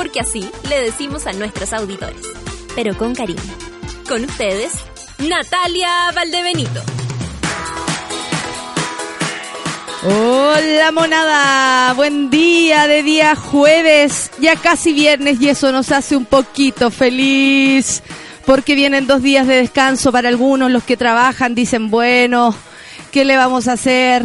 Porque así le decimos a nuestros auditores. Pero con cariño. Con ustedes, Natalia Valdebenito. Hola monada, buen día de día jueves, ya casi viernes y eso nos hace un poquito feliz porque vienen dos días de descanso para algunos, los que trabajan dicen, bueno, ¿qué le vamos a hacer?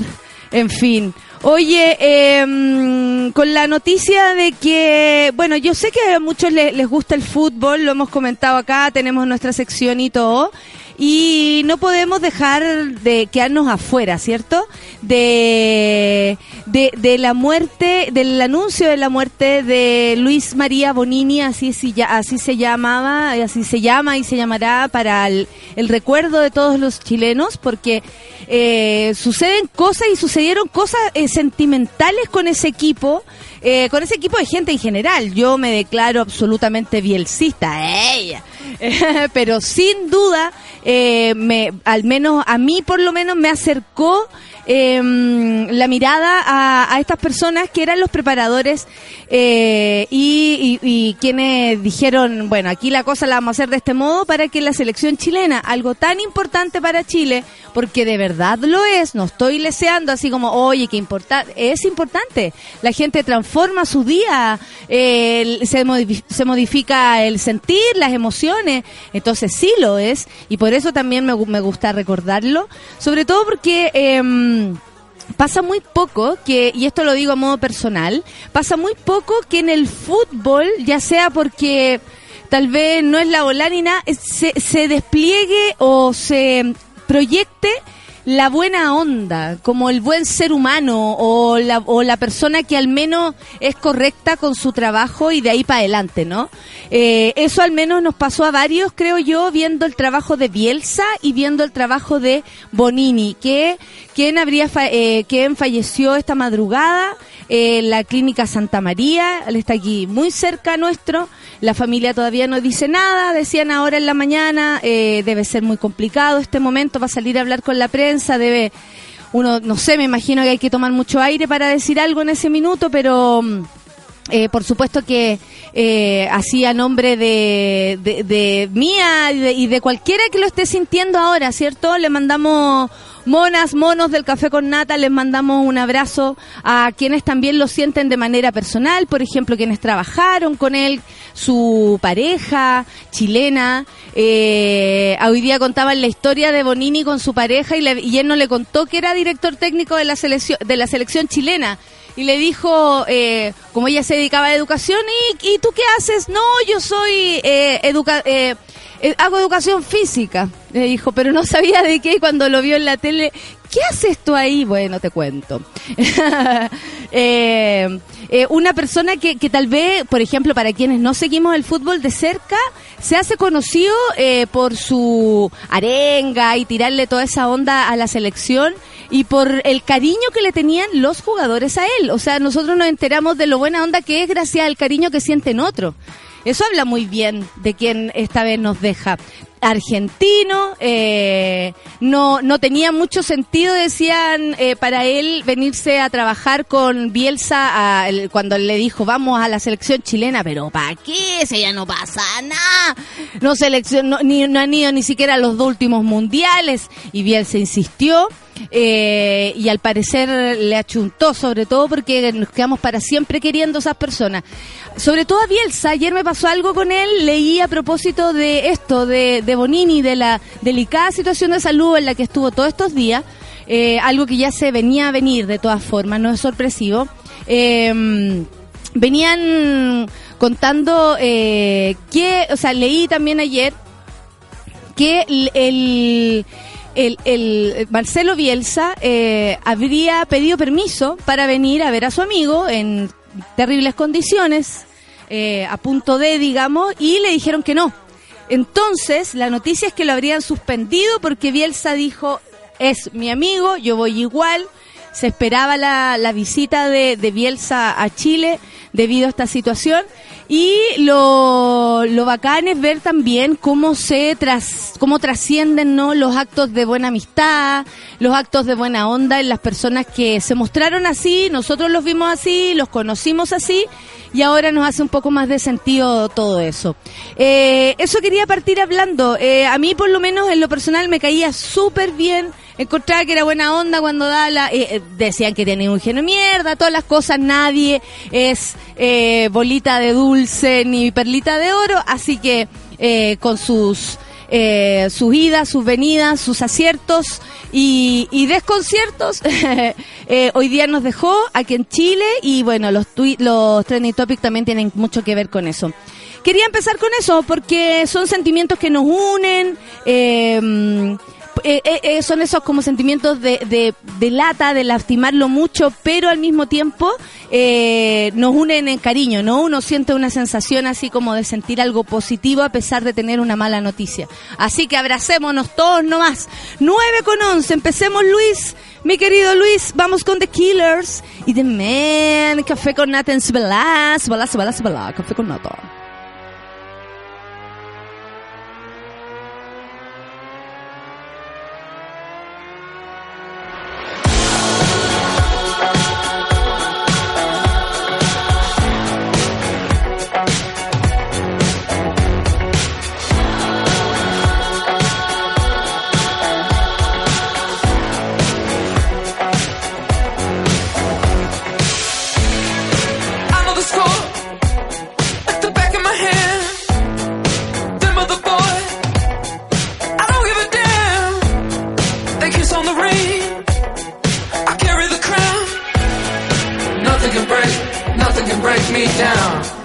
En fin. Oye, em, con la noticia de que, bueno, yo sé que a muchos les, les gusta el fútbol, lo hemos comentado acá, tenemos nuestra sección y todo y no podemos dejar de quedarnos afuera, ¿cierto? De, de, la muerte, del anuncio de la muerte de Luis María Bonini, así, así se llamaba, así se llama y se llamará para el, recuerdo de todos los chilenos, porque eh, suceden cosas y sucedieron cosas eh, sentimentales con ese equipo. Eh, con ese equipo de gente en general, yo me declaro absolutamente bielcista, pero sin duda, eh, me, al menos a mí por lo menos me acercó eh, la mirada a, estas personas que eran los preparadores eh, y, quienes dijeron, bueno, aquí la cosa la vamos a hacer de este modo para que la selección chilena, algo tan importante para Chile, porque de verdad lo es, no estoy leseando así como, oye, qué importante, es importante, la gente transforma su día, se, se modifica el sentir, las emociones, entonces sí lo es, y por eso también me, me gusta recordarlo, sobre todo porque... Eh, pasa muy poco que, y esto lo digo a modo personal, pasa muy poco que en el fútbol, ya sea porque tal vez no es la bola nada, se, se despliegue o se proyecte la buena onda, como el buen ser humano o la, o la persona que al menos es correcta con su trabajo y de ahí para adelante, ¿no? Eh, eso al menos nos pasó a varios, creo yo, viendo el trabajo de Bielsa y viendo el trabajo de Bonini, que quien habría eh, quien falleció esta madrugada en la clínica Santa María, él está aquí muy cerca nuestro, la familia todavía no dice nada, decían ahora en la mañana, eh, debe ser muy complicado este momento para salir a hablar con la prensa debe, uno, no sé, me imagino que hay que tomar mucho aire para decir algo en ese minuto, pero... Mm, eh, por supuesto que eh, así a nombre de, de, mía y de, y de, cualquiera que lo esté sintiendo ahora, ¿cierto? Le mandamos Monas, monos del café con nata, les mandamos un abrazo a quienes también lo sienten de manera personal, por ejemplo, quienes trabajaron con él, su pareja chilena. Eh, hoy día contaban la historia de Bonini con su pareja y, y él no le contó que era director técnico de la selección, de la selección chilena y le dijo, eh, como ella se dedicaba a educación, ¿y, ¿y tú qué haces? No, yo soy eh, eh, eh, hago educación física, le dijo, pero no sabía de qué cuando lo vio en la tele. ¿Qué haces tú ahí? Bueno, te cuento. Eh, eh, una persona que, que tal vez, por ejemplo, para quienes no seguimos el fútbol de cerca, se hace conocido por su arenga y tirarle toda esa onda a la selección y por el cariño que le tenían los jugadores a él. O sea, nosotros nos enteramos de lo buena onda que es gracias al cariño que sienten otros. Eso habla muy bien de quien esta vez nos deja. Argentino, eh, no, no tenía mucho sentido, decían, eh, para él venirse a trabajar con Bielsa cuando le dijo vamos a la selección chilena, pero ¿para qué? Si ya no pasa nada. No, selección, ni, no han ido ni siquiera a los dos últimos mundiales y Bielsa insistió. Eh, y al parecer le achuntó, sobre todo porque nos quedamos para siempre queriendo esas personas. Sobre todo a Bielsa, ayer me pasó algo con él, leí a propósito de esto, de, de Bonini, de la delicada situación de salud en la que estuvo todos estos días, eh, algo que ya se venía a venir de todas formas, no es sorpresivo. Em, venían contando eh, que, o sea, leí también ayer que el el, el Marcelo Bielsa eh, habría pedido permiso para venir a ver a su amigo en terribles condiciones, eh, a punto de, digamos, y le dijeron que no. Entonces, la noticia es que lo habrían suspendido porque Bielsa dijo, es mi amigo, yo voy igual. Se esperaba la, la visita de, de Bielsa a Chile debido a esta situación y lo, lo bacán es ver también cómo se tras, cómo trascienden ¿no? los actos de buena amistad, los actos de buena onda en las personas que se mostraron así, nosotros los vimos así, los conocimos así y ahora nos hace un poco más de sentido todo eso. Eh, eso quería partir hablando. Eh, a mí por lo menos en lo personal me caía súper bien encontraba que era buena onda cuando da la... Eh, decían que tenía un genio mierda, todas las cosas, nadie es bolita de dulce ni perlita de oro, así que con sus... sus idas, sus venidas, sus aciertos y, desconciertos. hoy día nos dejó aquí en Chile y bueno, los, los trending topics también tienen mucho que ver con eso. Quería empezar con eso porque son sentimientos que nos unen. Eh, eh, eh, eh, son esos como sentimientos de, de, lata, de lastimarlo mucho, pero al mismo tiempo nos unen en cariño, ¿no? Uno siente una sensación así como de sentir algo positivo a pesar de tener una mala noticia. Así que abracémonos todos nomás. 9 con 11, empecemos Luis. Mi querido Luis, vamos con The Killers y The Man, café con Nathan balas, balas, balas, café con Nathan. me down.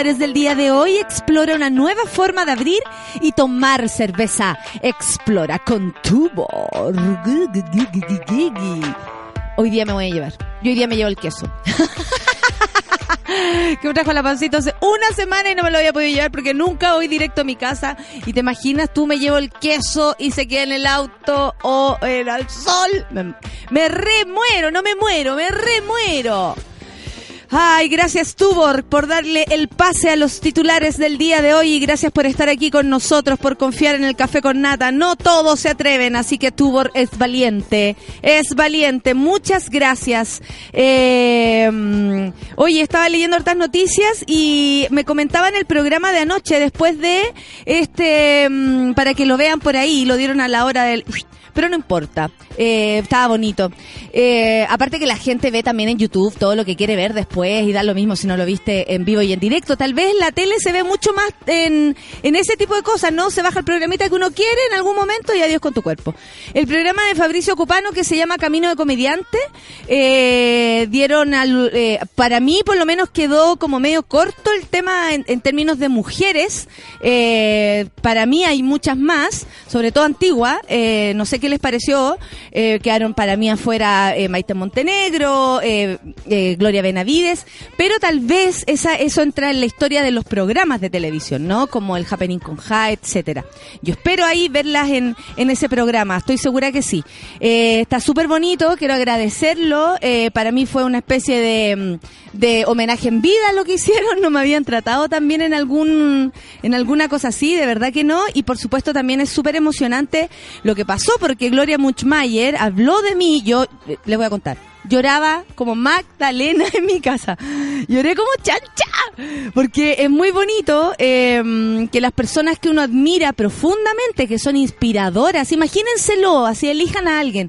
Titulares del día de hoy. Explora una nueva forma de abrir y tomar cerveza. Explora con Tubor. Hoy día me voy a llevar. Yo hoy día me llevo el queso. que me trajo la pancita hace una semana y no me lo había podido llevar porque nunca voy directo a mi casa. Y te imaginas, tú me llevo el queso y se queda en el auto o en el sol. Me, me remuero, no me muero, me remuero. Ay, gracias Tubor por darle el pase a los titulares del día de hoy y gracias por estar aquí con nosotros, por confiar en el café con nata. No todos se atreven, así que Tubor es valiente, es valiente. Muchas gracias. Eh, oye, estaba leyendo hartas noticias y me comentaba en el programa de anoche, después de este, mm, para que lo vean por ahí, lo dieron a la hora del pero no importa. Eh, estaba bonito. Eh, aparte que la gente ve también en YouTube todo lo que quiere ver después y da lo mismo si no lo viste en vivo y en directo. Tal vez la tele se ve mucho más en, en ese tipo de cosas, ¿no? Se baja el programita que uno quiere en algún momento y adiós con tu cuerpo. El programa de Fabricio Cupano que se llama Camino de Comediante, eh, dieron al, eh, para mí por lo menos quedó como medio corto el tema en, en términos de mujeres. Para mí hay muchas más, sobre todo antiguas. Eh, no sé qué les pareció. Eh, quedaron para mí afuera eh, Maite Montenegro, eh, Gloria Benavides, pero tal vez esa, eso entra en la historia de los programas de televisión, ¿no? Como el Happening con Ja, etcétera. Yo espero ahí verlas en, en ese programa, estoy segura que sí. Está súper bonito, quiero agradecerlo. Para mí fue una especie de, mm, de homenaje en vida lo que hicieron, no me habían tratado también en algún en alguna cosa así, de verdad que no, y por supuesto también es súper emocionante lo que pasó, porque Gloria Muchmayer habló de mí, yo les voy a contar, lloraba como Magdalena en mi casa, lloré como chancha, porque es muy bonito eh, que las personas que uno admira profundamente, que son inspiradoras, imagínenselo, así elijan a alguien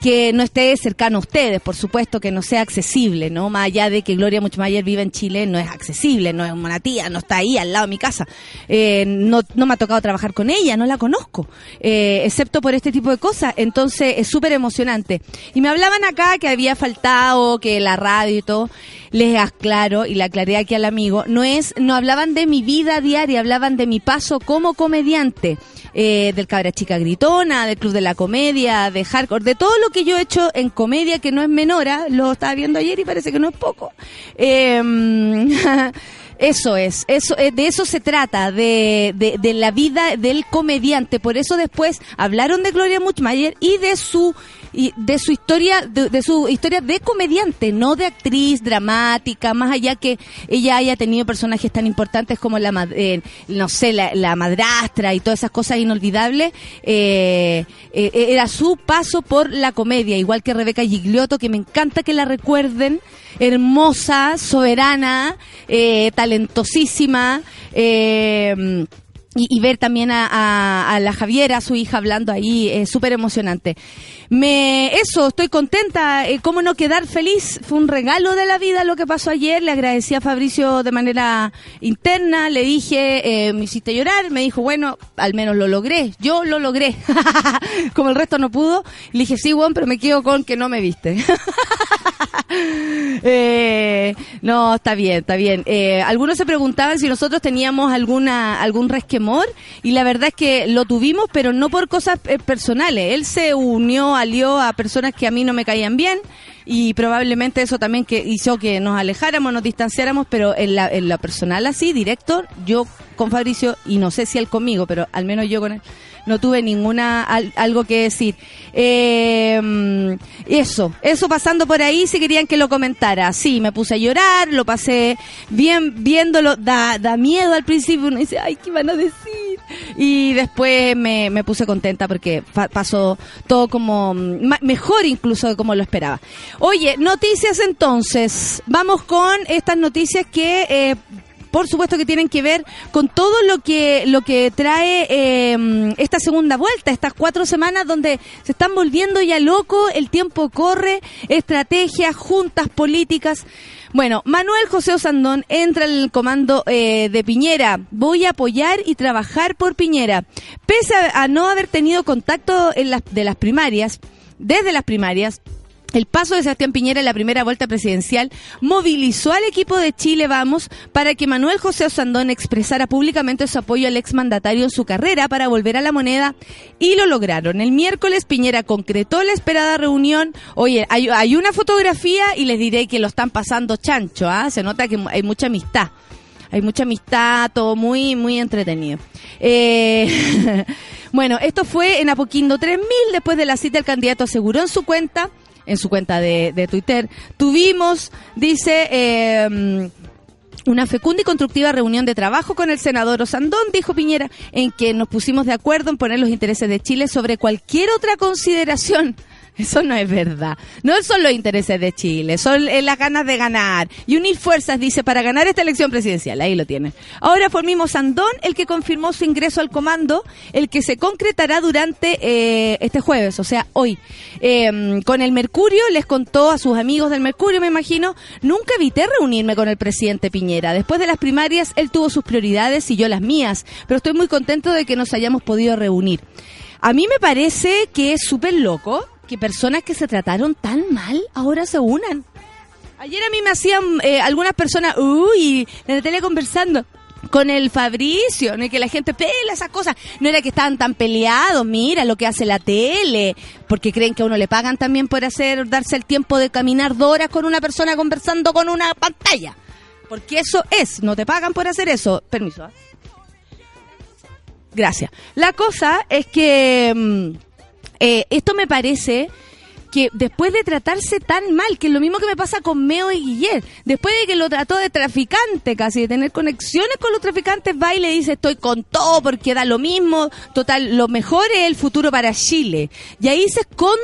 que no esté cercano a ustedes, por supuesto que no sea accesible, ¿no? Más allá de que Gloria Muchmayer vive en Chile, no es accesible, no es una tía, no está ahí al lado de mi casa. Eh, no, no me ha tocado trabajar con ella, no la conozco, eh, excepto por este tipo de cosas. Entonces es súper emocionante. Y me hablaban acá que había faltado, que la radio y todo. Les aclaro y le aclaré aquí al amigo, no es, no hablaban de mi vida diaria, hablaban de mi paso como comediante eh, del Cabra Chica Gritona, del Club de la Comedia, de Hardcore, de todo lo que yo he hecho en comedia que no es menora, lo estaba viendo ayer y parece que no es poco. Eh, Eso es, eso eh, de eso se trata, de, de, de, la vida del comediante. Por eso después hablaron de Gloria Muchmayer y de su y de su historia, de, de, su historia de comediante, no de actriz dramática, más allá que ella haya tenido personajes tan importantes como la, eh, no sé, la, la, madrastra y todas esas cosas inolvidables, eh, eh, era su paso por la comedia, igual que Rebeca Gigliotto, que me encanta que la recuerden, hermosa, soberana, eh, talentosísima, eh, y, ver también a, a, la Javiera, su hija, hablando ahí, es súper emocionante. Me, eso, estoy contenta. Eh, ¿Cómo no quedar feliz? Fue un regalo de la vida lo que pasó ayer. Le agradecí a Fabricio de manera interna. Le dije, eh, me hiciste llorar. Me dijo, bueno, al menos lo logré. Yo lo logré. Como el resto no pudo. Le dije, sí, bueno, pero me quedo con que no me viste. eh, no, está bien, está bien. Eh, algunos se preguntaban si nosotros teníamos alguna algún resquemor y la verdad es que lo tuvimos, pero no por cosas eh, personales. Él se unió, alió a personas que a mí no me caían bien y probablemente eso también que hizo que nos alejáramos, nos distanciáramos, pero en la, en la personal así, directo, yo con Fabricio y no sé si él conmigo, pero al menos yo con él no tuve ninguna al, algo que decir. Eh, eso, eso pasando por ahí, si querían que lo comentara. Sí, me puse a llorar, lo pasé bien viéndolo, da, da miedo al principio, uno dice, ay, ¿qué van a decir? Y después me, me puse contenta porque pasó todo como mejor incluso de como lo esperaba. Oye, noticias entonces. Vamos con estas noticias que eh, por supuesto que tienen que ver con todo lo que lo que trae eh, esta segunda vuelta, estas cuatro semanas donde se están volviendo ya loco, el tiempo corre, estrategias, juntas políticas. Bueno, Manuel José Osandón entra en el comando eh, de Piñera. Voy a apoyar y trabajar por Piñera. Pese a, no haber tenido contacto de las primarias, desde las primarias, el paso de Sebastián Piñera en la primera vuelta presidencial movilizó al equipo de Chile Vamos para que Manuel José Osandón expresara públicamente su apoyo al exmandatario en su carrera para volver a la moneda y lo lograron. El miércoles Piñera concretó la esperada reunión. Oye, hay, una fotografía y les diré que lo están pasando chancho, ¿ah? Se nota que hay mucha amistad. Hay mucha amistad, todo muy, muy entretenido. Eh, bueno, esto fue en Apoquindo 3000. Después de la cita, el candidato aseguró en su cuenta en su cuenta de, Twitter. Tuvimos, dice, eh, una fecunda y constructiva reunión de trabajo con el senador Osandón, dijo Piñera, en que nos pusimos de acuerdo en poner los intereses de Chile sobre cualquier otra consideración eso no es verdad. No son los intereses de Chile, son eh, las ganas de ganar. Y unir fuerzas, dice, para ganar esta elección presidencial. Ahí lo tiene. Ahora mismo Sandón el que confirmó su ingreso al comando, el que se concretará durante eh, este jueves, o sea, hoy. Em, con el Mercurio les contó a sus amigos del Mercurio, me imagino, nunca evité reunirme con el presidente Piñera. Después de las primarias, él tuvo sus prioridades y yo las mías, pero estoy muy contento de que nos hayamos podido reunir. A mí me parece que es súper loco que personas que se trataron tan mal ahora se unan. Ayer a mí me hacían eh, algunas personas, uy, en la tele conversando con el Fabricio, no es que la gente pela esas cosas, no era que estaban tan peleados, mira lo que hace la tele, porque creen que a uno le pagan también por hacer, darse el tiempo de caminar dos horas con una persona conversando con una pantalla, porque eso es, no te pagan por hacer eso, permiso. ¿ah? Gracias. La cosa es que... Mm, eh, esto me parece que después de tratarse tan mal, que es lo mismo que me pasa con Meo y Guillet, después de que lo trató de traficante casi, de tener conexiones con los traficantes, va y le dice estoy con todo porque da lo mismo, total, lo mejor es el futuro para Chile. Y ahí se esconde,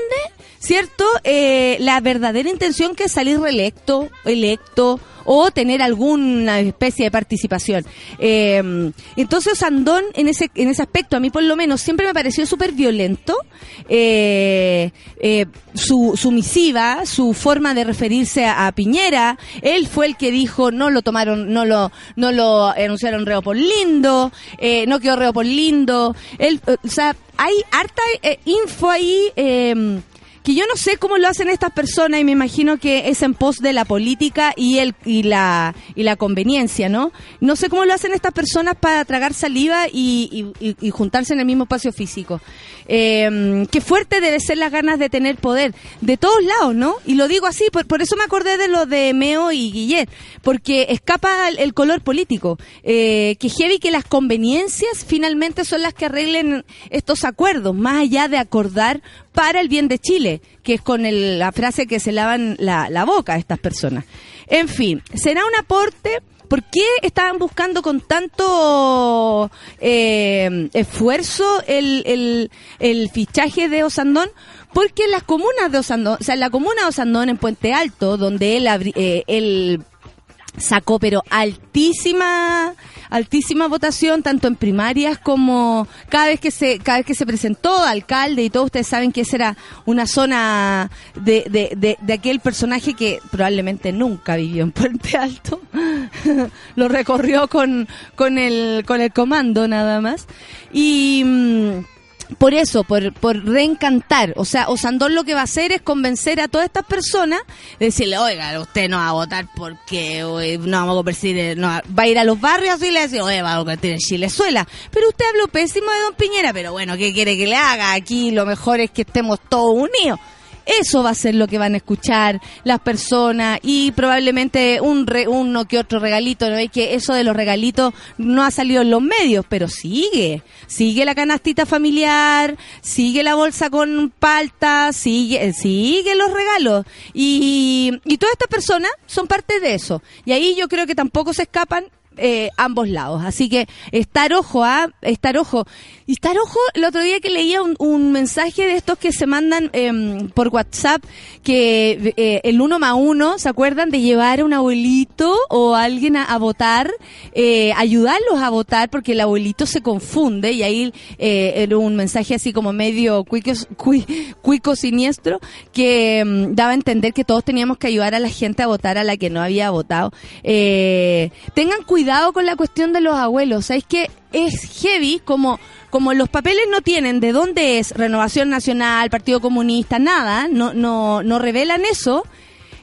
¿cierto? Eh, la verdadera intención que es salir reelecto, electo o tener alguna especie de participación. Eh, entonces Andón en ese en ese aspecto a mí por lo menos siempre me pareció súper violento eh, eh, su, su misiva, su forma de referirse a, Piñera. Él fue el que dijo no lo tomaron, no lo no lo anunciaron reo por lindo, eh, no quedó reo por lindo. Él, o sea, hay harta info ahí que yo no sé cómo lo hacen estas personas y me imagino que es en pos de la política y el y la y la conveniencia, ¿no? No sé cómo lo hacen estas personas para tragar saliva y, y, juntarse en el mismo espacio físico. Eh, qué fuerte debe ser las ganas de tener poder de todos lados, ¿no? Y lo digo así, por, eso me acordé de lo de Meo y Guillet, porque escapa el, color político. Eh, que heavy que las conveniencias finalmente son las que arreglen estos acuerdos, más allá de acordar para el bien de Chile, que es con la frase que se lavan la, la boca a estas personas. En fin, será un aporte. ¿Por qué estaban buscando con tanto eh, esfuerzo el, el, fichaje de Osandón? Porque en las comunas de Osandón, o sea, en la comuna de Osandón, en Puente Alto, donde él, eh, él sacó pero altísima altísima votación tanto en primarias como cada vez que se cada vez que se presentó alcalde y todos ustedes saben que esa era una zona de, de, de, aquel personaje que probablemente nunca vivió en Puente Alto. Lo recorrió con con el con el comando nada más. Y mm, por eso, por, por reencantar. O sea, Osandón lo que va a hacer es convencer a todas estas personas, decirle, oiga, usted no va a votar porque no vamos a convertir, no, va a ir a los barrios y le decir, oye, va a convertir en Chilezuela. Pero usted habló pésimo de Don Piñera, pero bueno, ¿qué quiere que le haga? Aquí lo mejor es que estemos todos unidos. Eso va a ser lo que van a escuchar las personas y probablemente un uno que otro regalito. ¿no? Es que eso de los regalitos no ha salido en los medios, pero sigue. Sigue la canastita familiar, sigue la bolsa con palta, sigue, sigue los regalos. Y, y todas estas personas son parte de eso. Y ahí yo creo que tampoco se escapan eh, ambos lados. Así que estar ojo, ¿ah? Estar ojo. Y estar ojo, el otro día que leía un, mensaje de estos que se mandan em, por WhatsApp, que eh, el uno más uno, ¿se acuerdan de llevar a un abuelito o a alguien a, votar? Eh, ayudarlos a votar porque el abuelito se confunde y ahí era un mensaje así como medio cuico, cuico siniestro que em, daba a entender que todos teníamos que ayudar a la gente a votar a la que no había votado. tengan cuidado cuidado con la cuestión de los abuelos. ¿Sabéis que es heavy como, como los papeles no tienen de dónde es Renovación Nacional, Partido Comunista, nada, no, no, no revelan eso.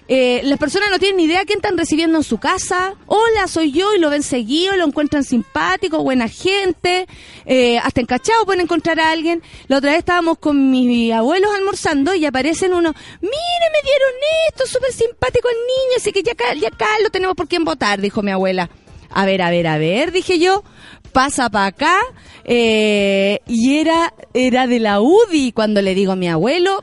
Eh, las personas no tienen ni idea quién están recibiendo en su casa. Hola, soy yo, y lo ven seguido, lo encuentran simpático, buena gente. Eh, hasta encachado pueden encontrar a alguien. La otra vez estábamos con mis abuelos almorzando y aparecen unos, mire, me dieron esto, súper simpático el niño, así que ya ya acá lo tenemos por quién votar, dijo mi abuela. A ver, a ver, a ver, dije yo, pasa para acá. Eh, y era, era de la UDI cuando le digo a mi abuelo,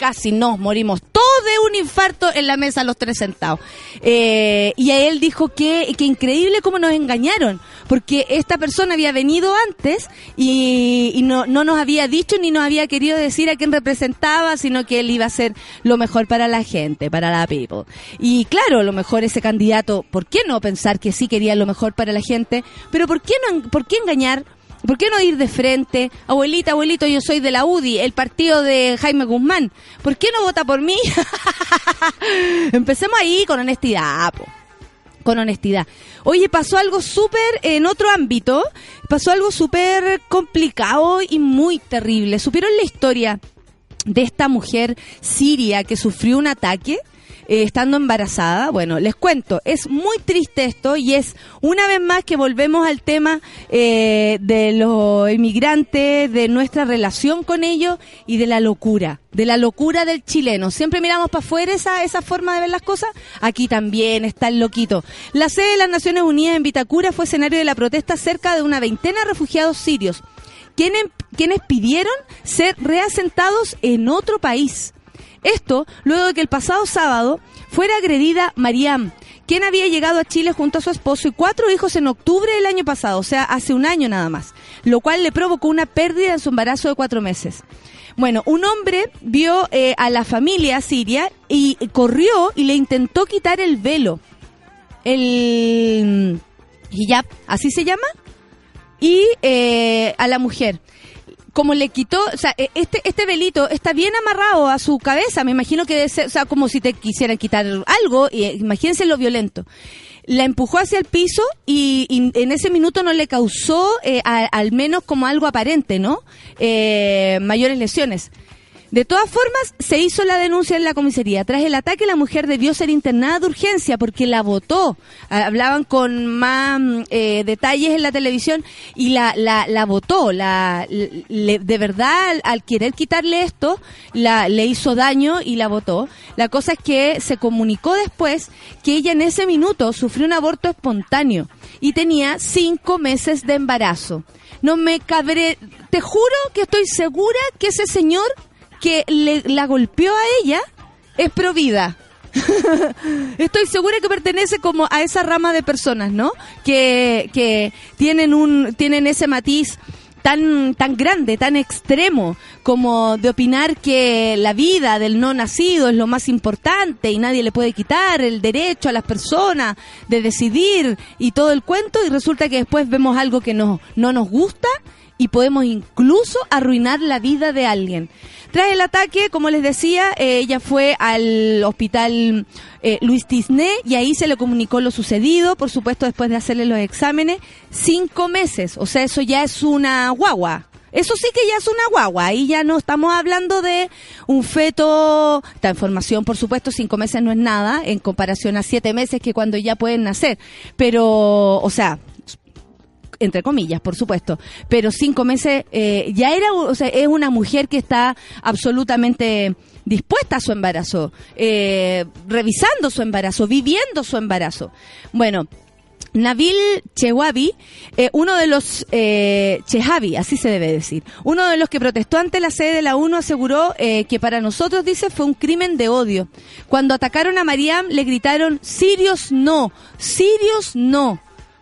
casi nos morimos todos de un infarto en la mesa los tres sentados. Eh, y a él dijo que, que increíble cómo nos engañaron, porque esta persona había venido antes y, no, no nos había dicho ni nos había querido decir a quién representaba, sino que él iba a hacer lo mejor para la gente, para la people. Y claro, lo mejor ese candidato, ¿por qué no pensar que sí quería lo mejor para la gente? Pero ¿por qué, no, por qué engañar? ¿Por qué no ir de frente? Abuelita, abuelito, yo soy de la UDI, el partido de Jaime Guzmán. ¿Por qué no vota por mí? Empecemos ahí con honestidad, con honestidad. Oye, pasó algo súper en otro ámbito, pasó algo súper complicado y muy terrible. ¿Supieron la historia de esta mujer siria que sufrió un ataque? Eh, estando embarazada. Bueno, les cuento, es muy triste esto y es una vez más que volvemos al tema eh, de los inmigrantes, de nuestra relación con ellos y de la locura, de la locura del chileno. Siempre miramos para afuera esa, esa forma de ver las cosas. Aquí también está el loquito. La sede de las Naciones Unidas en Vitacura fue escenario de la protesta cerca de una veintena de refugiados sirios quienes, quienes pidieron ser reasentados en otro país. Esto luego de que el pasado sábado fuera agredida Mariam, quien había llegado a Chile junto a su esposo y cuatro hijos en octubre del año pasado, o sea, hace un año nada más, lo cual le provocó una pérdida en su embarazo de cuatro meses. Bueno, un hombre vio eh, a la familia siria y corrió y le intentó quitar el velo. El hijab, así se llama, y eh, a la mujer como le quitó, o sea, e, este, este velito está bien amarrado a su cabeza, me imagino que ser, o sea, como si te quisieran quitar algo, y, eh, imagínense lo violento. La empujó hacia el piso y, en ese minuto no le causó, eh, al menos como algo aparente, ¿no? Eh, mayores lesiones. De todas formas, se hizo la denuncia en la comisaría. Tras el ataque, la mujer debió ser internada de urgencia porque la votó. Hablaban con más eh, detalles en la televisión y la, la, la votó. La, de verdad, al, querer quitarle esto, la, le hizo daño y la votó. La cosa es que se comunicó después que ella en ese minuto sufrió un aborto espontáneo y tenía cinco meses de embarazo. No me cabré, te juro que estoy segura que ese señor que le, la golpeó a ella es provida. Estoy segura que pertenece como a esa rama de personas, ¿no? Que, que tienen un, tienen ese matiz tan, tan grande, tan extremo, como de opinar que la vida del no nacido es lo más importante y nadie le puede quitar el derecho a las personas de decidir y todo el cuento y resulta que después vemos algo que no, no nos gusta y podemos incluso arruinar la vida de alguien. Tras el ataque, como les decía, eh, ella fue al hospital eh, Luis Tisné y ahí se le comunicó lo sucedido, por supuesto después de hacerle los exámenes, cinco meses, o sea, eso ya es una guagua. Eso sí que ya es una guagua, ahí ya no estamos hablando de un feto, esta información por supuesto, cinco meses no es nada en comparación a siete meses que cuando ya pueden nacer, pero, o sea, entre comillas, por supuesto, pero cinco meses eh, ya era, o sea, es una mujer que está absolutamente dispuesta a su embarazo, eh, revisando su embarazo, viviendo su embarazo. Bueno, Nabil Chewabi, eh, uno de los, eh, así se debe decir, uno de los que protestó ante la sede de la ONU aseguró que para nosotros, dice, fue un crimen de odio. Cuando atacaron a Mariam le gritaron, sirios no, sirios no.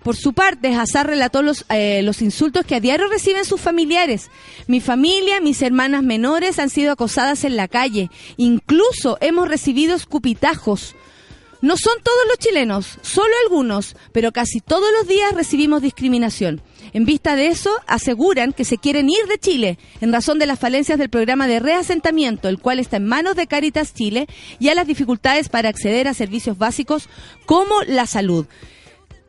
Por su parte, Hazar relató los, eh, los insultos que a diario reciben sus familiares. Mi familia, mis hermanas menores han sido acosadas en la calle. Incluso hemos recibido escupitajos. No son todos los chilenos, solo algunos, pero casi todos los días recibimos discriminación. En vista de eso, aseguran que se quieren ir de Chile en razón de las falencias del programa de reasentamiento, el cual está en manos de Caritas Chile, y a las dificultades para acceder a servicios básicos como la salud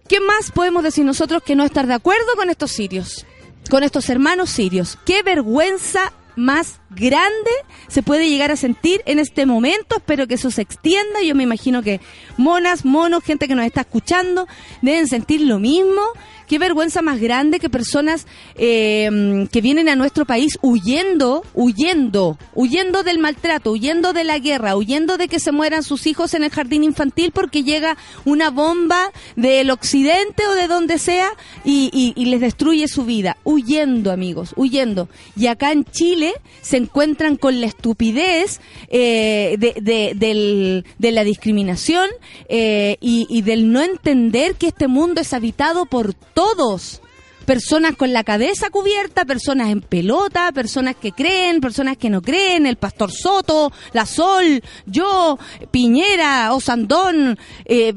¿Qué más podemos decir nosotros que no estar de acuerdo con estos sirios? Con estos hermanos sirios. Qué vergüenza más grande se puede llegar a sentir en este momento. Espero que eso se extienda. Yo me imagino que monas, monos, gente que nos está escuchando, deben sentir lo mismo qué vergüenza más grande que personas eh, que vienen a nuestro país huyendo, huyendo, huyendo del maltrato, huyendo de la guerra, huyendo de que se mueran sus hijos en el jardín infantil porque llega una bomba del occidente o de donde sea y, les destruye su vida. Huyendo, amigos, huyendo. Y acá en Chile se encuentran con la estupidez eh, de, de, la discriminación eh, y, y del no entender que este mundo es habitado por todos. Personas con la cabeza cubierta, personas en pelota, personas que creen, personas que no creen, el pastor Soto, la Sol, yo, Piñera, Osandón, eh,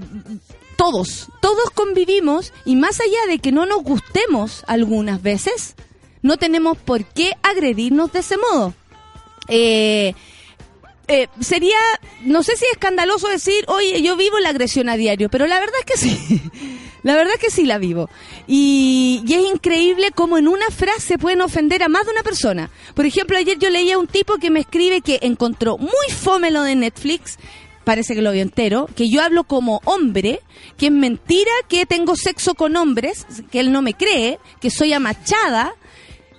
todos, todos convivimos y más allá de que no nos gustemos algunas veces, no tenemos por qué agredirnos de ese modo. Eh, eh, sería, no sé si es escandaloso decir, oye, yo vivo la agresión a diario, pero la verdad es que sí. La verdad es que sí la vivo. Y, es increíble cómo en una frase pueden ofender a más de una persona. Por ejemplo, ayer yo leía a un tipo que me escribe que encontró muy fome lo de Netflix, parece que lo vio entero, que yo hablo como hombre, que es mentira que tengo sexo con hombres, que él no me cree, que soy amachada.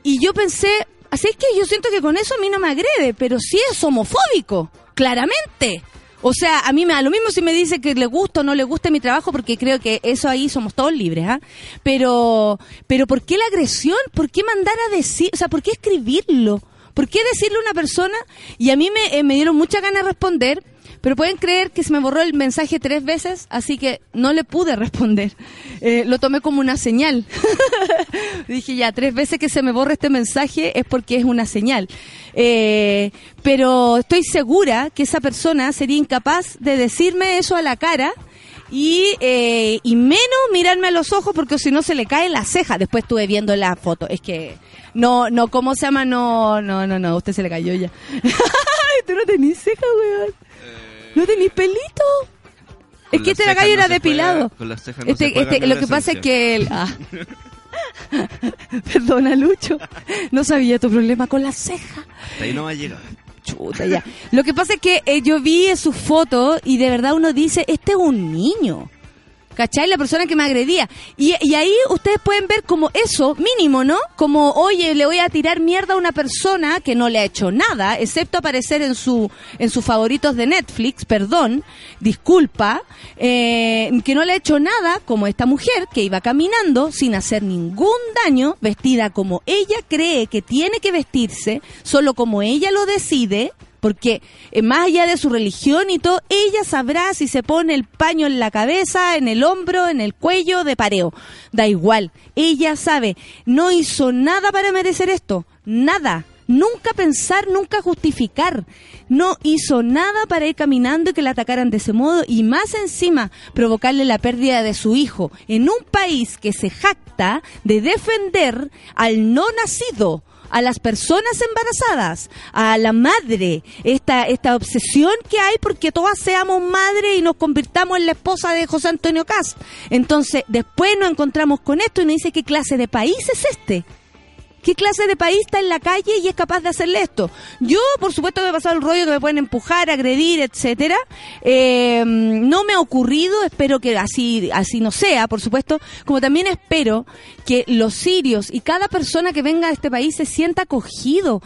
Y yo pensé, así es que yo siento que con eso a mí no me agrede, pero sí es homofóbico, claramente. O sea, a mí me da lo mismo si me dice que le gusta o no le gusta mi trabajo, porque creo que eso ahí somos todos libres, ¿ah? Pero, pero ¿por qué la agresión? ¿Por qué mandar a decir? O sea, ¿por qué escribirlo? ¿Por qué decirle a una persona? Y a mí me, eh, me dieron mucha ganas de responder, pero pueden creer que se me borró el mensaje tres veces, así que no le pude responder. Eh, lo tomé como una señal. Dije ya, tres veces que se me borra este mensaje es porque es una señal. Eh, pero estoy segura que esa persona sería incapaz de decirme eso a la cara. Y, eh, y menos mirarme a los ojos porque si no se le cae la ceja. Después estuve viendo la foto. Es que no, no, ¿cómo se llama? No, no, no, no, usted se le cayó ya. Tú no tenés ceja, weón. ¿No tenéis pelito? Es que este gallo era depilado. este, este, lo que pasa es que él... Ah. Perdona, Lucho. No sabía tu problema con la ceja. ahí no va a llegar. Chuta, ya. Lo que pasa es que eh, yo vi su foto y de verdad uno dice, este es un niño. ¿Cachai? La persona que me agredía. Y, ahí ustedes pueden ver como eso, mínimo, ¿no? Como, oye, le voy a tirar mierda a una persona que no le ha hecho nada, excepto aparecer en su en sus favoritos de Netflix, perdón, disculpa, eh, que no le ha hecho nada, como esta mujer que iba caminando sin hacer ningún daño, vestida como ella cree que tiene que vestirse, solo como ella lo decide, porque eh, más allá de su religión y todo, ella sabrá si se pone el paño en la cabeza, en el hombro, en el cuello, de pareo. Da igual, ella sabe, no hizo nada para merecer esto, nada. Nunca pensar, nunca justificar. No hizo nada para ir caminando y que la atacaran de ese modo y más encima provocarle la pérdida de su hijo en un país que se jacta de defender al no nacido a las personas embarazadas, a la madre, esta, esta obsesión que hay porque todas seamos madre y nos convirtamos en la esposa de José Antonio Cas. Entonces, después nos encontramos con esto y nos dice qué clase de país es este. ¿Qué clase de país está en la calle y es capaz de hacerle esto? Yo, por supuesto, me he pasado el rollo que me pueden empujar, agredir, etcétera. Eh, no me ha ocurrido, espero que así, así no sea, por supuesto. Como también espero que los sirios y cada persona que venga a este país se sienta acogido.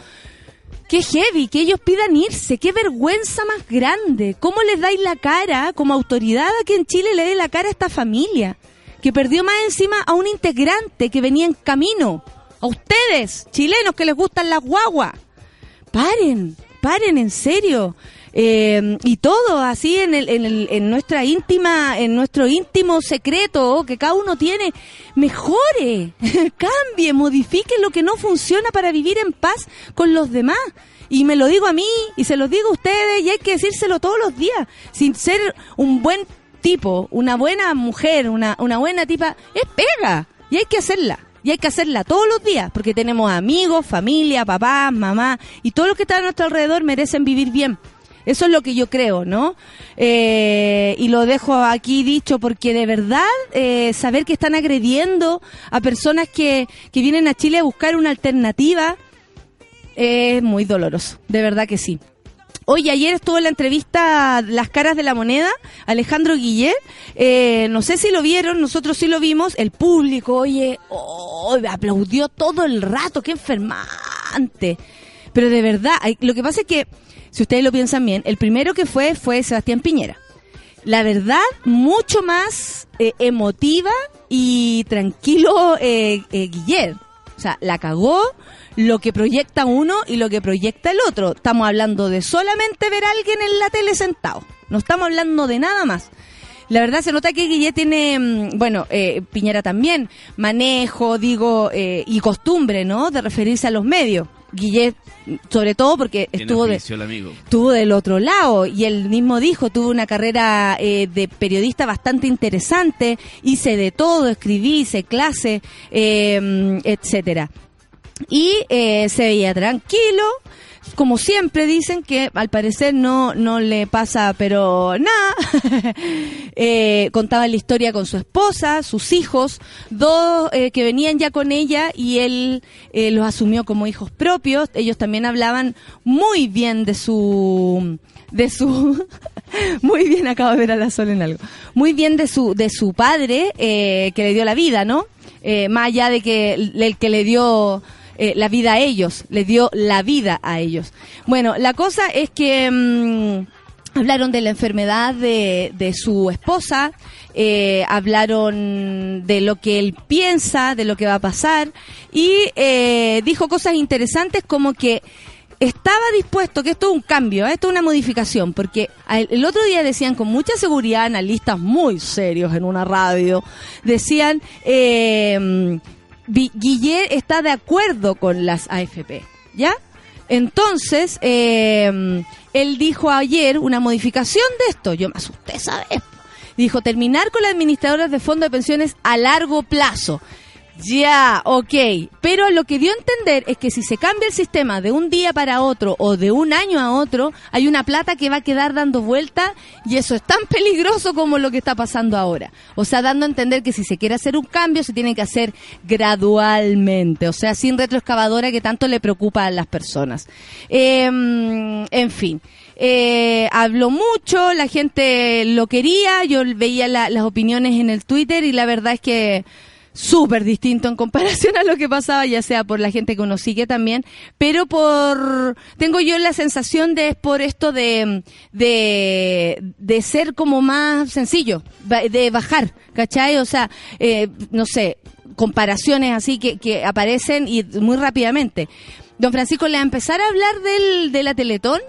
Qué heavy, que ellos pidan irse, qué vergüenza más grande. ¿Cómo les dais la cara como autoridad a que en Chile le dé la cara a esta familia? Que perdió más encima a un integrante que venía en camino. A ustedes, chilenos que les gustan las guaguas. Paren, paren, en serio. Eh, y todo así en, el, en, el, en nuestra íntima, en nuestro íntimo secreto que cada uno tiene, mejore, cambie, modifique lo que no funciona para vivir en paz con los demás. Y me lo digo a mí y se lo digo a ustedes y hay que decírselo todos los días. Sin ser un buen tipo, una buena mujer, una, una buena tipa, es pega y hay que hacerla. Y hay que hacerla todos los días, porque tenemos amigos, familia, papás, mamá, y todos los que están a nuestro alrededor merecen vivir bien. Eso es lo que yo creo, ¿no? Eh, y lo dejo aquí dicho porque de verdad eh, saber que están agrediendo a personas que, que vienen a Chile a buscar una alternativa es muy doloroso, de verdad que sí. Oye, ayer estuvo en la entrevista Las Caras de la Moneda, Alejandro Guillet. Eh, no sé si lo vieron, nosotros sí lo vimos. El público, oye, oh, aplaudió todo el rato, qué enfermante. Pero de verdad, lo que pasa es que, si ustedes lo piensan bien, el primero que fue fue Sebastián Piñera. La verdad, mucho más eh, emotiva y tranquilo eh, eh Guillet. O sea, la cagó lo que proyecta uno y lo que proyecta el otro. Estamos hablando de solamente ver a alguien en la tele sentado. No estamos hablando de nada más. La verdad se nota que Guillet tiene, mm, bueno, eh, Piñera también, manejo, digo, eh, y costumbre, ¿no? De referirse a los medios. Guillet, sobre todo porque estuvo, de, estuvo del otro lado y él mismo dijo, tuvo una carrera eh, de periodista bastante interesante, hice de todo, escribí, hice clase, eh, etcétera y eh, se veía tranquilo. Como siempre dicen que al parecer no, no le pasa pero nada. eh, contaba la historia con su esposa, sus hijos, dos eh, que venían ya con ella y él eh, los asumió como hijos propios. Ellos también hablaban muy bien de su de su muy bien acabo de ver a la sol en algo muy bien de su de su padre eh, que le dio la vida no eh, más allá de que el que le dio eh, la vida a ellos, le dio la vida a ellos. Bueno, la cosa es que mm, hablaron de la enfermedad de, de su esposa, eh, hablaron de lo que él piensa, de lo que va a pasar y eh, dijo cosas interesantes como que estaba dispuesto, que esto es un cambio, esto es una modificación, porque el otro día decían con mucha seguridad, analistas muy serios en una radio, decían eh, Guillet está de acuerdo con las AFP, ¿ya? Entonces, eh, él dijo ayer una modificación de esto. Yo me asusté, ¿sabes? Dijo, terminar con las administradoras de fondos de pensiones a largo plazo. Ya, ok. Pero lo que dio a entender es que si se cambia el sistema de un día para otro o de un año a otro, hay una plata que va a quedar dando vuelta y eso es tan peligroso como lo que está pasando ahora. O sea, dando a entender que si se quiere hacer un cambio, se tiene que hacer gradualmente. O sea, sin retroexcavadora que tanto le preocupa a las personas. Em, en fin. Eh, habló mucho, la gente lo quería, yo veía las opiniones en el Twitter y la verdad es que súper distinto en comparación a lo que pasaba, ya sea por la gente que uno sigue también, pero por, tengo yo la sensación de, es por esto de, de, de ser como más sencillo, de bajar, ¿cachai? O sea, eh, no sé, comparaciones así que, que aparecen y muy rápidamente. Don Francisco le va a empezar a hablar del, de la Teletón,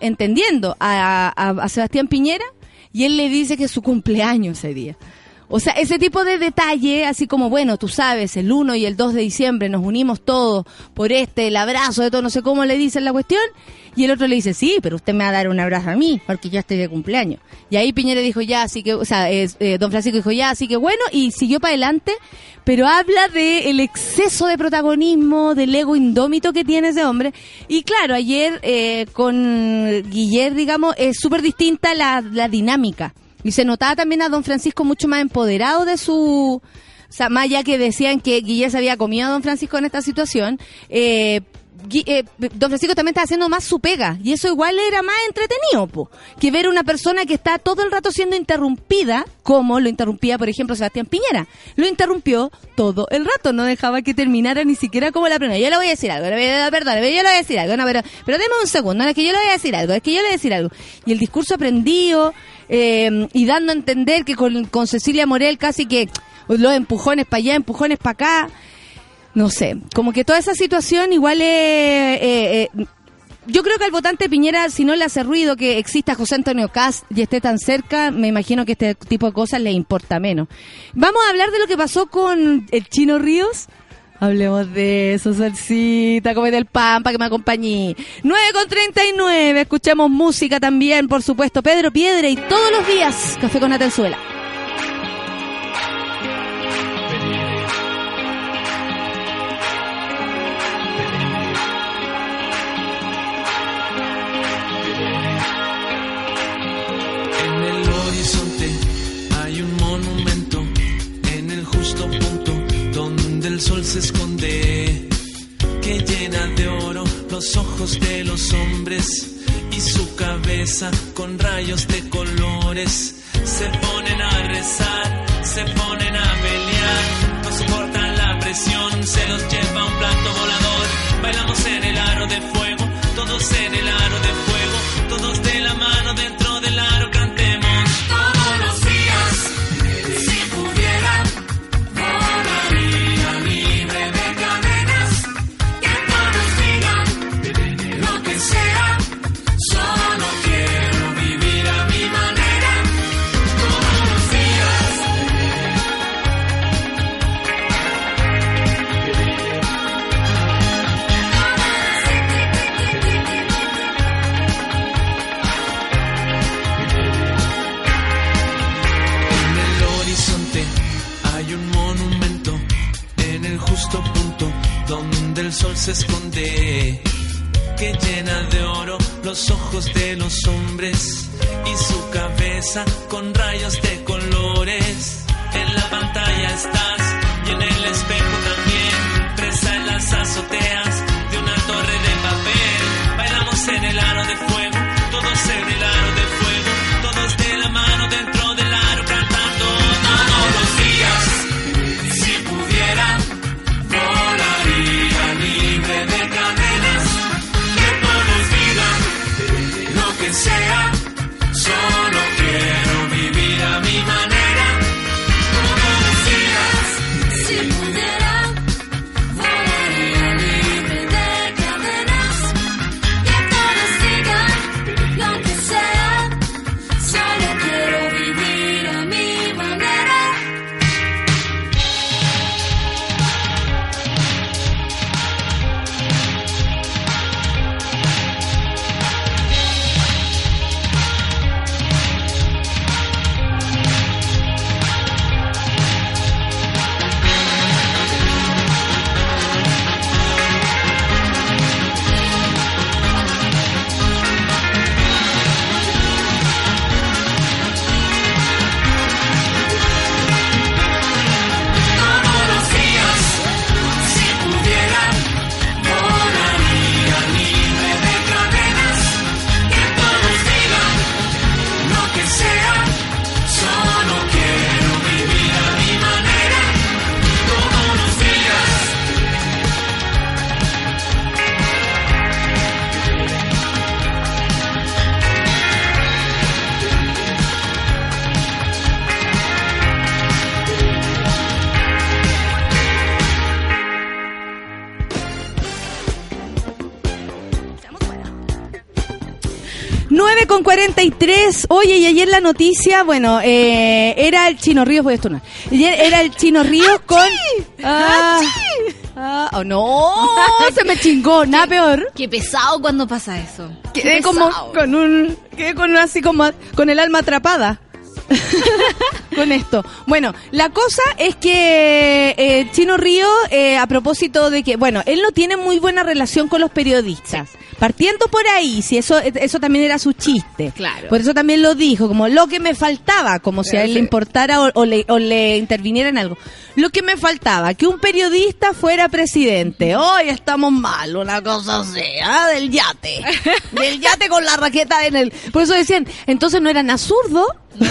entendiendo a, a, a Sebastián Piñera, y él le dice que es su cumpleaños ese día. O sea, ese tipo de detalle, así como, bueno, tú sabes, el 1 y el 2 de diciembre nos unimos todos por este, el abrazo de todo, no sé cómo le dicen la cuestión, y el otro le dice, sí, pero usted me va a dar un abrazo a mí, porque ya estoy de cumpleaños. Y ahí Piñera dijo, ya, así que, o sea, eh, don Francisco dijo, ya, así que bueno, y siguió para adelante, pero habla de el exceso de protagonismo, del ego indómito que tiene ese hombre. Y claro, ayer eh, con Guillermo, digamos, es súper distinta la, la dinámica. Y se notaba también a don Francisco mucho más empoderado de su... O sea, más allá que decían que Guillermo se había comido a don Francisco en esta situación, eh, eh, don Francisco también está haciendo más su pega y eso igual era más entretenido po, que ver una persona que está todo el rato siendo interrumpida como lo interrumpía por ejemplo Sebastián Piñera. Lo interrumpió todo el rato no dejaba que terminara ni siquiera como la primera. Yo le voy a decir algo verdad yo le voy a decir algo no, pero, pero un segundo no, es que yo le voy a decir algo es que yo le voy a decir algo. Y el discurso aprendido eh, y dando a entender que con Cecilia Morel casi que los empujones para allá empujones para acá no sé, como que toda esa situación igual es... Eh, eh, yo creo que al votante Piñera, si no le hace ruido que exista José Antonio Cast y esté tan cerca, me imagino que este tipo de cosas le importa menos. Vamos a hablar de lo que pasó con el Chino Ríos. Hablemos de eso, salsita, come del pan para que me acompañe. 9 con 39, escuchamos música también, por supuesto. Pedro Piedra y todos los días, Café con Atenzuela. Se esconde, que llena de oro los ojos de los hombres y su cabeza con rayos de colores. Se ponen a rezar, se ponen a pelear, no soportan la presión, se los lleva un plato volador. Bailamos en el aro de fuego, todos en el aro de fuego, todos de la mano dentro del aro cantemos. Se esconde, que llena de oro los ojos de los hombres y su cabeza con rayos de colores. En la pantalla estás y en el espejo también, presa en las azoteas de una torre de papel. Bailamos en el aro de fuego, Oye, y ayer la noticia, bueno, eh, era el Chino Ríos, voy a estornudar. Ayer era el Chino Ríos con... Ah, ah, oh, no, se me chingó, nada peor. Qué pesado cuando pasa eso. Quedé como con un, quedé con así como con el alma atrapada. con esto. Bueno, la cosa es que eh, Chino Río, eh, a propósito de que, bueno, él no tiene muy buena relación con los periodistas. Partiendo por ahí, si eso, eso también era su chiste. Claro. Por eso también lo dijo, como lo que me faltaba, como si a él le importara o, o le, o le interviniera en algo. Lo que me faltaba, que un periodista fuera presidente. Hoy estamos mal, una cosa así, ¿ah? del yate. Del yate con la raqueta en el... Por eso decían, entonces no eran azurdo.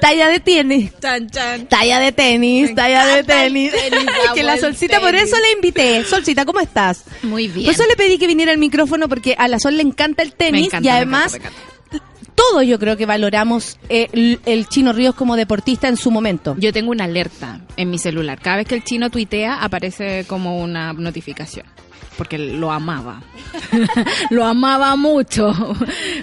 talla de tenis. Chan, chan. Talla de tenis, talla de tenis. tenis, que la Solcita, por eso le invité. Solcita, ¿cómo estás? Muy bien. Por eso le pedí que viniera al micrófono porque a la Sol le encanta el tenis encanta, y me además encanta, me todos yo creo que valoramos eh, el, el Chino Ríos como deportista en su momento. Yo tengo una alerta en mi celular. Cada vez que el chino tuitea aparece como una notificación. Porque lo amaba. lo amaba mucho.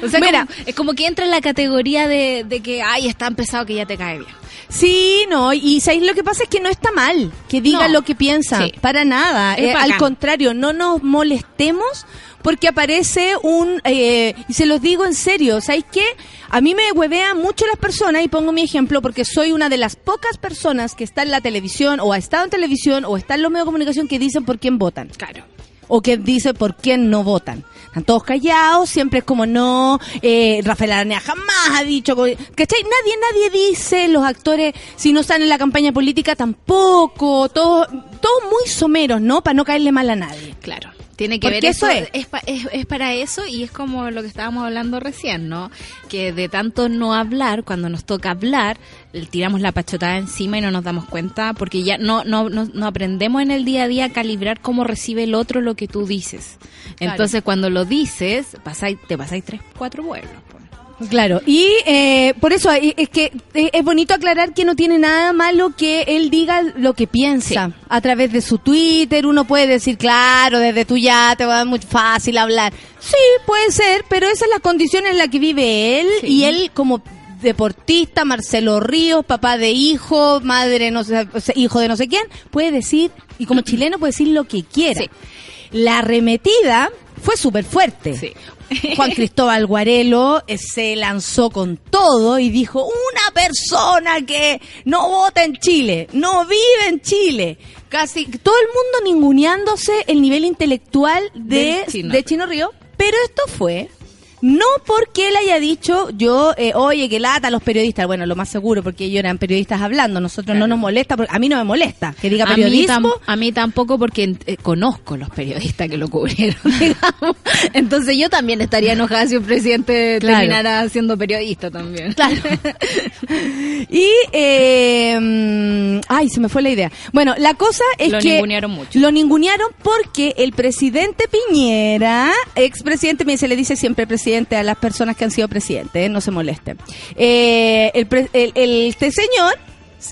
O sea, Mira. como- es como que entra en la categoría de, de que, ay, está empezado que ya te cae bien. Sí, no, y ¿sabéis? lo que pasa es que no está mal que diga No. lo que piensa, Sí. para nada. Eh, al contrario, no nos molestemos porque aparece un, eh, y se los digo en serio, ¿sabéis qué? A mí me huevean mucho las personas, y pongo mi ejemplo porque soy una de las pocas personas que está en la televisión, o ha estado en televisión, o está en los medios de comunicación que dicen por quién votan. Claro. O que dice por quién no votan. Están todos callados, siempre es como no, eh, Rafael Aranea jamás ha dicho, ¿cachai? Nadie, nadie dice, los actores, si no están en la campaña política tampoco, todos, todos muy someros, ¿no? Para no caerle mal a nadie. Claro. Tiene que Porque ver eso eso, es. pa- es, es para eso y es como lo que estábamos hablando recién, ¿no? Que de tanto no hablar, cuando nos toca hablar, tiramos la pachotada encima y no nos damos cuenta porque ya no, no, no, no aprendemos en el día a día a calibrar cómo recibe el otro lo que tú dices. Entonces cuando lo dices, pasáis, te pasáis tres, cuatro vuelos. Claro, y eh, por eso es que eh, es bonito aclarar que no tiene nada malo que él diga lo que piensa. A través de su Twitter uno puede decir, claro, desde tu ya te va a dar muy fácil hablar. Sí, puede ser, pero esa es la condición en la que vive él Sí. y él como deportista, Marcelo Ríos, papá de hijo, madre, no sé, hijo de no sé quién, puede decir, y como chileno puede decir lo que quiera. Sí. La arremetida fue súper fuerte. Sí. Juan Cristóbal Guarelo eh, se lanzó con todo y dijo, una persona que no vota en Chile, no vive en Chile. Casi todo el mundo ninguneándose el nivel intelectual de, Chino. de Chino Río. Pero esto fue no porque él haya dicho yo, eh, oye, que lata a los periodistas. Bueno, lo más seguro, porque ellos eran periodistas hablando. Nosotros no nos molesta, porque a mí no me molesta que diga A mí, periodismo. tam- a mí tampoco porque eh, conozco los periodistas que lo cubrieron, digamos. Entonces yo también estaría enojada si un presidente Claro. terminara siendo periodista también. Claro. y, eh, ay, se me fue la idea. Bueno, la cosa es Lo que... ningunearon mucho. Lo ningunearon porque el presidente Piñera, expresidente, se le dice siempre presidente a las personas que han sido presidentes, ¿eh? no se molesten. Eh, el, el- el- este señor...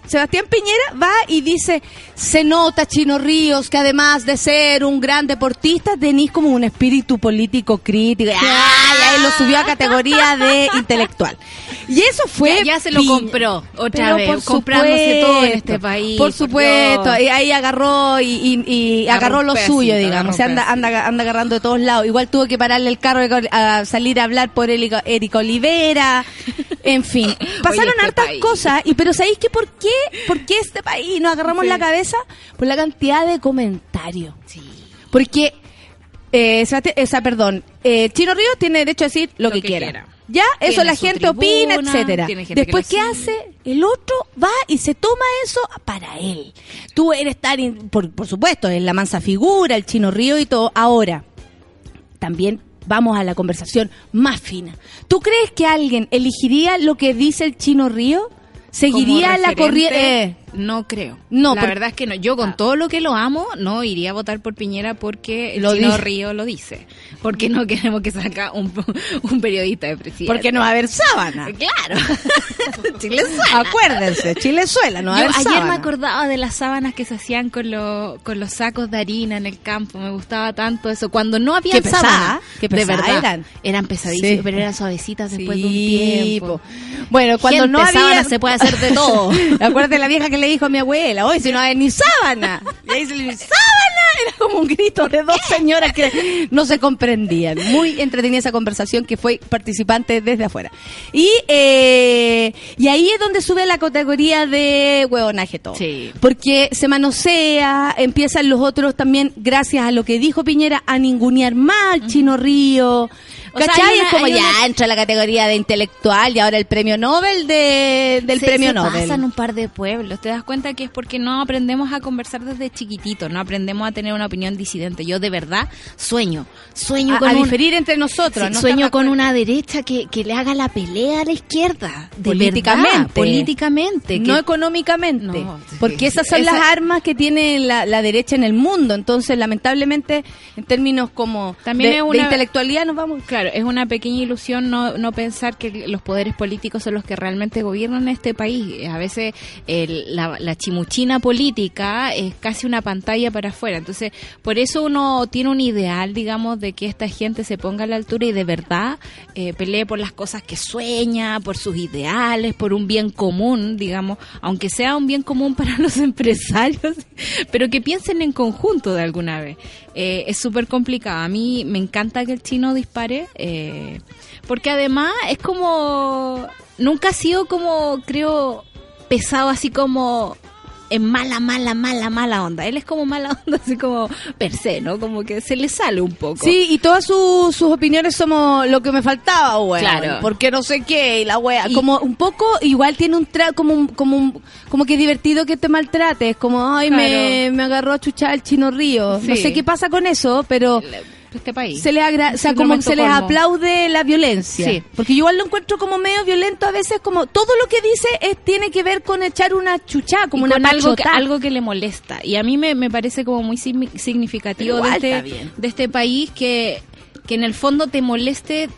Sebastián Piñera va y dice, se nota Chino Ríos que además de ser un gran deportista tenís como un espíritu político crítico. ¡Ay! Ahí lo subió a categoría de intelectual. Y eso fue... Ya- ya se lo compró otra Pero vez, comprándose todo en este país, Por supuesto, y ahí agarró y, y- y Agarró lo suyo, digamos. un Se anda, anda, anda agarrando de todos lados. Igual tuvo que pararle el carro a salir a hablar por Eric, Olivera. En fin, pasaron este hartas país. cosas. Y pero ¿sabéis que por qué? ¿Por qué este país nos agarramos Sí. la cabeza? Por la cantidad de comentarios. Porque, eh, o sea, perdón, eh, Chino Río tiene derecho a decir lo, Lo que, que quiera. quiera. Ya, eso Tiene la gente opina, etcétera. que Después, ¿qué hace? El otro va y se toma eso para él. Tú eres tan, por, por supuesto, es la mansa figura, el chino río y todo. Ahora, también vamos a la conversación más fina. ¿Tú crees que alguien elegiría lo que dice el chino río? ¿Seguiría la corriente? Eh, No creo. No, la por- verdad es que no. Yo con todo lo que lo amo, no iría a votar por Piñera porque el Lo Chino dice. Río lo dice. Porque no queremos que salga un, un periodista de presidente. Porque no va a haber sábana. Claro. Chilezuela. Acuérdense, Chilezuela, no va a haber ayer sábana. me acordaba de las sábanas que se hacían con, lo- con los sacos de harina en el campo. Me gustaba tanto eso. Cuando no había sábana, qué de verdad, eran. eran pesadísimas, Sí. pero eran suavecitas después de un Sí, tiempo. po. Bueno, cuando Gente, no había... sábana se puede hacer de todo. Acuérdate la vieja que le dijo a mi abuela, hoy si no hay ni sábana. Y ahí se le dice, ¡sábana! Era como un grito de dos señoras que no se comprendían. Muy entretenida esa conversación que fue participante desde afuera. Y, eh, y ahí es donde sube la categoría de huevonaje todo. Sí. Porque se manosea, empiezan los otros también, gracias a lo que dijo Piñera, a ningunear más Chino Río. O ¿Cachai? una- es como ya una- entra la categoría de intelectual y ahora el premio Nobel de, del Se- premio se Nobel. pasan un par de pueblos. Te das cuenta que es porque no aprendemos a conversar desde chiquitito, no aprendemos a tener una opinión disidente. Yo de verdad sueño, sueño a, con a un- diferir entre nosotros. Sí, no sueño con de una derecha que, que le haga la pelea a la izquierda. De políticamente. verdad, políticamente. no que- económicamente. No, porque esas son Esa- las armas que tiene la, la derecha en el mundo. Entonces, lamentablemente, en términos como También de, es de una- intelectualidad, nos vamos. Claro, es una pequeña ilusión no, no pensar que los poderes políticos son los que realmente gobiernan este país. A veces el- la, la chimuchina política es casi una pantalla para afuera. Entonces, por eso uno tiene un ideal, digamos, de que esta gente se ponga a la altura y de verdad eh, pelee por las cosas que sueña, por sus ideales, por un bien común, digamos, aunque sea un bien común para los empresarios, pero que piensen en conjunto de alguna vez. Eh, es súper complicado. A mí me encanta que el chino dispare, eh, porque además es como, nunca ha sido como, creo, pesado así como es mala, mala, mala, mala onda. Él es como mala onda, así como per se, ¿no? Como que se le sale un poco. Sí, y todas su- sus opiniones somos lo que me faltaba, weón. Claro. Porque no sé qué, y la wea. Y- como un poco, igual tiene un tra como un, como un, como que es divertido que te maltrates. Como, ay, me, Claro. me agarró a chuchar el chino río. No sé qué pasa con eso, pero Este país. se les agra- o sea, como se les aplaude la violencia. Sí. Porque yo igual lo encuentro como medio violento a veces, como todo lo que dice es, tiene que ver con echar una chuchá, como y una con algo que, algo que le molesta. Y a mí me, me parece como muy signi- significativo de este, de este país que, que en el fondo te moleste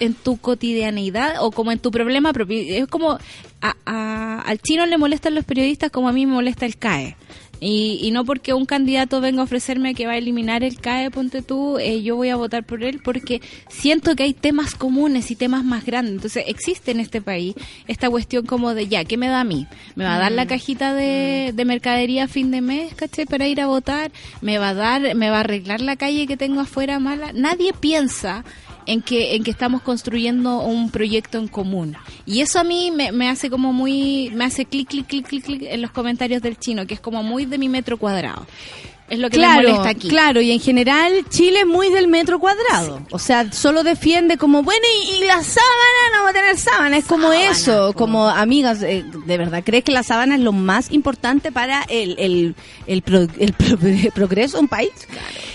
en tu cotidianeidad o como en tu problema propio. Es como a- a- al chino le molestan los periodistas como a mí me molesta el CAE. Y, y no porque un candidato venga a ofrecerme que va a eliminar el CAE, ponte tú, eh, yo voy a votar por él porque siento que hay temas comunes y temas más grandes. Entonces existe en este país esta cuestión como de, ya, ¿qué me da a mí? ¿Me va a dar la cajita de, de mercadería a fin de mes, caché, para ir a votar? ¿Me va a dar, me va a arreglar la calle que tengo afuera mala? Nadie piensa en que, en que estamos construyendo un proyecto en común. Y eso a mí me, me hace como muy, me hace clic, clic, clic, clic, clic en los comentarios del chino, que es como muy de mi metro cuadrado. Es lo que claro, molesta aquí. Claro, y en general Chile es muy del metro cuadrado. O sea, solo defiende como, bueno, y, y la sábana no va a tener sábana. Es como Sábana, eso, po. como amigas, eh, de verdad, ¿crees que la sábana es lo más importante para el, el, el, pro- el pro- progreso de un país?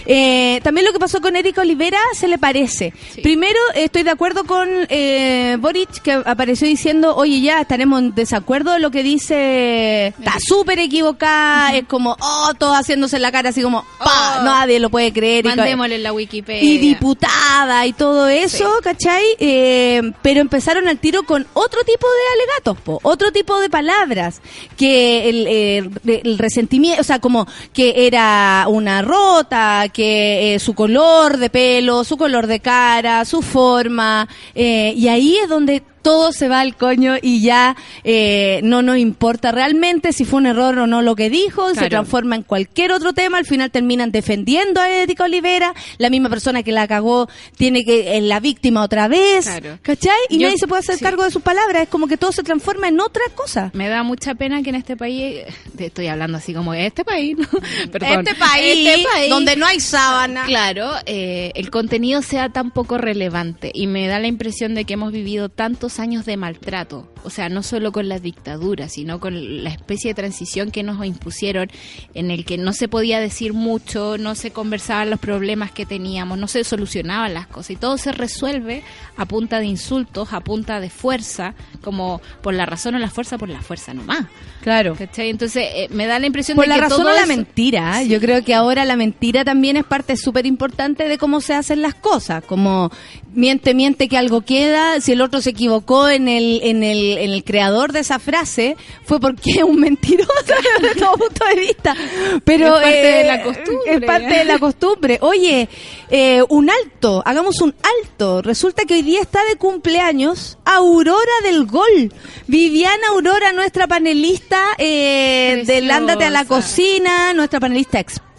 Eh, también lo que pasó con Erika Olivera se le parece. Sí. Primero, estoy de acuerdo con eh, Boric, que apareció diciendo, oye, ya estaremos en desacuerdo de lo que dice, está súper equivocada, es como, oh, todos haciéndose la cara así como, pa, Oh. nadie lo puede creer. y Mandémosle la Wikipedia. y diputada y todo eso, ¿cachai? Eh, pero empezaron al tiro con otro tipo de alegatos, po, otro tipo de palabras, que el, eh, el resentimiento, o sea, como que era una rota, que eh, su color de pelo, su color de cara, su forma, eh, y ahí es donde todo se va al coño y ya eh, no nos importa realmente si fue un error o no lo que dijo, se transforma en cualquier otro tema, al final terminan defendiendo a Erika Olivera, la misma persona que la cagó tiene que es la víctima otra vez, Claro. ¿cachai? Y Yo- nadie se puede hacer sí. cargo de sus palabras, es como que todo se transforma en otra cosa. Me da mucha pena que en este país, te estoy hablando así como este país, ¿no? Perdón. Este país, Este país, donde no hay sábana. Claro, eh, el contenido sea tan poco relevante y me da la impresión de que hemos vivido tantos años de maltrato, o sea, no solo con la dictadura, sino con la especie de transición que nos impusieron en el que no se podía decir mucho, no se conversaban los problemas que teníamos, no se solucionaban las cosas y todo se resuelve a punta de insultos, a punta de fuerza, como por la razón o la fuerza, por la fuerza nomás. Claro. ¿Cachai? Entonces eh, me da la impresión Por de la que razón todo o la eso- mentira. ¿eh? Yo creo que ahora la mentira también es parte súper importante de cómo se hacen las cosas. Como miente, miente que algo queda. Si el otro se equivocó en el, en el, el creador de esa frase, fue porque es un mentiroso desde todo punto de vista. Pero Es parte eh, de la costumbre. Es parte de la costumbre. Oye, eh, un alto, hagamos un alto. Resulta que hoy día está de cumpleaños Aurora del Gol. Viviana Aurora, nuestra panelista eh, del Preciosa. Ándate a la cocina, nuestra panelista experta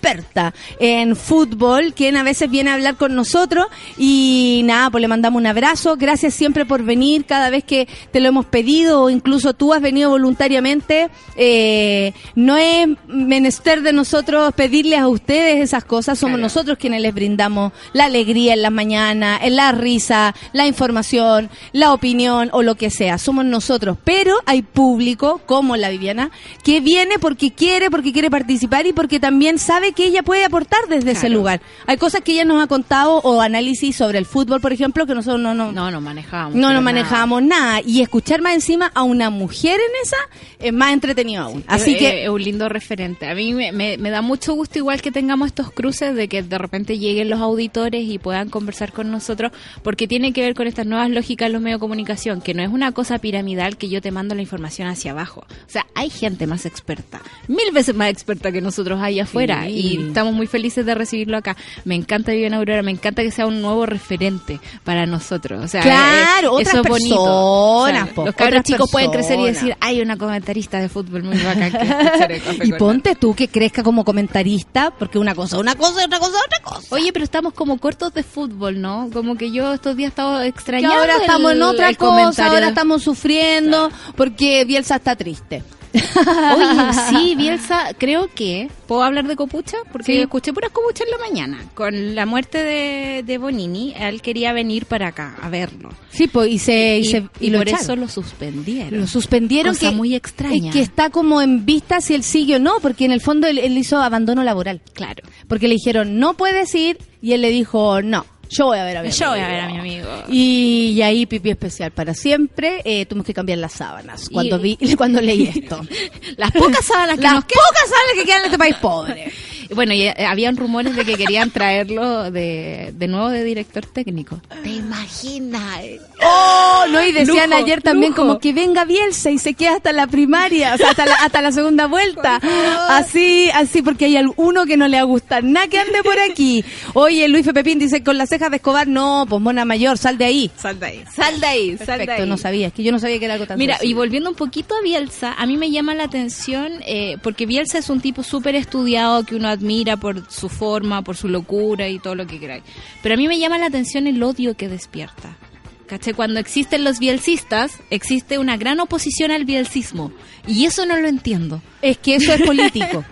en fútbol, quien a veces viene a hablar con nosotros. Y nada, pues le mandamos un abrazo, gracias siempre por venir. Cada vez que te lo hemos pedido o incluso tú has venido voluntariamente, eh, no es menester de nosotros pedirles a ustedes esas cosas, somos Claro. nosotros quienes les brindamos la alegría en las mañanas, en la risa, la información, la opinión o lo que sea, somos nosotros, pero hay público como la Viviana que viene porque quiere, porque quiere participar y porque también sabe que ella puede aportar desde ese lugar. Hay cosas que ella nos ha contado o análisis sobre el fútbol, por ejemplo, que nosotros no no No, no manejábamos. no nos nada. manejábamos nada y escuchar más encima a una mujer en esa es más entretenido aún. Así Es- que es un lindo referente. A mí me, me- me da mucho gusto igual que tengamos estos cruces de que de repente lleguen los auditores y puedan conversar con nosotros porque tiene que ver con estas nuevas lógicas en los medios de comunicación, que no es una cosa piramidal que yo te mando la información hacia abajo. O sea, hay gente más experta, mil veces más experta que nosotros ahí afuera Sí. Y estamos muy felices de recibirlo acá. Me encanta Viviana Aurora, me encanta que sea un nuevo referente para nosotros. O sea, Claro, eh, otras eso es bonito. O sea, personas, po, los cabros chicos pueden crecer y personas. decir, hay una comentarista de fútbol muy bacán que y ponte tú que crezca como comentarista, porque una cosa, una cosa, otra cosa, otra cosa. Oye, pero estamos como cortos de fútbol, ¿no? Como que yo estos días he estado Que extrañando ahora estamos en el- otra el cosa, ahora estamos sufriendo porque Bielsa está triste. Oye, sí, Bielsa, creo que. ¿Puedo hablar de Copucha? Porque Sí. escuché puras Copucha en la mañana. Con la muerte de, de Bonini, él quería venir para acá a verlo. Sí, pues, y se, y, Y, se, y lo por echaron. eso lo suspendieron. Lo suspendieron Cosa que muy extraña. que está como en vista si él sigue o no, porque en el fondo él, él hizo abandono laboral. Claro. Porque le dijeron, no puedes ir, y él le dijo, no, yo voy a ver a mi Yo voy a amigo". ver a mi amigo. Y, y ahí pipí especial para siempre, eh, tuvimos que cambiar las sábanas cuando Y- vi, cuando leí esto. Las pocas sábanas que las nos quedan. pocas sábanas que quedan en este país pobre. Bueno, y eh, habían rumores de que querían traerlo de, de nuevo de director técnico. ¿Te imaginas? Oh, no, y decían Lujo, ayer también lujo. como que venga Bielsa y se queda hasta la primaria, o sea, hasta la, hasta la segunda vuelta. Así, así, porque hay uno que no le va a gustar nada que ande por aquí. Oye, Luis F. Pepín dice, con las cejas de Escobar, no, pues mona mayor, sal de ahí. Sal de ahí. Sal de ahí, sal de Perfecto, ahí. no sabía, es que yo no sabía que era algo tan Mira, y volviendo un poquito a Bielsa, a mí me llama la atención eh, porque Bielsa es un tipo súper estudiado que uno admira por su forma, por su locura y todo lo que queráis. Pero a mí me llama la atención el odio que despierta. ¿Caché? Cuando existen los bielcistas, existe una gran oposición al bielcismo. Y eso no lo entiendo. Es que eso es político.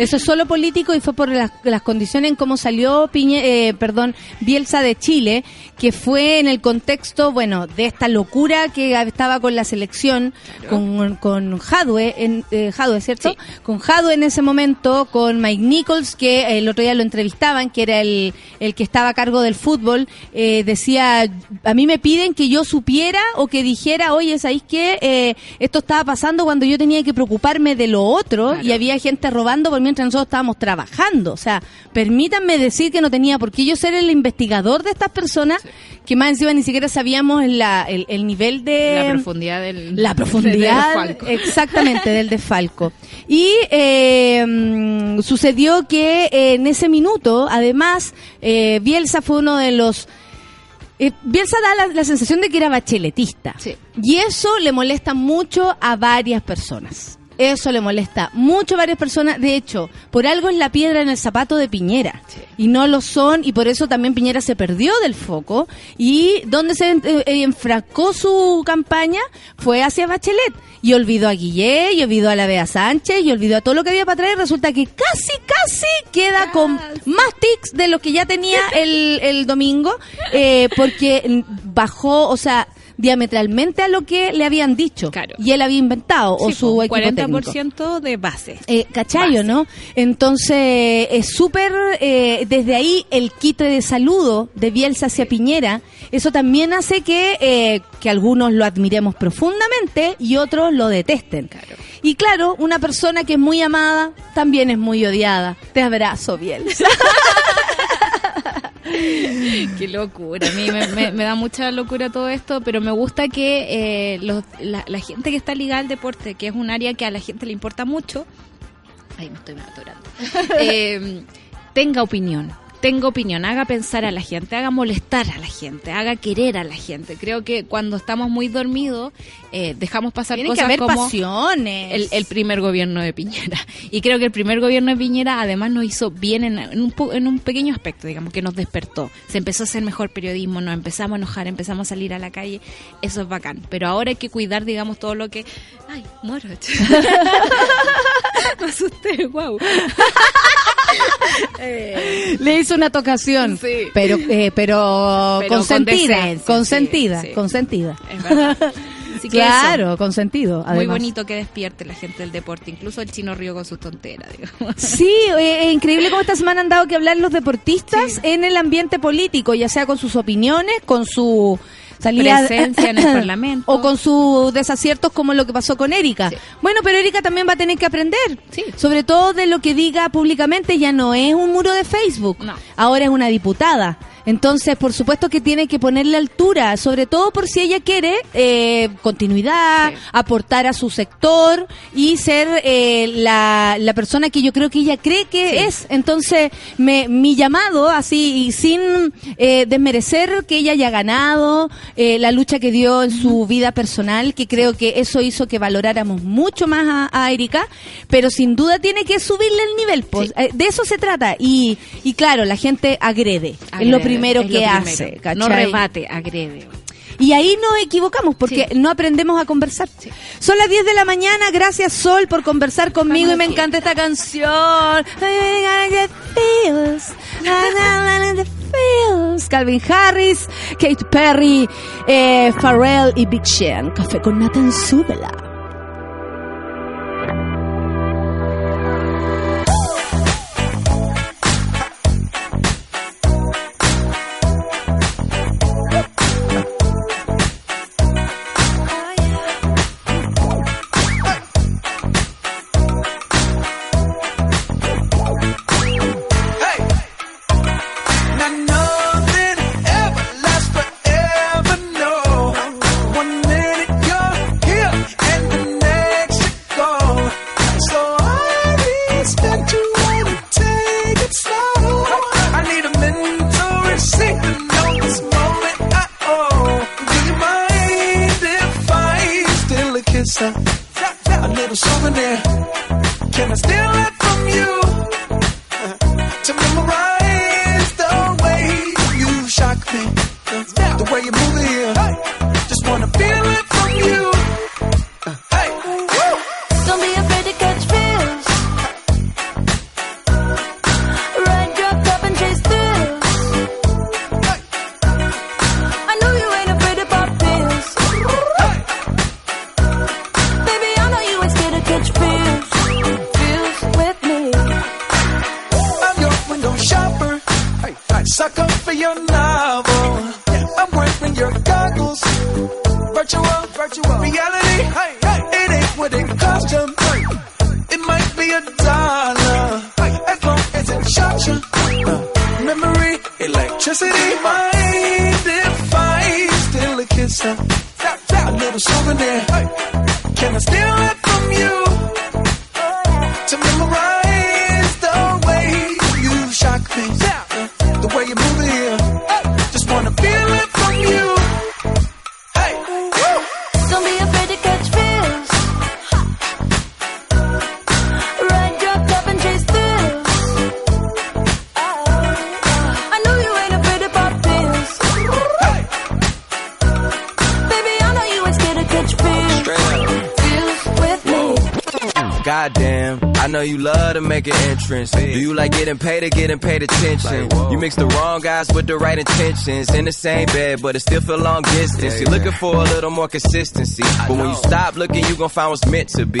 Eso es solo político y fue por las, las condiciones en cómo salió Piñe, eh, perdón, Bielsa de Chile, que fue en el contexto, bueno, de esta locura que estaba con la selección, con, con Jadwe, en, eh, Jadwe, ¿cierto? Sí. Con Jadwe en ese momento, con Mike Nichols, que el otro día lo entrevistaban, que era el, el que estaba a cargo del fútbol, eh, decía, a mí me piden que yo supiera o que dijera, oye, ¿sabéis qué? Eh, esto estaba pasando cuando yo tenía que preocuparme de lo otro y había gente robando por mientras nosotros estábamos trabajando. O sea, permítanme decir que no tenía por qué yo ser el investigador de estas personas, que más encima ni siquiera sabíamos la- el, el nivel de... la profundidad del... La profundidad, del exactamente, del desfalco. Y eh, sucedió que eh, en ese minuto, además, eh, Bielsa fue uno de los... eh, Bielsa da la, la sensación de que era bacheletista. Sí. Y eso le molesta mucho a varias personas. Eso le molesta mucho a varias personas. De hecho, por algo es la piedra en el zapato de Piñera. Y no lo son, y por eso también Piñera se perdió del foco. Y donde se eh, enfrascó su campaña fue hacia Bachelet. Y olvidó a Guillé, y olvidó a la Bea Sánchez, y olvidó a todo lo que había para traer. Resulta que casi, casi queda con más tics de lo que ya tenía el, el domingo, eh, porque bajó, o sea, diametralmente a lo que le habían dicho. Claro. Y él había inventado, o su equipo 40% técnico. de base. Eh, ¿Cachayo, Base. no? Entonces, es súper, eh, desde ahí el quite de saludo de Bielsa hacia Piñera, eso también hace que, eh, que algunos lo admiremos profundamente y otros lo detesten. Y claro, una persona que es muy amada también es muy odiada. Te abrazo, Bielsa. Qué locura. A mí me, me- me da mucha locura todo esto, pero me gusta que eh, los- la, la gente que está ligada al deporte, que es un área que a la gente le importa mucho, ahí me estoy atorando, eh, tenga opinión. Tenga opinión, haga pensar a la gente, haga molestar a la gente, haga querer a la gente. Creo que cuando estamos muy dormidos, eh, dejamos pasar que cosas haber como pasiones. el, el primer gobierno de Piñera. Y creo que el primer gobierno de Piñera además nos hizo bien en, en un, en un pequeño aspecto, digamos, que nos despertó. Se empezó a hacer mejor periodismo, nos empezamos a enojar, empezamos a salir a la calle. Eso es bacán. Pero ahora hay que cuidar, digamos, todo lo que... Ay, muero. Me asusté, wow. Le hizo una tocación, Sí. pero, eh, pero, Pero con consentida, decencia, consentida, sí, sí. consentida. Es verdad. Así que claro, consentido. muy bonito que despierte la gente del deporte, incluso el chino río con sus tonteras, digamos. Sí, eh, es increíble cómo esta semana han dado que hablar los deportistas en el ambiente político, ya sea con sus opiniones, con su salida Presencia en el Parlamento. o con sus desaciertos como lo que pasó con Erika. Sí. Bueno, pero Erika también va a tener que aprender. Sí. Sobre todo de lo que diga públicamente ya no es un muro de Facebook. No. Ahora es una diputada. Entonces, por supuesto que tiene que ponerle altura, sobre todo por si ella quiere eh, continuidad, Sí. aportar a su sector y ser eh, la, la persona que yo creo que ella cree que Sí. es. Entonces, me, mi llamado, así, y sin eh, desmerecer que ella haya ganado, eh, la lucha que dio en su vida personal, que creo que eso hizo que valoráramos mucho más a, a Erika, pero sin duda tiene que subirle el nivel. pues, Sí. eh, de eso se trata. Y, y claro, la gente agrede. Es lo Agrede, primero que primero. hace. No rebate, agrede. Y ahí nos equivocamos porque Sí. no aprendemos a conversar. Son las 10 de la mañana. Gracias, Sol, por conversar conmigo y me encanta esta canción. Calvin Harris, Kate Perry, eh, Pharrell y Big Sean. Café con Nathan Súbela. Do you like getting paid or getting paid attention? You mix the wrong guys with the right intentions. In the same bed, but it still feel long distance. You're looking for a little more consistency. But when you stop looking, you gon' find what's meant to be.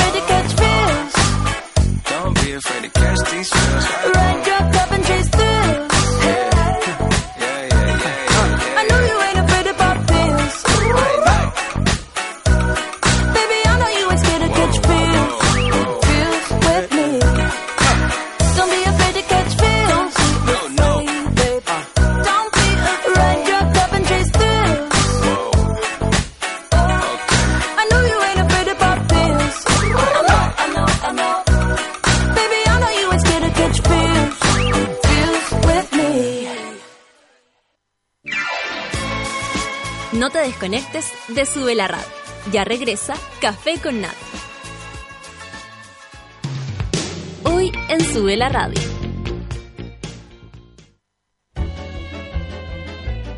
afraid to catch these feels. Ride your cup and chase thrills. Te desconectes de Sube la Radio. Ya regresa Café con Nat. Hoy en Sube la Radio.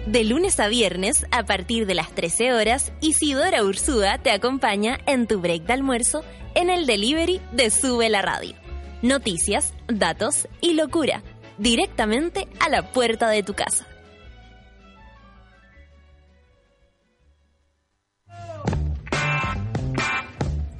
De lunes a viernes, a partir de las 13 horas, Isidora Ursúa te acompaña en tu break de almuerzo en el delivery de Sube la Radio. Noticias, datos y locura, directamente a la puerta de tu casa.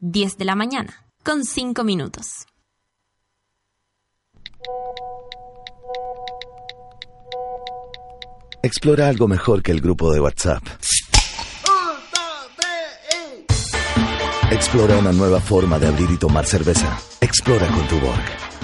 Diez de la mañana, con 5 minutos. Explora algo mejor que el grupo de WhatsApp. Explora una nueva forma de abrir y tomar cerveza. Explora con tu Borg.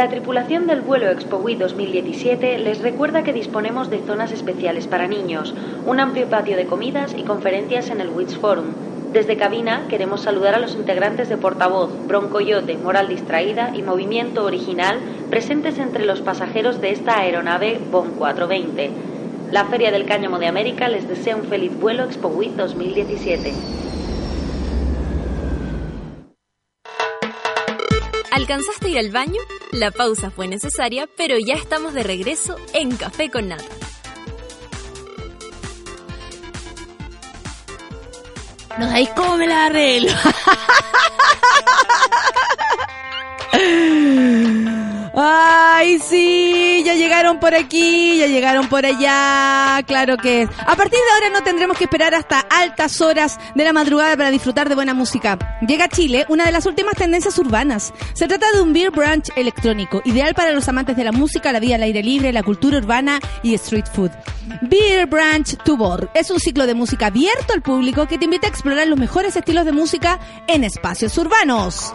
La tripulación del vuelo ExpoWi 2017 les recuerda que disponemos de zonas especiales para niños, un amplio patio de comidas y conferencias en el WITS Forum. Desde cabina queremos saludar a los integrantes de Portavoz, Broncoyote, Moral Distraída y Movimiento Original presentes entre los pasajeros de esta aeronave BOM 420. La Feria del Cáñamo de América les desea un feliz vuelo ExpoWi 2017. ¿Alcanzaste a ir al baño? La pausa fue necesaria, pero ya estamos de regreso en Café con Nata. No sabéis cómo me la arreglo. Ay, sí, ya llegaron por aquí, ya llegaron por allá, claro que es. A partir de ahora no tendremos que esperar hasta altas horas de la madrugada para disfrutar de buena música. Llega a Chile una de las últimas tendencias urbanas. Se trata de un beer brunch electrónico, ideal para los amantes de la música, la vida al aire libre, la cultura urbana y street food. Beer Brunch Tuborg es un ciclo de música abierto al público que te invita a explorar los mejores estilos de música en espacios urbanos.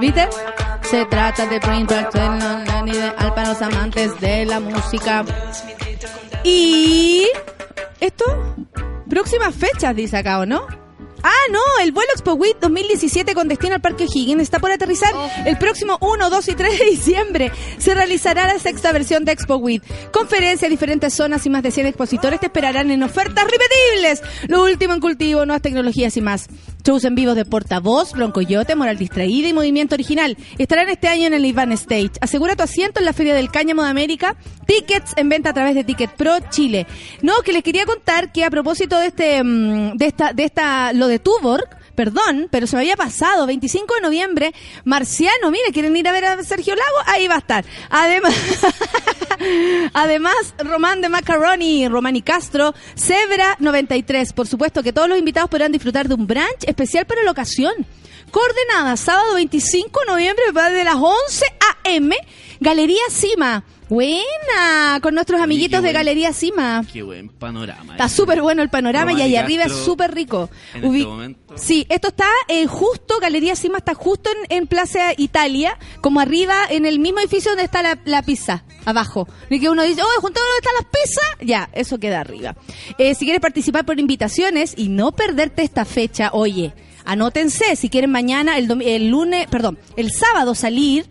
¿Viste? Se trata de Brunch, ideal para los amantes de la música. Y esto, próximas fechas, dice acá, ¿o no? Ah, no, el vuelo Expo Week 2017 con destino al Parque O'Higgins está por aterrizar el próximo 1, 2 y 3 de diciembre. Se realizará la sexta versión de Expo Week. Conferencias, diferentes zonas y más de 100 expositores te esperarán en ofertas repetibles. Lo último en cultivo, nuevas tecnologías y más. Shows en vivo de Portavoz, Broncoyote, Moral Distraída y Movimiento Original. Estarán este año en el Ivan Stage. Asegura tu asiento en la Feria del Cáñamo de América. Tickets en venta a través de Ticket Pro Chile. No, que les quería contar que a propósito de este, mm, de esta, de esta, lo de Tuborg, perdón, pero se me había pasado, 25 de noviembre, Marciano, mire, ¿quieren ir a ver a Sergio Lago? Ahí va a estar. Además, además Román de Macaroni, Román y Castro, Zebra 93. Por supuesto que todos los invitados podrán disfrutar de un brunch especial para la ocasión. Coordenada, sábado 25 de noviembre, desde las 11 a.m., Galería Cima. Buena, con nuestros amiguitos de buen- Galería Cima. Qué buen panorama. Está eh. súper bueno el panorama y y arriba es súper rico. en Ubi- este momento. Sí, esto está eh, justo, Galería Cima está justo en, en Plaza Italia, como arriba en el mismo edificio donde está la, la pizza, abajo. Y que uno dice, oh, junto donde están las pizzas, ya, eso queda arriba. Eh, si quieres participar por invitaciones y no perderte esta fecha, oye, anótense, si quieren mañana, el, el lunes, perdón, el sábado salir,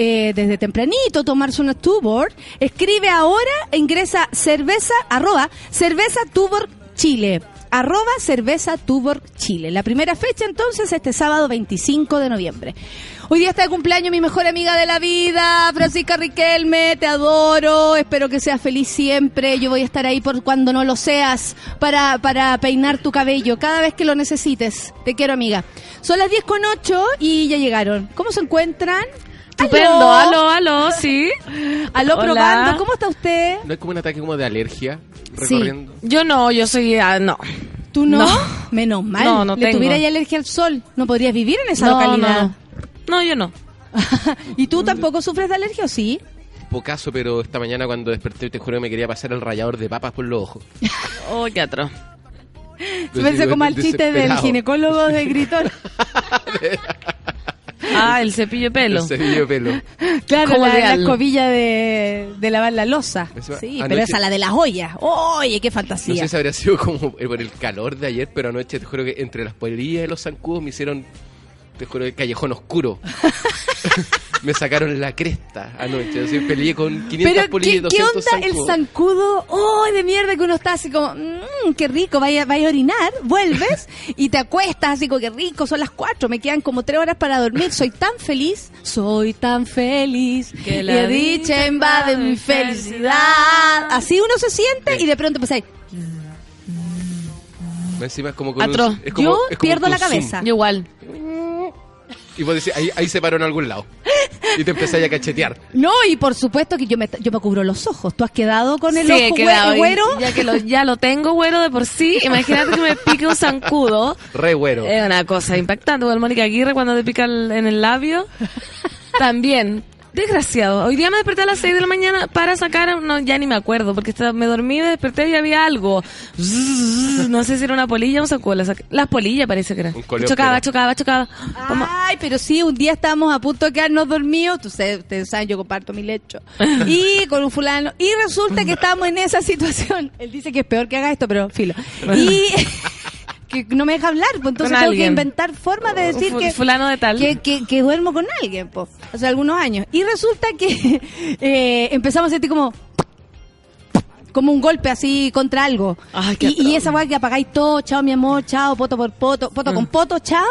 eh, desde tempranito tomarse una Tuborg, escribe ahora, ingresa cerveza, arroba, cerveza Tuborg Chile. Arroba cerveza Tuborg Chile. La primera fecha entonces este sábado 25 de noviembre. Hoy día está de cumpleaños mi mejor amiga de la vida, Francisca Riquelme, te adoro, espero que seas feliz siempre, yo voy a estar ahí por cuando no lo seas, para, para peinar tu cabello, cada vez que lo necesites, te quiero amiga. Son las 10 con 8 y ya llegaron. ¿Cómo se encuentran? Estupendo, aló, aló, sí. Aló, Hola. probando. ¿Cómo está usted? ¿No es como un ataque como de alergia Sí. recorriendo? Yo no, yo soy, ah, no. ¿Tú no? No. Menos mal. No, no Le tengo. tuviera ya alergia al sol. No podrías vivir en esa no, localidad. no. No, yo no. ¿Y tú tampoco sufres de alergia o sí? Pocaso, pero esta mañana cuando desperté te juro que me quería pasar el rallador de papas por los ojos. Oh, qué atroz. Pensé como al chiste del ginecólogo de Gritón. Ah, el cepillo de pelo. El cepillo de pelo. Claro, ¿Cómo la, la escobilla de, de lavar la losa. Sí, anoche- pero esa la de las ollas. Oye, qué No fantasía. sé si habría sido como eh, por el calor de ayer, pero anoche te juro que entre las polillas y los zancudos me hicieron, te juro que callejón oscuro. me sacaron la cresta anoche. Así peleé con 500 Pero, ¿qué, qué 200 onda el zancudo? ¡Oh, de mierda! Que uno está así como, mmm, qué rico, vaya, vaya a orinar, vuelves y te acuestas así como, qué rico, son las cuatro, me quedan como tres horas para dormir, soy tan feliz, soy tan feliz, Que la dicha invade mi felicidad. Así uno se siente y de pronto pues ahí, Encima es como con un- Atroz. es como- yo es como pierdo la zoom. cabeza. Yo igual. Y vos decís, ahí, ahí se paró en algún lado. Y te empecé a cachetear. No, y por supuesto que yo me, yo me cubro los ojos. ¿Tú has quedado con el Sí, ojo quedado güero? Ya que lo, ya lo tengo güero de por sí. Imagínate que me pique un zancudo. Re güero. Es una cosa impactante. Igual Mónica Aguirre cuando te pica el- en el labio. También. Desgraciado. Hoy día me desperté a las 6 de la mañana para sacar, no, ya ni me acuerdo, porque estaba- me dormí, me desperté y había algo. No sé si era una polilla o un. La saqué- Las polillas parece que era. Chocaba, chocaba, chocaba. Vamos. Ay, pero sí, un día estábamos a punto de quedarnos dormidos. Tú sabes, ustedes saben, yo comparto mi lecho. Y con un fulano. Y resulta que estábamos en esa situación. Él dice que es peor que haga esto, pero filo. Y que no me deja hablar, pues entonces tengo que inventar formas de decir que. fulano de tal. Que, que, que duermo con alguien, pues, hace algunos años. Y resulta que eh, empezamos a sentir como como un golpe así contra algo. Ay, y, esa weá que apagáis todo, chao mi amor, chao, poto por poto, poto Mm. con poto, chao.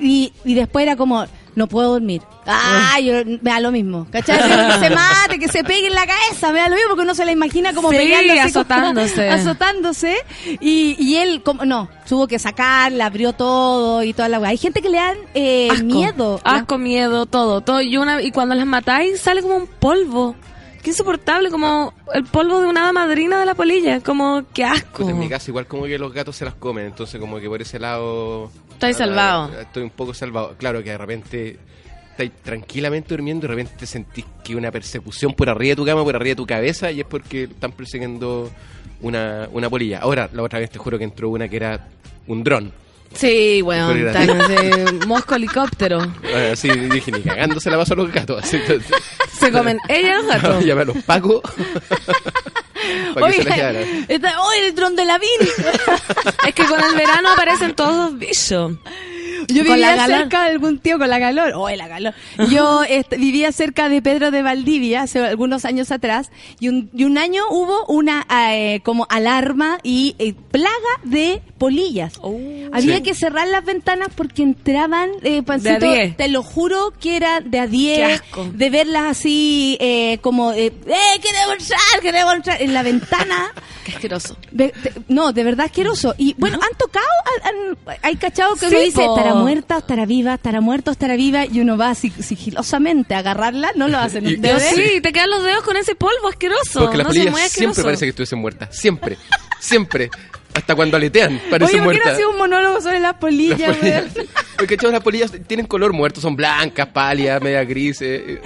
Y, y después era como, no puedo dormir. Ah. Yo- me da lo mismo. ¿Cachai? Que se mate, que se pegue en la cabeza, me da lo mismo porque uno se la imagina como Sí, peleando así como- azotándose. azotándose. Y, y él, como, no, tuvo que sacar, le abrió todo y toda la. Hay gente que le dan eh, Asco. miedo. Asco, miedo, todo, todo. Y, una, y cuando las matáis sale como un polvo. Qué insoportable, como el polvo de una hada madrina de la polilla. Como, qué asco. Pues en mi caso, igual como que los gatos se las comen, entonces como que por ese lado... Ah, salvado. Estoy un poco salvado. Claro que de repente estáis tranquilamente durmiendo y de repente sentís que una persecución por arriba de tu cama, por arriba de tu cabeza, y es porque están persiguiendo una, una polilla. Ahora, la otra vez te juro que entró una que era un dron. Sí, bueno, tan- de mosco helicóptero. Así dije, ni cagando se la paso a los gatos. Así, entonces, Se comen ella y los gatos. llamé a los pacos. para que se les Oiga, llevaran. está- ¡Oh, el dron de la Es que con el verano aparecen todos bichos. Yo Con vivía cerca de algún tío con la calor. Oh, la calor. Yo este, vivía cerca de Pedro de Valdivia hace algunos años atrás y un, y un año hubo una eh, como alarma y eh, plaga de polillas. Había Sí. que cerrar las ventanas porque entraban, eh, pancito, De a diez. te lo juro que era de a 10, Qué asco. de verlas así eh, como, eh, ¡eh, queremos entrar, queremos entrar! En la ventana. Qué asqueroso. De- de- no, de verdad asqueroso. Y bueno, han tocado, han, han- hay cachado que Sí, uno dice, po. estará muerta, estará viva, estará muerta, estará viva, y uno va sig- sigilosamente a agarrarla, no lo hacen Y- ustedes. Sí, te quedan los dedos con ese polvo asqueroso. Porque las no polillas muy siempre asqueroso. parece que estuviesen muertas. Siempre. Siempre. Hasta cuando aletean, Oye, parecen ¿por qué no muertas. hacía un monólogo sobre las polillas? Las polillas. Porque chavos, las polillas tienen color muerto, son blancas, pálidas, media grises.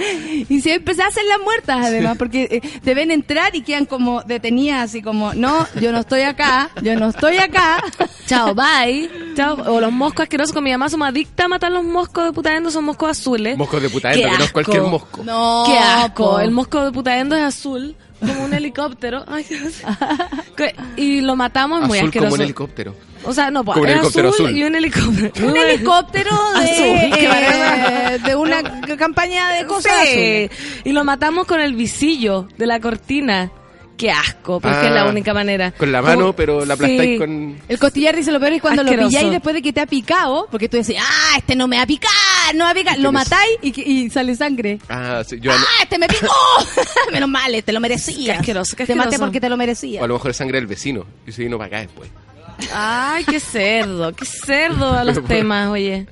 Y siempre se hacen las muertas, además, porque eh, te ven entrar y quedan como detenidas, así como, no, yo no estoy acá, yo no estoy acá. Chao, bye. Chao. O los moscos asquerosos con mi mamá somos adictas a matar los moscos de putaendo, son moscos azules. Moscos de puta Qué que no es cualquier mosco. No, Qué asco. El mosco de putaendo es azul, como un helicóptero. Ay, Dios. Y lo matamos muy asqueroso. como un helicóptero. O sea, no, pues, azul, azul. y un helicóptero. Un helicóptero de, Azul, eh, de una campaña de cosas Sí. azules. Y lo matamos con el visillo de la cortina. Qué asco, porque Ah, es la única manera. Con la mano, Como- pero la aplastáis Sí. con... El costillar dice lo peor es cuando lo Asqueroso. pilláis después de que te ha picado, porque tú dices, ah, este no me va a picar, no me va a picar. Lo matáis y, sale sangre. Ah, sí, yo... Ah, este me picó. Menos mal, te lo merecías. Qué asqueroso, qué Te maté asqueroso. porque te lo O merecías. a lo mejor es sangre del vecino. Y se vino para acá después. Ay, qué cerdo, qué cerdo a los temas, oye.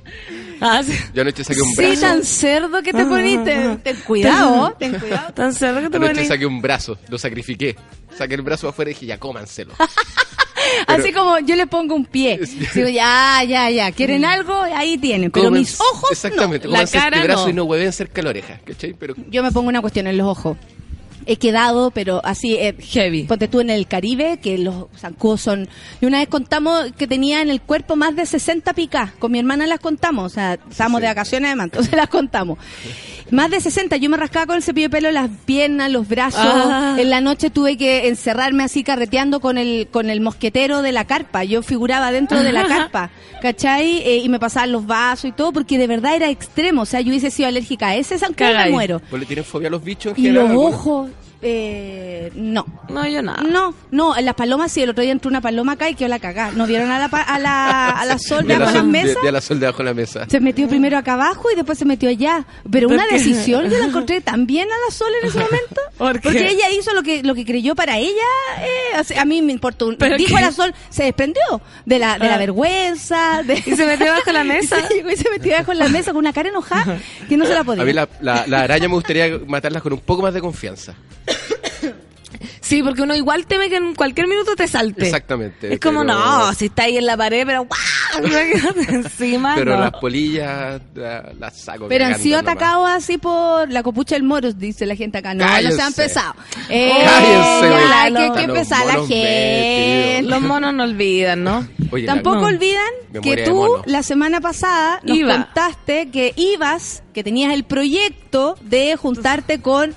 Ah, sí. Yo anoche saqué un Sí, brazo. tan cerdo que te poniste. Ten cuidado, ten cuidado. Tan cerdo que te Anoche saqué un brazo, lo sacrifiqué. Saqué el brazo afuera y dije, ya cómanselo. Así como yo le pongo un pie. Digo, ya, ya, ya. ¿Quieren algo? Ahí tienen. Pero Comen- mis ojos, Exactamente, La cómanse cara este brazo no. y no hueven cerca de la oreja. ¿Cachai? Pero no. Yo me pongo una cuestión en los ojos. He quedado, pero así, eh, Heavy. Ponte tú en el Caribe, que los zancudos son... Y una vez contamos que tenía en el cuerpo más de 60 picas. Con mi hermana las contamos. O sea, estábamos de vacaciones además, entonces las contamos. Más de 60. Yo me rascaba con el cepillo de pelo las piernas, los brazos. Ah. En la noche tuve que encerrarme así carreteando con el, con el mosquetero de la carpa. Yo figuraba dentro de la carpa. ¿Cachai? Eh, y me pasaban los vasos y todo, porque de verdad era extremo. O sea, yo hubiese sido alérgica a ese zancudo y me muero. ¿vos le tienen fobia a los bichos en Y general? los ojos. Eh, no. No, yo nada. No, no, en las palomas sí, el otro día entró una paloma acá y quedó la cagá. ¿No vieron a la, pa- a la, a la sol De debajo la de las sol- de- mesas? de la sol debajo de la mesa. Se metió primero acá abajo y después se metió allá. Pero ¿Por una qué? decisión yo la encontré tan bien a la Sol en ese momento. ¿Por qué? Porque ella hizo lo que lo que creyó para ella. eh, a mí me importó. un- ¿Pero Dijo qué? a la Sol, se desprendió de la, de la Ah. vergüenza. De... Y se metió bajo la mesa. Y se, y se metió bajo la mesa con una cara enojada que no se la podía. A mí la, la, la araña me gustaría matarlas con un poco más de confianza. Sí, porque uno igual teme que en cualquier minuto te salte. Exactamente. Es como, pero- no, si está ahí en la pared, pero ¡guau! encima, Pero no. las polillas la- las saco. Pero han sido atacados así por la copucha del moros, dice la gente acá. No, se han pesado. Eh, Cállense, ya, güey. que, que Los pesar la monos gente. Los monos no olvidan, ¿no? Oye, Tampoco olvidan Memoria que tú la semana pasada nos Iba. contaste que ibas, que tenías el proyecto de juntarte con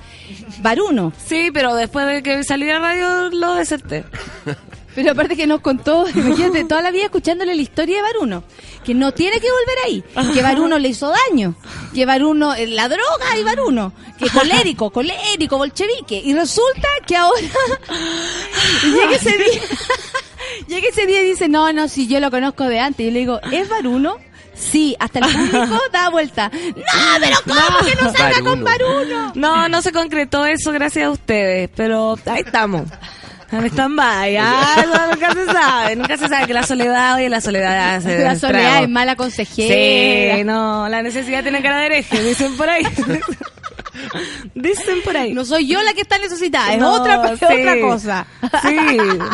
Baruno. Sí, pero después de que salí a radio lo deserté. Pero aparte que nos contó, imagínate, toda la vida escuchándole la historia de Baruno, que no tiene que volver ahí, que Baruno le hizo daño, que Baruno, eh, la droga y Baruno, que colérico, colérico, bolchevique, y resulta que ahora llega ese día, llega ese día y dice, no, no, si yo lo conozco de antes, y yo le digo, ¿es Baruno? Sí, hasta el público da vuelta. No, pero ¿cómo que no salga con Baruno? No, no se concretó eso gracias a ustedes, pero ahí estamos. Ah, no, nunca se sabe, nunca se sabe que la soledad, oye, la soledad hace La soledad es mala consejera. Sí, no, la necesidad tiene cara de hereje, dicen por ahí. dicen por ahí. No soy yo la que está necesitada, es No, otra, es sí. otra cosa. Sí,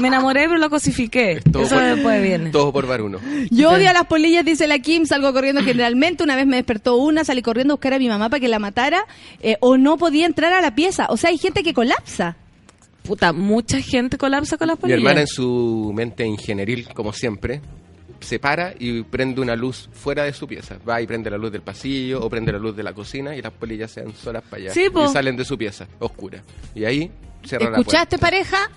me enamoré pero lo cosifiqué. Todo Eso por- después viene. Todo por Baruno. Yo odio a las polillas, dice la Kim, salgo corriendo generalmente. Una vez me despertó una, salí corriendo a buscar a mi mamá para que la matara eh, o no podía entrar a la pieza. O sea, hay gente que colapsa. Puta, mucha gente colapsa con las Mi polillas. hermana en su mente ingenieril, como siempre, se para y prende una luz fuera de su pieza. Va y prende la luz del pasillo o prende la luz de la cocina y las polillas se dan solas para allá. Sí, po. y salen de su pieza, oscura. Y ahí cierra la ¿Escuchaste, pareja?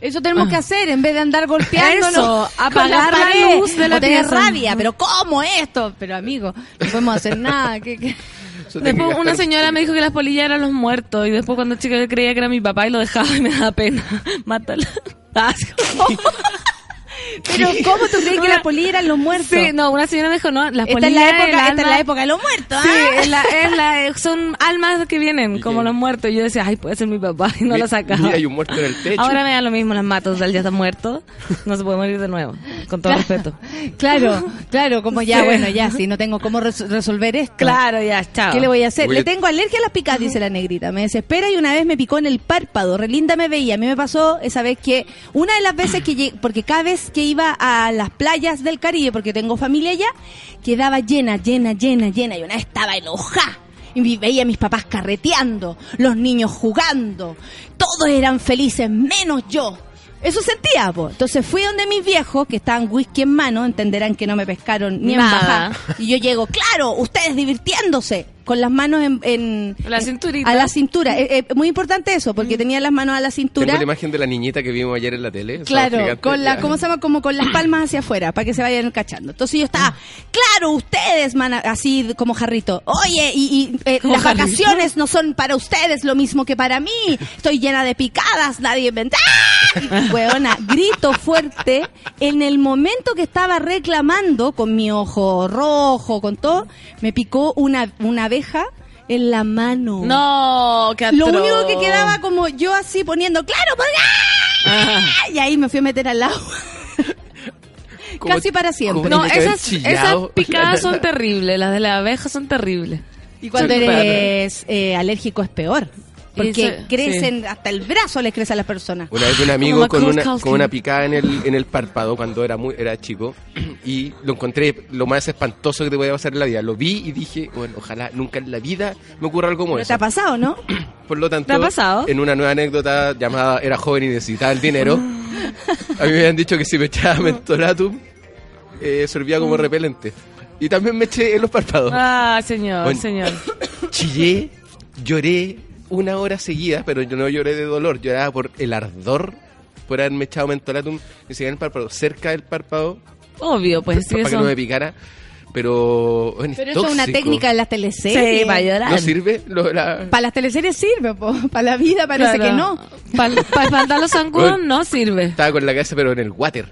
Eso tenemos que hacer en vez de andar golpeándonos. Eso, apagar la pared luz de la o tener pieza. rabia. Pero ¿cómo esto? Pero amigo, no podemos hacer nada. ¿Qué, Después una señora me dijo que las polillas eran los muertos y después cuando chica yo creía que era mi papá y lo dejaba y me daba pena. Mátala. Pero ¿cómo tú crees que las polillas eran los muertos? Sí, no, una señora me dijo, no, las esta, es polillas la época, esta es la época de los muertos. Sí, ¿ah? es la, es la- son almas que vienen, como qué? los muertos. Y yo decía, ay, puede ser mi papá, y no lo sacaba. Mira, hay un muerto en el techo. Ahora me da lo mismo, las mato, o sea, él ya está muerto, no se puede morir de nuevo, con todo respeto. Claro, claro, como ya, Sí. bueno, ya, si no tengo cómo res- resolver esto. Claro, ya, chao. ¿Qué le voy a hacer? Voy Le a- tengo alergia a las picadas, dice la negrita. Me desespera y una vez me picó en el párpado. Relinda me veía. A mí me pasó esa vez que, una de las veces que llegué, porque cada vez que iba a las playas del Caribe, porque tengo familia allá, quedaba llena, llena, llena, llena. Y una vez estaba enojada. Y veía a mis papás carreteando, los niños jugando. Todos eran felices, menos yo. Eso sentía, po. Entonces fui donde mis viejos, que estaban whisky en mano, entenderán que no me pescaron ni en bajada. Y yo llego, claro, ustedes divirtiéndose, con las manos en... en- La cinturita. A la cintura. Es muy importante eso, porque tenía las manos a la cintura. Tengo la imagen de la niñita que vimos ayer en la tele. Claro, gigante, con la, ya. ¿cómo se llama? Como con las palmas hacia afuera, para que se vayan cachando. Entonces yo estaba, claro, ustedes, así como jarrito. Oye, y, y, eh, las jarrito. vacaciones no son para ustedes lo mismo que para mí. Estoy llena de picadas, nadie me... ¡Ah! Weona, grito fuerte. En el momento que estaba reclamando, con mi ojo rojo, con todo, me picó una, una en la mano. No, qué Lo atroz. único que quedaba como yo así poniendo, claro, pues, ¡ah! y ahí me fui a meter al agua. ¿Cómo- Casi para siempre. No, esas, picadas son terribles, las de la abeja son terribles. Y cuando eres eh, alérgico es peor. Porque crecen, hasta el brazo les crece a las personas. Una vez un amigo con una, con una picada en el, en el párpado cuando era muy era chico y lo encontré lo más espantoso que te podía pasar en la vida. Lo vi y dije, bueno, ojalá nunca en la vida me ocurra algo como ¿Pero eso. te ha pasado, no? Por lo tanto, ¿Te ha pasado? en una nueva anécdota llamada Era joven y necesitaba el dinero, a mí me habían dicho que si me echaba mentolatum eh, servía como repelente. Y también me eché en los párpados. Ah, señor, Bueno. señor. Chillé, lloré una hora seguida, pero yo no lloré de dolor, lloraba por el ardor por haberme echado mentolatum y se en el párpado, cerca del párpado, Obvio, pues sí, para que no me picara. pero, bueno, Pero eso es una técnica de las teleseries. Sí, para llorar. ¿No sirve? Lo- la- Para las teleseries sirve, para la vida parece que no. Para espantar los zancudos no sirve. Estaba con la cabeza, pero en el water.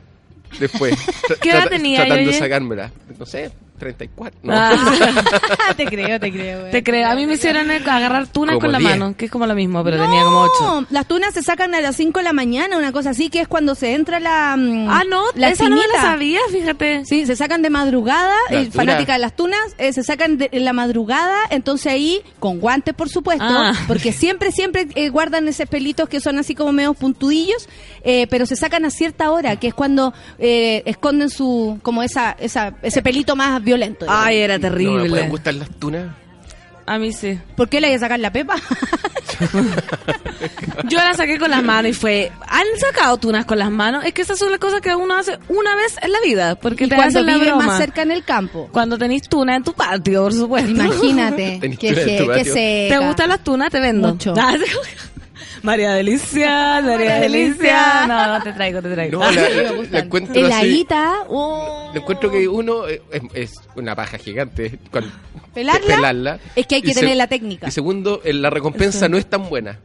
Después. ¿Qué edad tenía, Tratando de sacármela. No sé, 34. No. Ah, te creo, te creo. güey. te creo. A mí me hicieron agarrar tunas Como con la 10. mano, que es como lo mismo, pero tenía como ocho. No, las tunas se sacan a las 5 de la mañana, una cosa así, que es cuando se entra la. mm, Ah, no, la esa no me la sabía, fíjate. Sí, se sacan de madrugada, eh, fanática de las tunas, eh, se sacan de, en la madrugada, entonces ahí, con guantes por supuesto, Ah. porque siempre, siempre eh, guardan esos pelitos que son así como medio puntudillos, eh, pero se sacan a cierta hora, que es cuando eh, esconden su, como esa, esa, ese pelito más violento. Ay, era No me terrible. pueden gustar las tunas. A mí sí. ¿Por qué le hay que sacar la pepa? Yo la saqué con las manos y fue. ¿Han sacado tunas con las manos? Es que esas son las cosas que uno hace una vez en la vida. Porque y te cuando hacen la vive broma. más cerca en el campo. Cuando tenís tuna en tu patio, por supuesto. Imagínate que, se, que se ¿Te gustan las tunas? Te vendo. Mucho. María Delicia, María Delicia. No, no te traigo, te traigo. No, la, la así. Heladita, oh. Encuentro que uno eh, es, es una paja gigante. Con, ¿Pelarla? pelarla. Es que hay que Y se- tener la técnica. Y segundo, eh, la recompensa no es tan buena.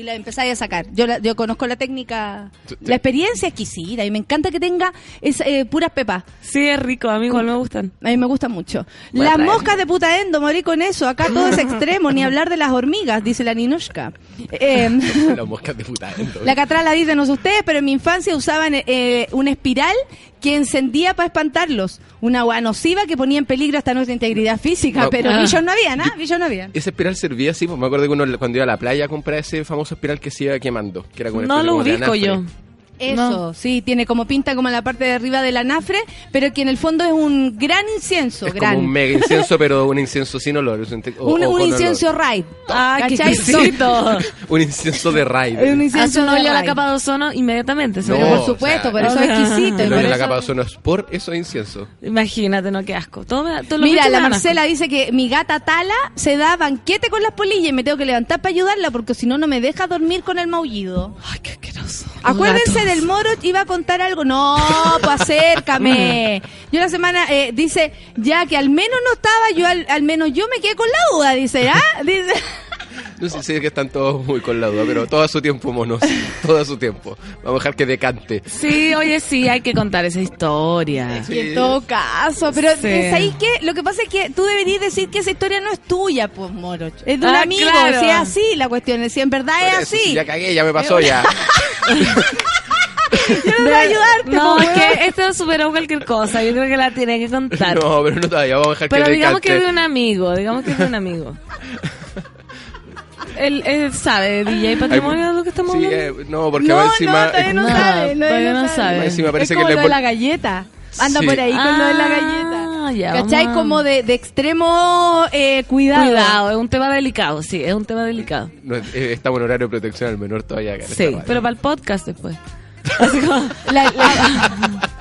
Y la empezáis a sacar. Yo, la- yo conozco la técnica, la experiencia exquisita y me encanta que tenga es, eh, puras pepas. Sí, es rico, a mí igual me gustan. A mí me gusta mucho. Voy Las moscas de puta endo, morí con eso. Acá todo es extremo, ni hablar de las hormigas, dice la Ninoshka. Eh, Las moscas de puta. entonces. la catrala dice, no sé ustedes, pero en mi infancia usaban eh, una espiral que encendía para espantarlos. Una agua nociva que ponía en peligro hasta nuestra integridad física. No. Pero Ah. billos no había, ¿nada? Billos no había. Esa espiral servía así, pues me acuerdo que uno cuando iba a la playa a comprar ese famoso espiral que se iba quemando. Que era como No lo ubico yo. Eso, sí, tiene como pinta como en la parte de arriba del anafre, pero que en el fondo es un gran incienso, Es gran. como un mega incienso, pero un incienso sin olor. un- o- un, o un con incienso olor. raid. Ah. Un incienso de raid. Un Hace incienso un hoyo a la capa de ozono inmediatamente. No, Pero por supuesto, o sea, por eso es exquisito. El la eso- capa de ozono es por eso incienso. Imagínate, no, qué asco. Todo me- todo lo Mira, la Marcela dice que mi gata Tala se da banquete con las polillas y me tengo que levantar para ayudarla porque si no, no me deja dormir con el maullido. Ay, qué asqueroso. Acuérdense Gatos. Del moro, iba a contar algo. No, pues acércame. Yo la semana eh, dice, ya que al menos no estaba, yo al, al menos yo me quedé con la duda, dice, ¿ah? Dice. No sé si es que están todos muy con la duda, pero todo a su tiempo, monos. Todo a su tiempo. Vamos a dejar que decante. Sí, oye, sí, hay que contar esa historia. Sí. Y en todo caso, pero Sí. es ahí que lo que pasa es que tú deberías decir que esa historia no es tuya, pues moro. Es de un Ah, amigo, claro. si es así la cuestión, si en verdad es eso, así. si ya cagué, ya me pasó ya. Yo no voy a ayudarte, No, es que esto superó cualquier cosa. Yo creo que la tiene que contar. No, pero no todavía, vamos a dejar Pero que digamos que es de un amigo, digamos que es de un amigo. Él, él sabe, DJ Patrimonio, de lo que estamos Sí, hablando. eh, no, porque no, encima... no, todavía no, No, sabe, todavía no sabe. Encima parece es que como le lo de pon- la galleta. Anda Sí. por ahí con lo de la Ah, galleta. ya, ¿Cachai? Como de, de extremo eh, cuidado. Cuidado, es un tema delicado, sí, es un tema delicado. No, eh, estamos en horario de protección al menor todavía. Sí, pero para el podcast después. Así como, La- la-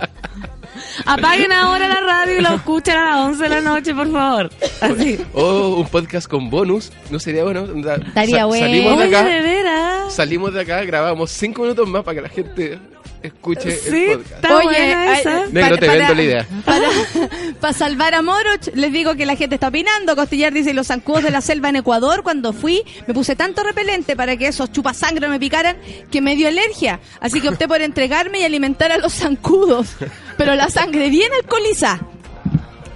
apaguen ahora la radio y lo escuchan a las 11 de la noche, por favor. Así. O un podcast con bonus, ¿no sería bueno? Estaría bueno. Salimos de Oye, acá, de veras. salimos de acá, grabamos cinco minutos más para que la gente escuche Sí, el podcast. está buena ay, esa. Negro, te vendo la idea. Para, para salvar a Moroch, les digo que la gente está opinando. Costillar dice, los zancudos de la selva en Ecuador, cuando fui, me puse tanto repelente para que esos chupasangre me picaran, que me dio alergia. Así que opté por entregarme y alimentar a los zancudos. Pero la sangre bien alcoholizada.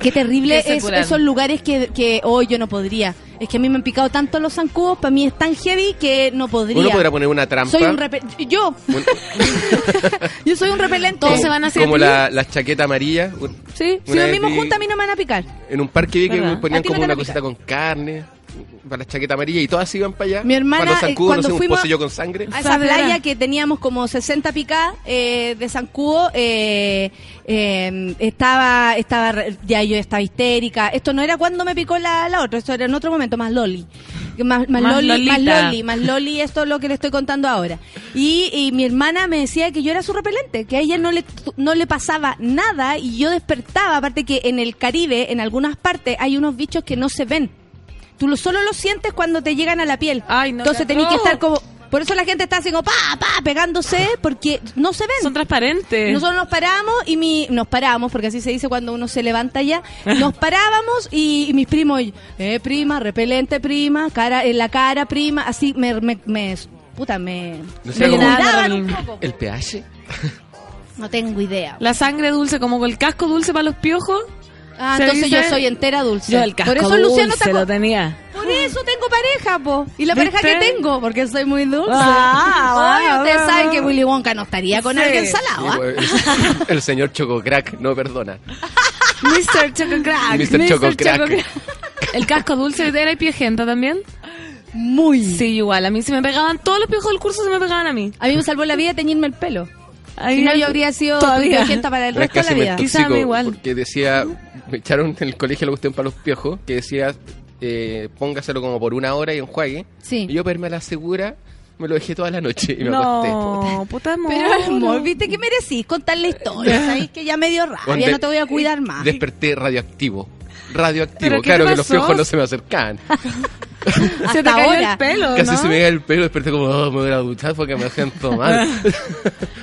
Qué terrible se es esos lugares que, que hoy yo no podría. Es que a mí me han picado tanto los zancudos, para mí es tan heavy que no podría. Uno podrá poner una trampa. Soy un yo, un- yo soy un repelente. Todos se van hacia como ti. la, la chaqueta amarilla. Sí, si Una vi- juntos a mí no me van a picar. En un parque vi que ¿Verdad? me ponían A no como una a cosita con carne, para la chaqueta amarilla y todas iban para allá. Mi hermana, Cuando eh, zancudo, cuando no sé, un fuimos- pocillo con sangre. A esa playa que teníamos como 60 picadas eh, de zancudo, eh, eh, estaba, estaba, ya yo estaba histérica. Esto no era cuando me picó la, la otra, esto era en otro momento, más loli. Más, más, Más loli, más loli, más loli, esto es lo que le estoy contando ahora. Y, y mi hermana me decía que yo era su repelente, que a ella no le, no le pasaba nada y yo despertaba, aparte que en el Caribe, en algunas partes, hay unos bichos que no se ven. Tú lo, solo lo sientes cuando te llegan a la piel. Ay, no, Entonces tenés que estar como Por eso la gente está haciendo pa, pa, pegándose, porque no se ven. Son transparentes. Nosotros nos paramos y mi, nos paramos, porque así se dice cuando uno se levanta ya, nos parábamos y, y mis primos, eh, prima, repelente, prima, cara, en la cara, prima, así me, me, me- puta, me, No me sé, como- llenaban un poco. El pH. No tengo idea. La sangre dulce, como con el casco dulce para los piojos. Ah, entonces dice- yo soy entera dulce. Yo el casco Por eso Luciano dulce está lo tenía. Por eso tengo pareja, po. Y la pareja ¿Viste? que tengo, porque soy muy dulce. Ah, Oye, bueno, ustedes bueno. saben que Willy Wonka no estaría con Sí. alguien salado, ¿ah? Pues, el, señor Chococrack no perdona. Mr. Choco Crack. Mr. Chococrack. Choco- El casco dulce era y piojenta también. Muy. Sí, igual. A mí se me pegaban, todos los piojos del curso se me pegaban a mí. A mí me salvó la vida teñirme el pelo. Ahí si no, yo habría sido todavía. para el resto de la vida. Quizá a mí intoxicó, igual. Porque decía, me echaron en el colegio la cuestión para los piojos, que decía, eh, póngaselo como por una hora y enjuague. Sí. Y yo, pero me la segura, me lo dejé toda la noche y me acosté. No, puta amor. Pero amor, viste que merecís contar la historia. Sabes que ya me dio rabia, no te voy a cuidar más. Desperté radioactivo. Radioactivo, ¿Pero qué claro que los piojos no se me se te cayó ahora. el pelo, Casi ¿no? se me cae el pelo, desperté como, oh, me voy a duchar porque me siento mal.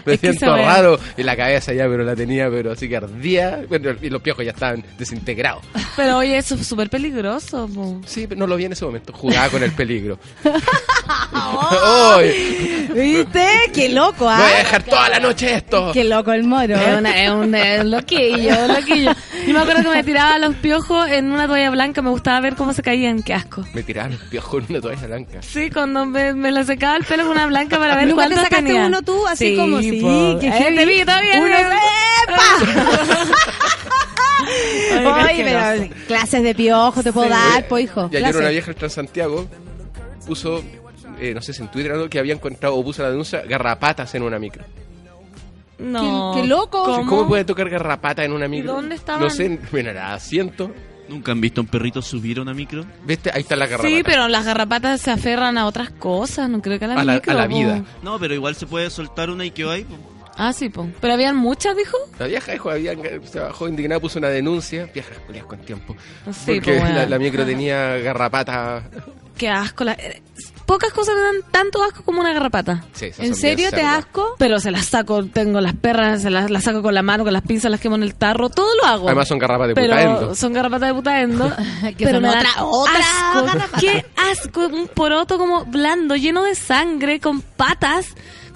me Es siento raro. Y la cabeza ya, pero la tenía, pero así que ardía. Bueno, y los piojos ya estaban desintegrados. Pero oye, eso es súper peligroso. po. Sí, pero no lo vi en ese momento. Jugaba con el peligro. ¡Ay! ¿Viste? Qué loco, ¿ah? Voy a dejar toda la noche esto. Qué loco el moro. Es, una- es un, es un loquillo, un loquillo. Yo me acuerdo que me tiraba los piojos en una toalla blanca, me gustaba ver cómo se caían, qué asco. Me tiraban piojos en una toalla blanca. Sí, cuando me, me la secaba el pelo con una blanca para ver ¿Nunca te sacaste tenía. uno tú, así como, sí, po. qué Eh, te vi, todavía. Uno- Ay, Oye, pero clases de piojo te puedo dar, po, hijo. Y ayer una vieja del Transantiago puso, eh, no sé si en Twitter o algo, que había encontrado o puso la denuncia garrapatas en una micro. No. Qué- qué loco. ¿Cómo? ¿Cómo puede tocar garrapata en una micro? dónde estaban? No sé, bueno, era asiento. ¿Nunca han visto a un perrito subir a una micro? ¿Viste? Ahí está la garrapata. Sí, pero las garrapatas se aferran a otras cosas, no creo que a la, A la- micro, a la vida. No, pero igual se puede soltar una y que hay. Ah, sí, po. Pero habían muchas, dijo. La vieja dijo, había, se bajó indignada, puso una denuncia. Viejas culias con tiempo. Sí, porque po, la, bueno. la micro tenía garrapata. Qué asco. la- eh, Pocas cosas me dan tanto asco como una garrapata. Sí, esas ¿En son bien serio te cerdas. asco? Pero se las saco, tengo las perras, se las, las saco con la mano, con las pinzas, las quemo en el tarro, todo lo hago. Además son garrapatas de pero putaendo. son garrapatas de putaendo. Que pero son me dan otra- otra asco. garrapata. Qué asco, un poroto como blando, lleno de sangre, con patas.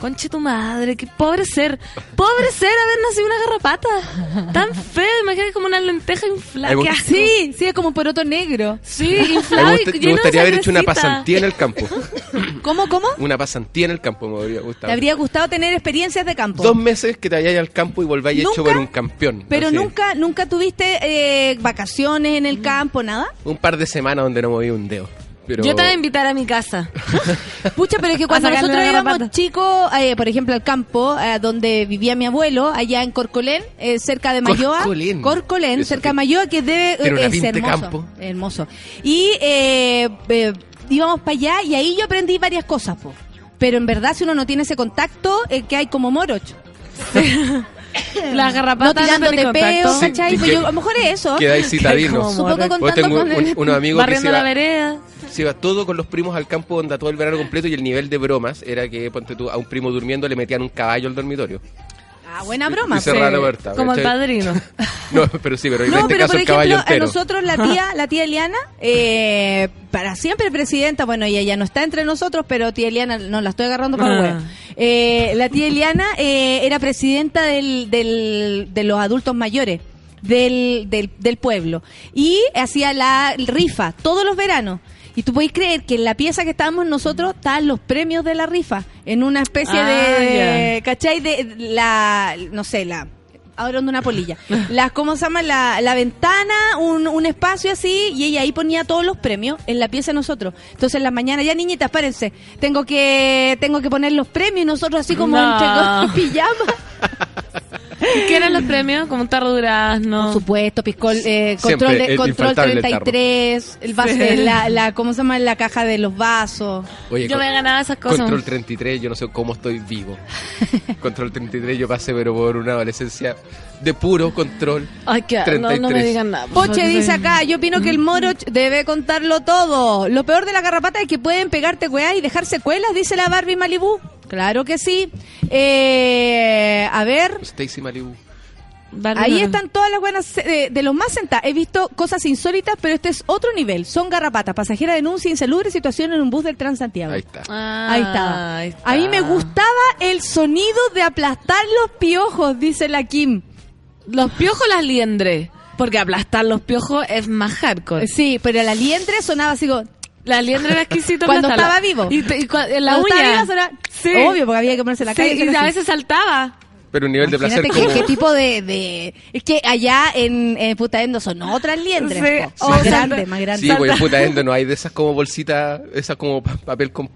Conche tu madre, qué pobre ser. Pobre ser haber nacido una garrapata. Tan feo, imagínate como una lenteja inflada. Sí, sí, es como un poroto negro. Sí, me, inflado me gustaría haber hecho una pasantía en el campo. ¿Cómo, cómo? Una pasantía en el campo me habría ¿Te gustado. habría gustado tener experiencias de campo? Dos meses que te vayáis al campo y volváis ¿Nunca? hecho por un campeón. Pero así. nunca, nunca tuviste eh, vacaciones en el campo, nada. Un par de semanas donde no moví un dedo. Pero... Yo te voy a invitar a mi casa. Pucha, pero es que cuando nosotros garrapata. chicos, eh, por ejemplo, al campo, eh, donde vivía mi abuelo, allá en Corcolén, eh, cerca de Mayoa. Corcolén. Corcolén, Eso cerca de Mayoa, que debe es hermoso. campo. Hermoso. Y eh, eh, íbamos para allá y ahí yo aprendí varias cosas, po. Pero en verdad, si uno no tiene ese contacto, eh, que hay como morocho. Las No garrapatas tirándote tienen peo. Sí, ¿cachai? Pues yo- a lo mejor es eso. Quedáis citadino. Como- Un poco Yo contando tengo con un, el- unos amigos que se la vereda. Se iba todo con los primos al campo onda todo el verano completo y el nivel de bromas era que ponte tú, a un primo durmiendo le metían un caballo al dormitorio. Ah, buena broma. Y cerraban la Sí, puerta. Como el padrino. No, pero sí, pero en No, este pero caso por el caballo ejemplo, a nosotros la tía, la tía Eliana, eh, para siempre presidenta, bueno, ella ya no está entre nosotros, pero tía Eliana, no la estoy agarrando para Ah. huevo. Eh, la tía Eliana eh, era presidenta del, del, de los adultos mayores del, del, del pueblo y hacía la rifa todos los veranos. Y tú podés creer que en la pieza que estábamos nosotros estaban los premios de la rifa, en una especie Ah, de, ¿cachai? De la, no sé, la, ahora una polilla. Las, ¿cómo se llama? La, la ventana, un, un espacio así, y ella ahí ponía todos los premios en la pieza de nosotros. Entonces en la mañana, ya niñitas, espérense, tengo que, tengo que poner los premios y nosotros así como No. entre pijama. ¿Y qué eran los premios? Como un tarro durazno. Por supuesto, piscol, eh, Siempre, control, de, el control infaltable el 33, el vaso, Sí. eh, la, la, ¿cómo se llama? La caja de los vasos. Oye, Yo con- me ganaba esas cosas. Control 33, yo no sé cómo estoy vivo. control 33, yo pasé, pero por una adolescencia de puro control. Ay, que no, no me 33. digan nada. Poche dice acá, yo opino que el moro debe contarlo todo. Lo peor de la garrapata es que pueden pegarte weá y dejar secuelas, dice la Barbie Malibu. Claro que sí. Eh, a ver, Stacy Malibu. Vale, ahí están todas las buenas de, de los más sentados. He visto cosas insólitas, pero este es otro nivel. Son garrapatas, pasajera denuncia insalubre situación en un bus del Transantiago. Ahí está. Ah, Ahí estaba. ahí está. A mí me gustaba el sonido de aplastar los piojos, dice la Kim. Los piojos las liendre. Porque aplastar los piojos es más hardcore. Sí, pero la liendre sonaba así como... La liendre era exquisito. Cuando estaba vivo. Y, te- y cua- en la Cuando estaba uña. viva Sí. Obvio, porque había que ponerse la Sí, calle. y a veces saltaba. Pero un nivel de placer Imagínate qué, como... qué tipo de, de- Es que allá en, en Putaendo son otras liendres. Sí. po. Oh, más más grandes. Sí, pues en puta endo no hay de esas como bolsitas, esas como pa- papel con,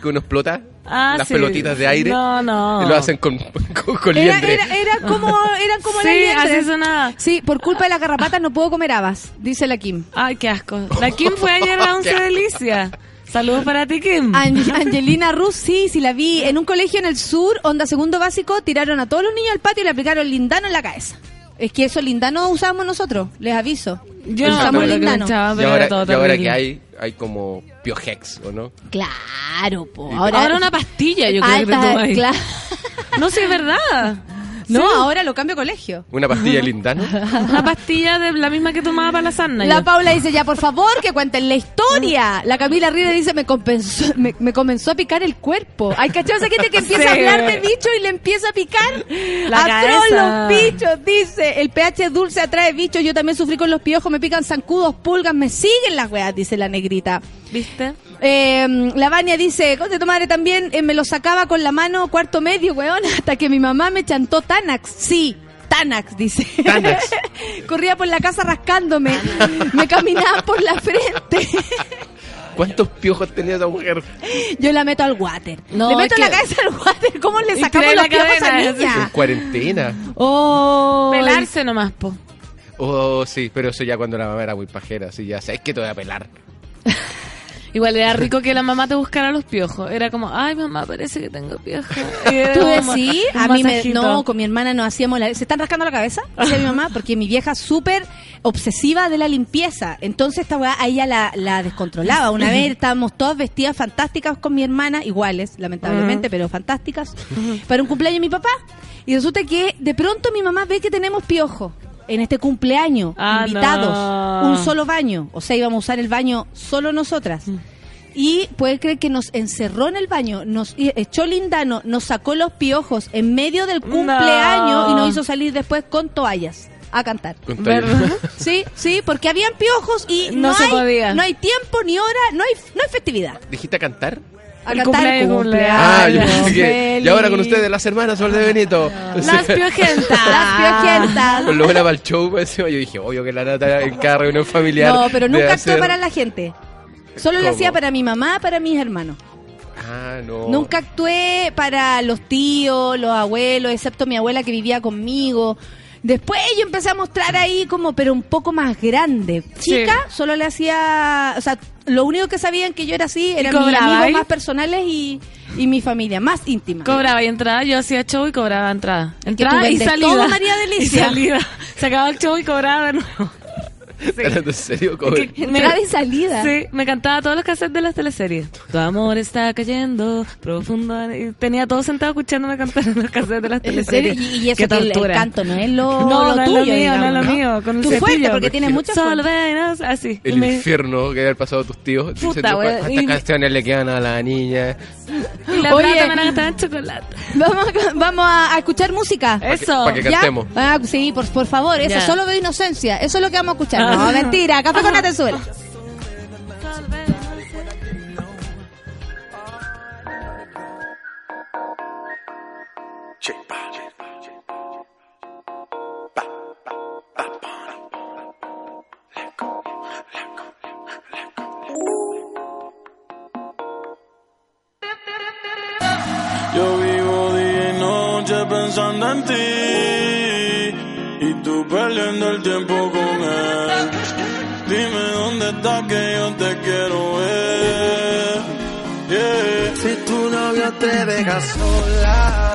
que uno explota. Ah, las sí. pelotitas de aire. No, no. Y lo hacen con, con, con Era, liendre. era, era como, eran como Sí, así sonaba. Sí, por culpa de las garrapatas no puedo comer habas, dice la Kim. Ay, qué asco. La Kim fue ayer a Once Delicia. Saludos para ti, Kim. An- Angelina Ruz, sí, sí la vi. En un colegio en el sur, onda segundo básico, tiraron a todos los niños al patio y le aplicaron lindano en la cabeza. Es que eso lindano usamos nosotros, les aviso. Yo no usamos lindano. Y ahora, era todo y ahora terrible. que hay, hay como Piohex, ¿o no? Claro, po. Ahora, Ahora, una pastilla, yo creo que te tomas claro. No, sí, es verdad. No, Sí. ahora lo cambio a colegio. Una pastilla lindano. Una pastilla de la misma que tomaba para la sarna. La yo. Paula dice, ya por favor, que cuenten la historia. La Camila Ríos dice, me, compensó- me, me comenzó a picar el cuerpo. Hay cachado esa gente que empieza Sí. a hablar de bichos y le empieza a picar. La los bichos, dice. El pH dulce atrae bichos. Yo también sufrí con los piojos, me pican zancudos, pulgas, me siguen las weas, dice la negrita. ¿Viste? Eh, la Vania dice, conte tu madre también, eh, me lo sacaba con la mano cuarto medio, weón, hasta que mi mamá me chantó Tanax. Sí, Tanax, dice. Tanax. Corría por la casa rascándome, me caminaba por la frente. ¿Cuántos piojos tenía esa mujer? Yo la meto al water. No, le meto es la que- cabeza al water. ¿Cómo le sacamos los la piojos a cadena, En niña? cuarentena. Oh, Pelarse nomás, po. Oh, sí, pero eso ya cuando la mamá era muy pajera, así ya sabes que te voy a pelar. Igual era rico que la mamá te buscara los piojos. Era como, ay, mamá, parece que tengo piojos. ¿Tú decís? A mí me, no, con mi hermana nos hacíamos la... ¿Se están rascando la cabeza? Decía mi mamá, porque mi vieja súper obsesiva de la limpieza. Entonces esta weá a ella la, la descontrolaba. Una vez estábamos todas vestidas fantásticas con mi hermana, iguales, lamentablemente, pero fantásticas, para un cumpleaños de mi papá. Y resulta que de pronto mi mamá ve que tenemos piojo. En este cumpleaños, Ah, invitados, no. un solo baño. O sea, íbamos a usar el baño solo nosotras. Y puede creer que nos encerró en el baño, nos echó lindano, nos sacó los piojos en medio del cumpleaños No. y nos hizo salir después con toallas a cantar. Sí, sí, porque habían piojos y No no, se hay, podía. no hay tiempo ni hora, no hay, no hay festividad. ¿Dijiste a cantar? A El cumpleaños, cumpleaños. Ah, yo Ay, pensé que... feliz. Y ahora con ustedes, las hermanas Sol de Benito. Las piojentas. Las piojentas. Con lo para el show, pues, yo dije, obvio que la nata en cada reunión familiar. No, pero nunca actué hacer- para la gente. Solo lo hacía para mi mamá, para mis hermanos. Ah, no. Nunca actué para los tíos, los abuelos, excepto mi abuela que vivía conmigo. Después yo empecé a mostrar ahí como, pero un poco más grande. Chica, solo le hacía, o sea, lo único que sabían que yo era así eran mis amigos más personales y, y mi familia, más íntima. Cobraba y entrada, yo hacía show y cobraba entrada. Entrada y salida. todo, María Delicia. Y salida. Se acababa el show y cobraba de nuevo. ¿En serio? Que- Entrada y salida. Sí, me cantaba todos los cassettes de las teleseries. Tu amor está cayendo profundo. Y tenía todo sentado escuchándome cantar en los cassettes de las ¿En serio? teleseries. Y, y eso Qué que el, el tortura. canto no es lo, No, lo no es tuyo, lo mío, digamos, no es lo mío. Con Tu fuerte, cepillo. porque tienes mucha Solo venos, así. El Me- infierno que haber pasado a tus tíos. Puta, wea, cuántas y- canciones le quedan a la niña. Y la Oye. plata me la gastaba en chocolate. Vamos, a, vamos a, escuchar música. Eso. pa' que ¿Ya? cantemos. Ah, sí, por, por favor, eso Ya. solo veo inocencia. Eso es lo que vamos a escuchar. No, mentira, café con Atenzuela. Yo vivo día y noche pensando en ti. Tú perdiendo el tiempo con él. Dime dónde estás que yo te quiero ver. Si tu novio te deja sola,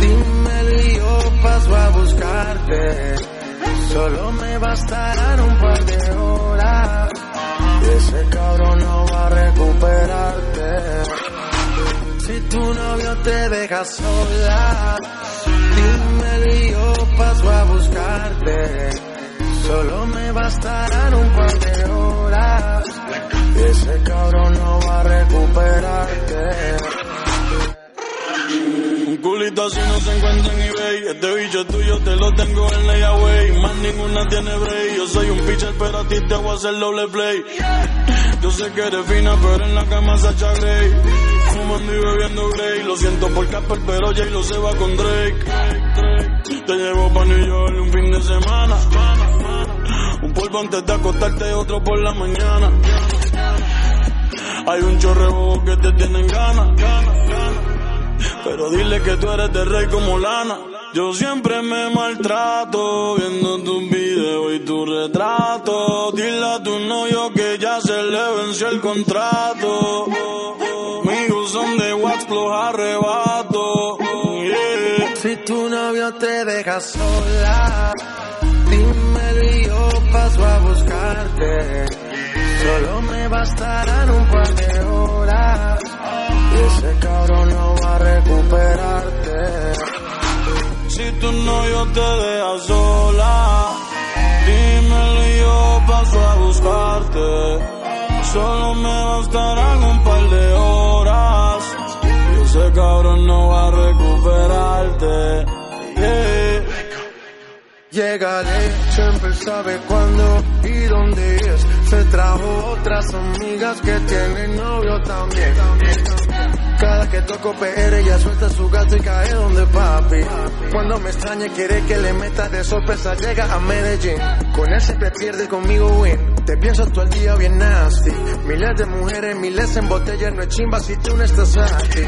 dímelo y yo paso a buscarte. Solo me bastarán un par de horas. Ese cabrón no va a recuperarte. Si tu novio te deja sola, dímelo y yo paso a buscarte. Solo me bastarán un par de horas. Ese cabrón no va a recuperarte. Un culito así no se encuentra en eBay. Este bicho es tuyo, te lo tengo en layaway. Más ninguna tiene break. Yo soy un pitcher, pero a ti te voy a hacer doble play. Yo sé que eres fina, pero en la cama Sacha Grey. Fumando y bebiendo Grey. Lo siento por Casper, pero Jay lo se va con Drake. Te llevo pa' New York un fin de semana. Un polvo antes de acostarte, otro por la mañana. Hay un chorrebo que te tienen ganas. Pero dile que tú eres de rey como lana. Yo siempre me maltrato viendo tus videos y tu retrato. Dile a tu novio que ya se le venció el contrato. Amigos son de wax, los arrebato. Sola, dímelo y yo paso a buscarte. Solo me bastarán un par de horas. Y ese cabrón no va a recuperarte. Si tu novio te deja sola, dímelo y yo paso a buscarte. Solo me bastarán un par de horas. Y ese cabrón no va a recuperarte. Llegaré, siempre sabe cuándo y dónde es. Se trajo otras amigas que tienen novio también. Cada que toco PR ella suelta su gato y cae donde papi. Cuando me extraña quiere que le meta de sorpresa llega a Medellín. Con él siempre pierde conmigo win. Te pienso todo el día bien nasty. Miles de mujeres, miles en botella, no es chimba si tú no estás aquí.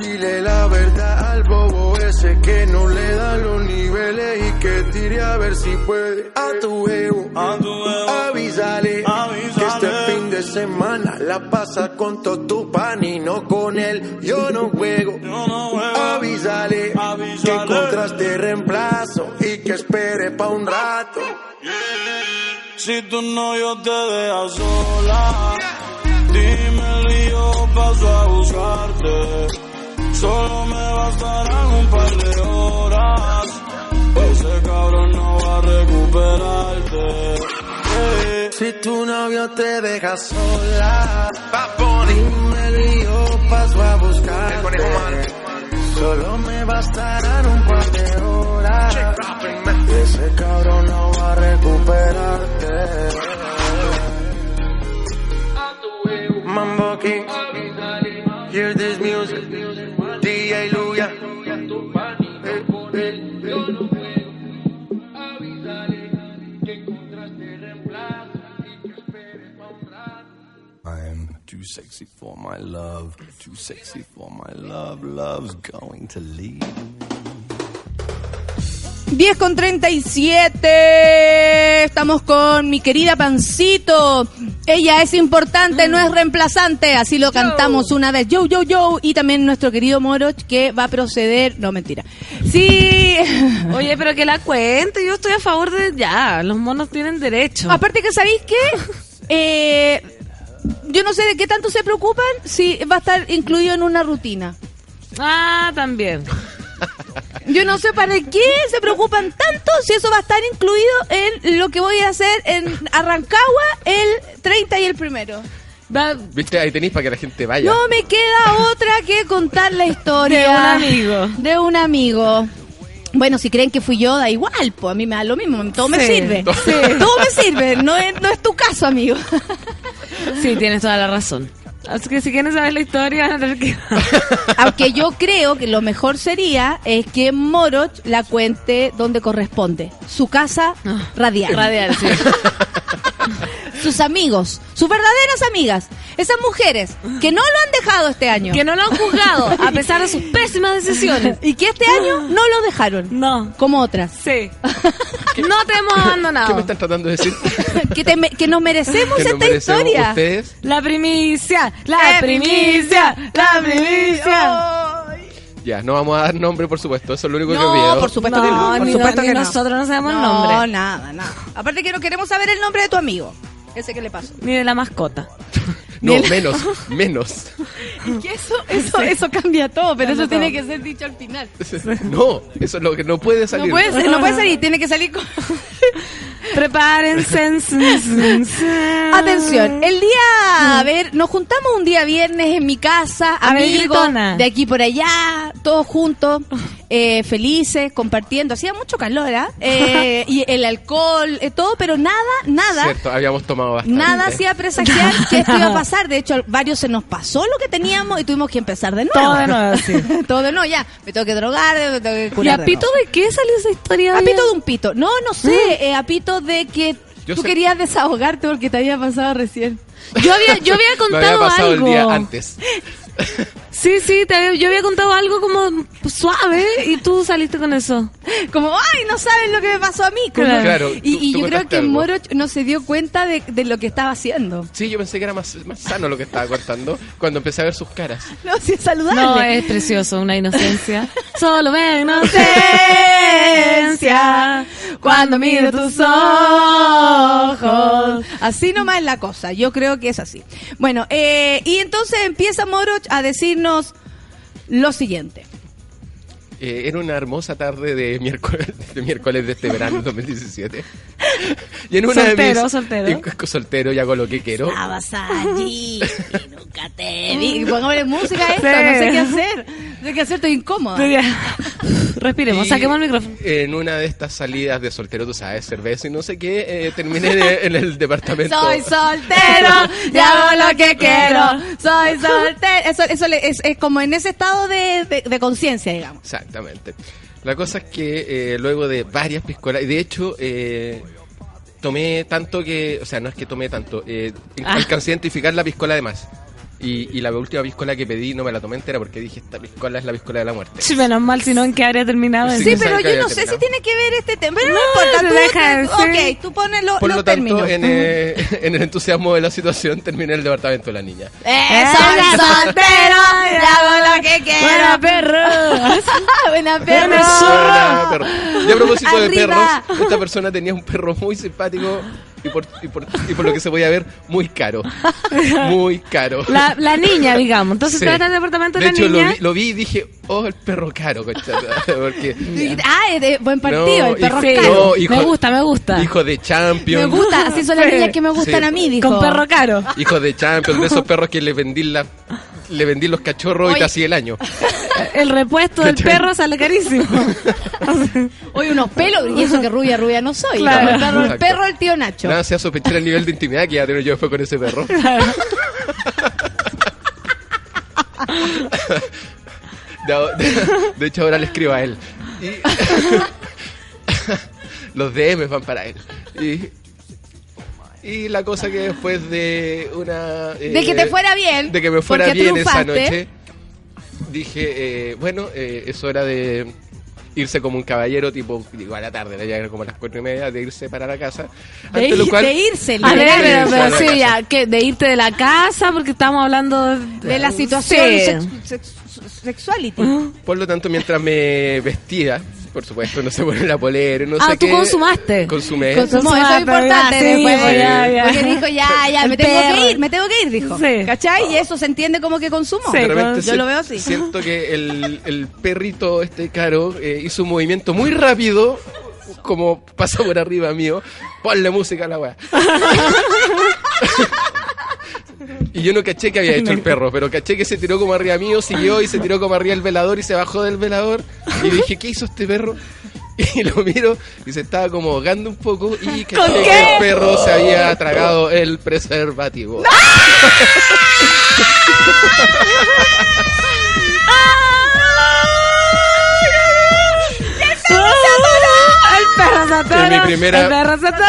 Dile la verdad al bobo ese que no le da los niveles y que tire a ver si puede. A tu ego, A tu ego. avísale, Avísale. Semana la pasa con todo tu pan y no con él. Yo no juego. Yo no juego. Avísale, que Avísale. encontraste reemplazo y que espere pa' un rato. Si tu novio te deja sola, dímelo y yo paso a buscarte. Solo me bastarán un par de horas. Ese cabrón no va a recuperarte. Si tu novio te deja sola, dímelo y yo paso a buscarte. Solo me bastarán un par de horas. Y ese cabrón no va a recuperarte. Mambo King, hear this music. DJ Luya. Too sexy for my love, too sexy for my love. Love's going to leave. 10 con 37. Estamos con mi querida Pancito. Ella es importante, no es reemplazante. Así lo cantamos una vez. Yo, yo, yo. Y también nuestro querido Moroch que va a proceder. No, mentira. Sí. Oye, pero que la cuente. Yo estoy a favor de. Ya, los monos tienen derecho. Aparte que, ¿sabéis qué? Eh, yo no sé de qué tanto se preocupan si va a estar incluido en una rutina. Ah, también. Yo no sé para qué se preocupan tanto si eso va a estar incluido en lo que voy a hacer en Arrancagua el 30 y el primero. Va- ¿Viste? Ahí tenéis para que la gente vaya. No me queda otra que contar la historia. De un amigo. De un amigo. Bueno, si creen que fui yo, da igual, pues a mí me da lo mismo, todo me sirve. sí. Todo me sirve, no es, no es tu caso, amigo. Sí, tienes toda la razón. Así que si quieren saber la historia, van a tener que... Aunque yo creo que lo mejor sería es que Moroch la cuente donde corresponde. Su casa radial. Radial, sí. sus amigos, sus verdaderas amigas. Esas mujeres que no lo han dejado este año. Que no lo han juzgado, a pesar de sus pésimas decisiones. Y que este año no lo dejaron. No. Como otras. Sí. No te hemos ¿Qué me abandonado. están tratando de decir? que, te me- que nos merecemos que nos esta merecemos historia. ustedes. La primicia, la primicia, la primicia. Ya, no vamos a dar nombre, por supuesto. Eso es lo único que No, pido. por supuesto que no. Por ni, supuesto ni que no. nosotros no sabemos el No, nombre. nada, nada. Aparte que no queremos saber el nombre de tu amigo. Ese que le pasó. Ni de la mascota. No, menos, menos. Y que eso, eso, eso cambia todo, pero Cambia eso tiene que ser dicho al final. No, eso es lo que no puede No salir. puede, ser- no puede salir, tiene que salir con... Prepárense. Atención, el día, a ver, nos juntamos un día viernes en mi casa, A ver, amigos, gritona. de aquí por allá, todos juntos, eh, felices, compartiendo. Hacía mucho calor, ¿ah? Eh, y el alcohol, eh, todo, pero nada, nada, Cierto, habíamos tomado bastante. nada hacía presagiar que esto iba a pasar. De hecho, a varios se nos pasó lo que teníamos y tuvimos que empezar de nuevo. Todo de nuevo, sí. todo de nuevo, ya. Me tengo que drogar, me tengo que ¿Y curar. a de pito de qué salió esa historia? A pito de un pito. No, no sé, eh, a pito de que Yo tú sé- querías desahogarte porque te había pasado recién. Yo había, yo había Me contado había pasado algo. el día antes. Sí, sí, te había- yo había contado algo como suave y tú saliste con eso. Como, ay, no sabes lo que me pasó a mí. Como- Claro. Claro, y tú- y tú yo creo que algo. Moro no se dio cuenta de, de lo que estaba haciendo. Sí, yo pensé que era más, más sano lo que estaba contando cuando empecé a ver sus caras. No, sí, es saludable. No, es precioso, una inocencia. Solo me inocencia cuando miro tus ojos. Así nomás es la cosa, yo creo que es así. Bueno, eh, y entonces empieza Moroch a decirnos lo siguiente. Eh, era una hermosa tarde de miércoles, de miércoles de este verano 2017. Y en una Soltero, de mis, soltero. y- soltero y hago lo que quiero. Estabas allí y nunca te vi. Pongámosle música a esto, no sé qué hacer. No sé qué hacer, estoy incómoda. Respiremos, Y saquemos el micrófono. En una de estas salidas de soltero, tú sabes, cerveza y no sé qué, eh, terminé de- en el departamento. Soy soltero y hago lo que quiero. Soy soltero. Eso, eso le- es, es como en ese estado de, de- de conciencia, digamos. Exactamente. La cosa es que eh, luego de varias piscolas, y de hecho eh, tomé tanto que, o sea, no es que tomé tanto, eh, Ah. alcancé a identificar la piscola de más. Y, y la última piscola que pedí no me la tomé entera porque dije, esta piscola es la piscola de la muerte. Sí, menos mal, si no, ¿en qué habría terminado? Sí, Sí, pero yo no sé si tiene que ver este tema. Pero no, No, importa. Tú, deja de ser. ok, tú pones lo- Por los lo tanto, términos. en, eh, en el entusiasmo de la situación terminé el departamento de la niña. Eh, soy soltero y hago lo que quiero. Buena perro. Buena Buena perro. Buena perro. Y a propósito de Arriba. perros, esta persona tenía un perro muy simpático y por, y por, y por lo que se podía ver, muy caro. Muy caro. La, la niña, digamos. Entonces Sí. te vas al departamento de, De la hecho, niña. lo vi, lo vi y dije, oh, el perro caro, conchata. Porque, Ah, es de buen partido, No, el perro hijo- caro. No, hijo- me gusta, me gusta. hijo de Me champion. gusta, así son las niñas que me gustan Sí. a mí, dijo. Con perro caro. Hijo de champion, de esos perros que le vendí la, le vendí los cachorros y Oye. te hacía el año. El repuesto del perro sale carísimo. Hoy unos pelos, y eso que rubia, rubia no soy. Claro. Como el perro, el tío Nacho. Nada se a sospechar el nivel de intimidad que ya tengo yo fue con ese perro. De, de- de hecho, ahora le escribo a él. Y- los DM van para él. Y, y la cosa que después de una... eh, De que te fuera bien, De que me fuera bien esa noche. Dije, eh, bueno, eh, es hora de irse como un caballero, tipo, digo, a la tarde, ya era como las cuatro y media, de irse para la casa. De, Ante lo ir- cual- de irse, A ver, literal. pero, a pero sí, ya, que de irte de la casa, porque estamos hablando de, de la situación Sí. sex- sex- sexuality. Por lo tanto, mientras me vestía, por supuesto, no se pone la polera, no Ah, sé tú qué. consumiste. Consumé. Consumó, eso es importante. Sí, después, pues, ya, ya. Porque dijo, ya, ya, El me tengo perro. que ir, me tengo que ir, dijo. Sí. ¿Cachai? Y eso se entiende como que consumo. De repente Yo lo veo así. Siento que el, el perrito, este caro, eh, hizo un movimiento muy rápido, como pasó por arriba mío. Ponle música a la weá. Y yo no caché que había hecho el perro, pero caché que se tiró como arriba mío, siguió y se tiró como arriba el velador y se bajó del velador. Y dije, ¿qué hizo este perro? Y lo miro y se estaba como ahogando un poco y caché ¿Con que el perro se había tragado el preservativo. El En mi primera- el perro se atoró,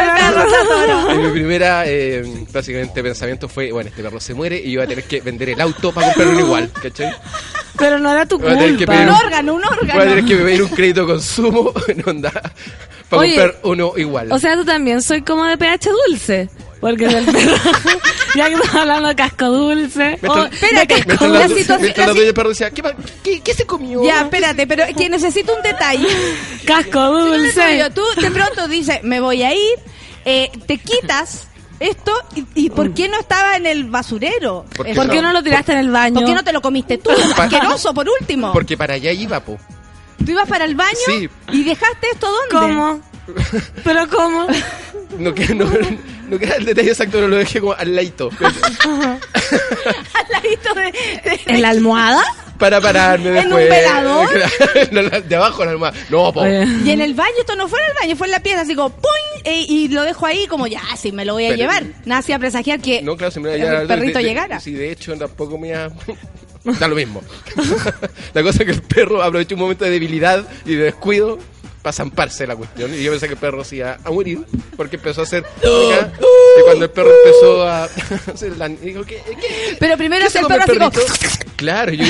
el perro mi primera, eh, básicamente, pensamiento fue, bueno, este perro se muere y yo voy a tener que vender el auto para comprar uno igual, ¿cachai? Pero no era tu culpa. pedir Un órgano, un Voy a órgano. tener que pedir un crédito consumo en onda para Oye, comprar uno igual. O sea, tú también soy como de pH dulce. Porque del perro, ya que estamos hablando de casco dulce. Mientras- o- espérate, de casco la, dulce. la la perro decía, ¿qué, qué, qué se comió? Ya, espérate, pero que necesito un detalle. Casco dulce. digo, Tú de pronto dices, me voy a ir, eh, te quitas esto y, y ¿por qué no estaba en el basurero? ¿Por qué ¿Por qué no lo tiraste en el baño? ¿Por qué no te lo comiste tú? Asqueroso, por último. Porque para allá iba, po. Tú ibas para el baño Sí. y dejaste esto dónde? ¿Cómo? ¿Pero cómo? No, que, no, no queda el detalle exacto, pero lo dejé como al ladito. Al ladito de, de- ¿En la almohada? Para pararme ¿En un después. velador? De abajo la almohada. No, po. Y en el baño, esto no fue en el baño, fue en la pieza, así como ¡puing! E- y lo dejo ahí como ya, sí, me lo voy a Pero- llevar. Nada hacía presagiar que No, claro, si me el perrito de- de- llegara. Sí, de hecho, tampoco me iba... Da lo mismo. la cosa es que el perro aprovechó un momento de debilidad y de descuido para zamparse la cuestión. Y yo pensé que el perro se iba a morir porque empezó a hacer... y cuando el perro empezó a hacer la... Dijo, ¿qué, qué, Pero primero qué se el perro así como... Claro, yo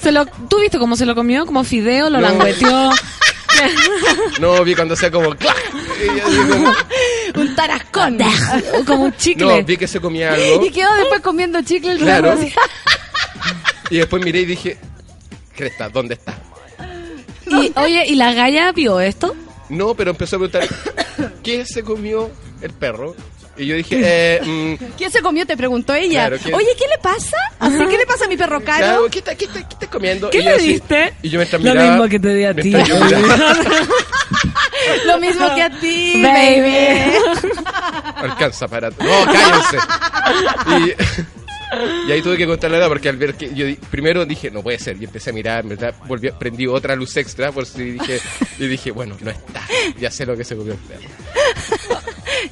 Se lo, ¿Tú viste cómo se lo comió? Como fideo, lo No. langueteó. no vi cuando hacía como... digo, un tarascón. como un chicle. no, vi que se comía algo. Y quedó después comiendo chicle el Claro. Y después miré y dije... Cresta, ¿dónde está? Y, oye, ¿y la galla vio esto? No, pero empezó a preguntar, ¿qué se comió el perro? Y yo dije, eh, mm, ¿Quién se comió? Te preguntó ella. Oye, ¿qué le pasa? Así, ¿Qué le pasa a mi perro caro? claro, ¿qué, está- qué, está- qué estás comiendo? ¿Qué y le así- diste? Y yo mientras Lo miraba... mismo que te di a ti. Lo mismo que a ti, Baby. baby. alcanza para... No, cállense. Y, y ahí tuve que contarle la edad porque al ver que yo di- primero dije, no puede ser. Y empecé a mirar, ¿verdad? Volví, prendí otra luz extra por si dije... Y dije, bueno, no está. Ya sé lo que se comió el perro.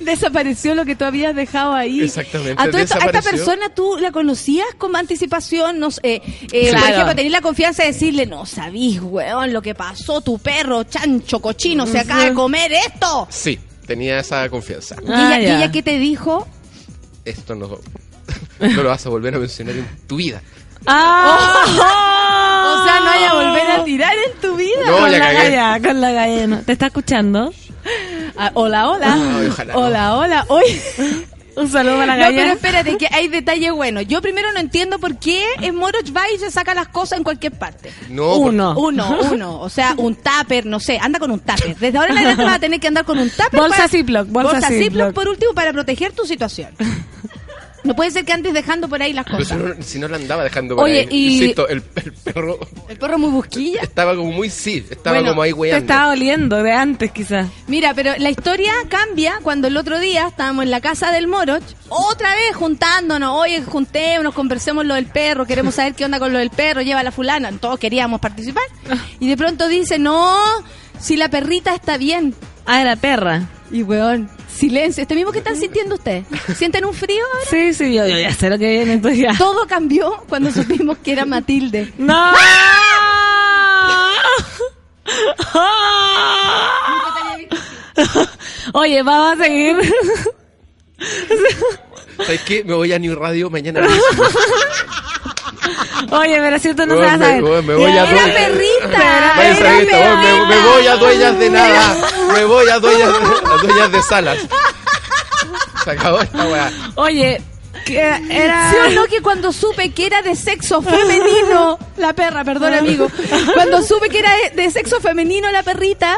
Desapareció lo que tú habías dejado ahí. Exactamente, A, todo esto, a esta persona tú la conocías con anticipación, no sé, eh, eh, Claro. por ejemplo, tenías la confianza de decirle, no sabís, weón, lo que pasó, tu perro, chancho, cochino, se acaba de comer esto. Sí, tenía esa confianza. ¿Y, ella, y. Ah, ella qué te dijo? Esto no, no lo vas a volver a mencionar en tu vida. ¡Ah! O sea, no vaya a volver a tirar en tu vida. No, con la galla, con la galla. no. ¿Te está escuchando? Ah, hola, hola. Ay, ojalá no. hola, hola. Hoy. Un saludo para la No, pero galla. espérate, que hay detalle bueno. Yo primero no entiendo por qué en Moroch va y se saca las cosas en cualquier parte. No, Uno. Uno, uno. O sea, un tupper, no sé, anda con un tupper. Desde ahora en adelante vas a tener que andar con un tupper. Bolsa para- Ziploc, bolsa Ziploc, Ziploc. por último, para proteger tu situación. No puede ser que andes dejando por ahí las Pero si cosas. no, si no la andaba dejando por Oye, ahí. y- Insisto, el, el perro El perro muy busquilla. estaba como muy sí, estaba Bueno, como ahí Te weando. estaba oliendo de antes, quizás. Mira, pero la historia cambia cuando el otro día estábamos en la casa del Moroch, otra vez juntándonos, oye, juntémonos, conversemos lo del perro, queremos saber qué onda con lo del perro, lleva a la fulana, todos queríamos participar. Y de pronto dice, no, si la perrita está bien. Ah, era perra. Y weón, silencio, este mismo que están sintiendo ustedes. ¿Sienten un frío ahora? Sí, sí, yo, yo ya sé lo que viene. Entonces ya. Todo cambió cuando supimos que era Matilde. ¡No! Oye, vamos a seguir. ¿Sabes qué? Me voy a New Radio mañana mismo. Oye, pero si tú no sabes me- saber. weón, me voy a ¡Era perrita! ¡Era esto, weón, me, me perrita! voy a dueñas de nada. Me voy a dueñas de, a dueñas de salas. Se acabó esta weá. Oye, que era. ¿Sí o no que cuando supe que era de sexo femenino, la perra, perdón amigo, cuando supe que era de, de sexo femenino la perrita,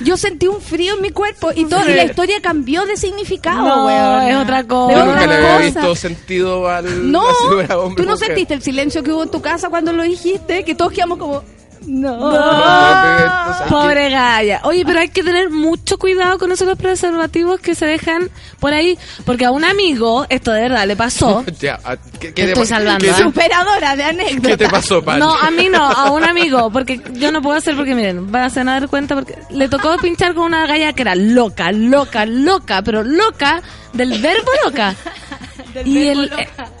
yo sentí un frío en mi cuerpo y todo, y la historia cambió de significado, No, weón. es otra cosa. Es Yo nunca le había visto sentido al. No, a hombre tú no mujer. sentiste el silencio que hubo en tu casa cuando lo dijiste, que todos quedamos como, no. No, Pobre Gaya. Oye, pero hay que tener mucho cuidado con esos preservativos que se dejan por ahí. Porque a un amigo, esto de verdad le pasó. Ya, a- ¿qué, te estoy salvando, qué- ¿eh? Superadora de anécdotas. ¿Qué te pasó, Pan? No, a mí no, a un amigo, porque yo no puedo hacer porque miren, van a se dar cuenta porque le tocó pinchar con una galla que era loca, loca, loca, pero loca del verbo loca. y el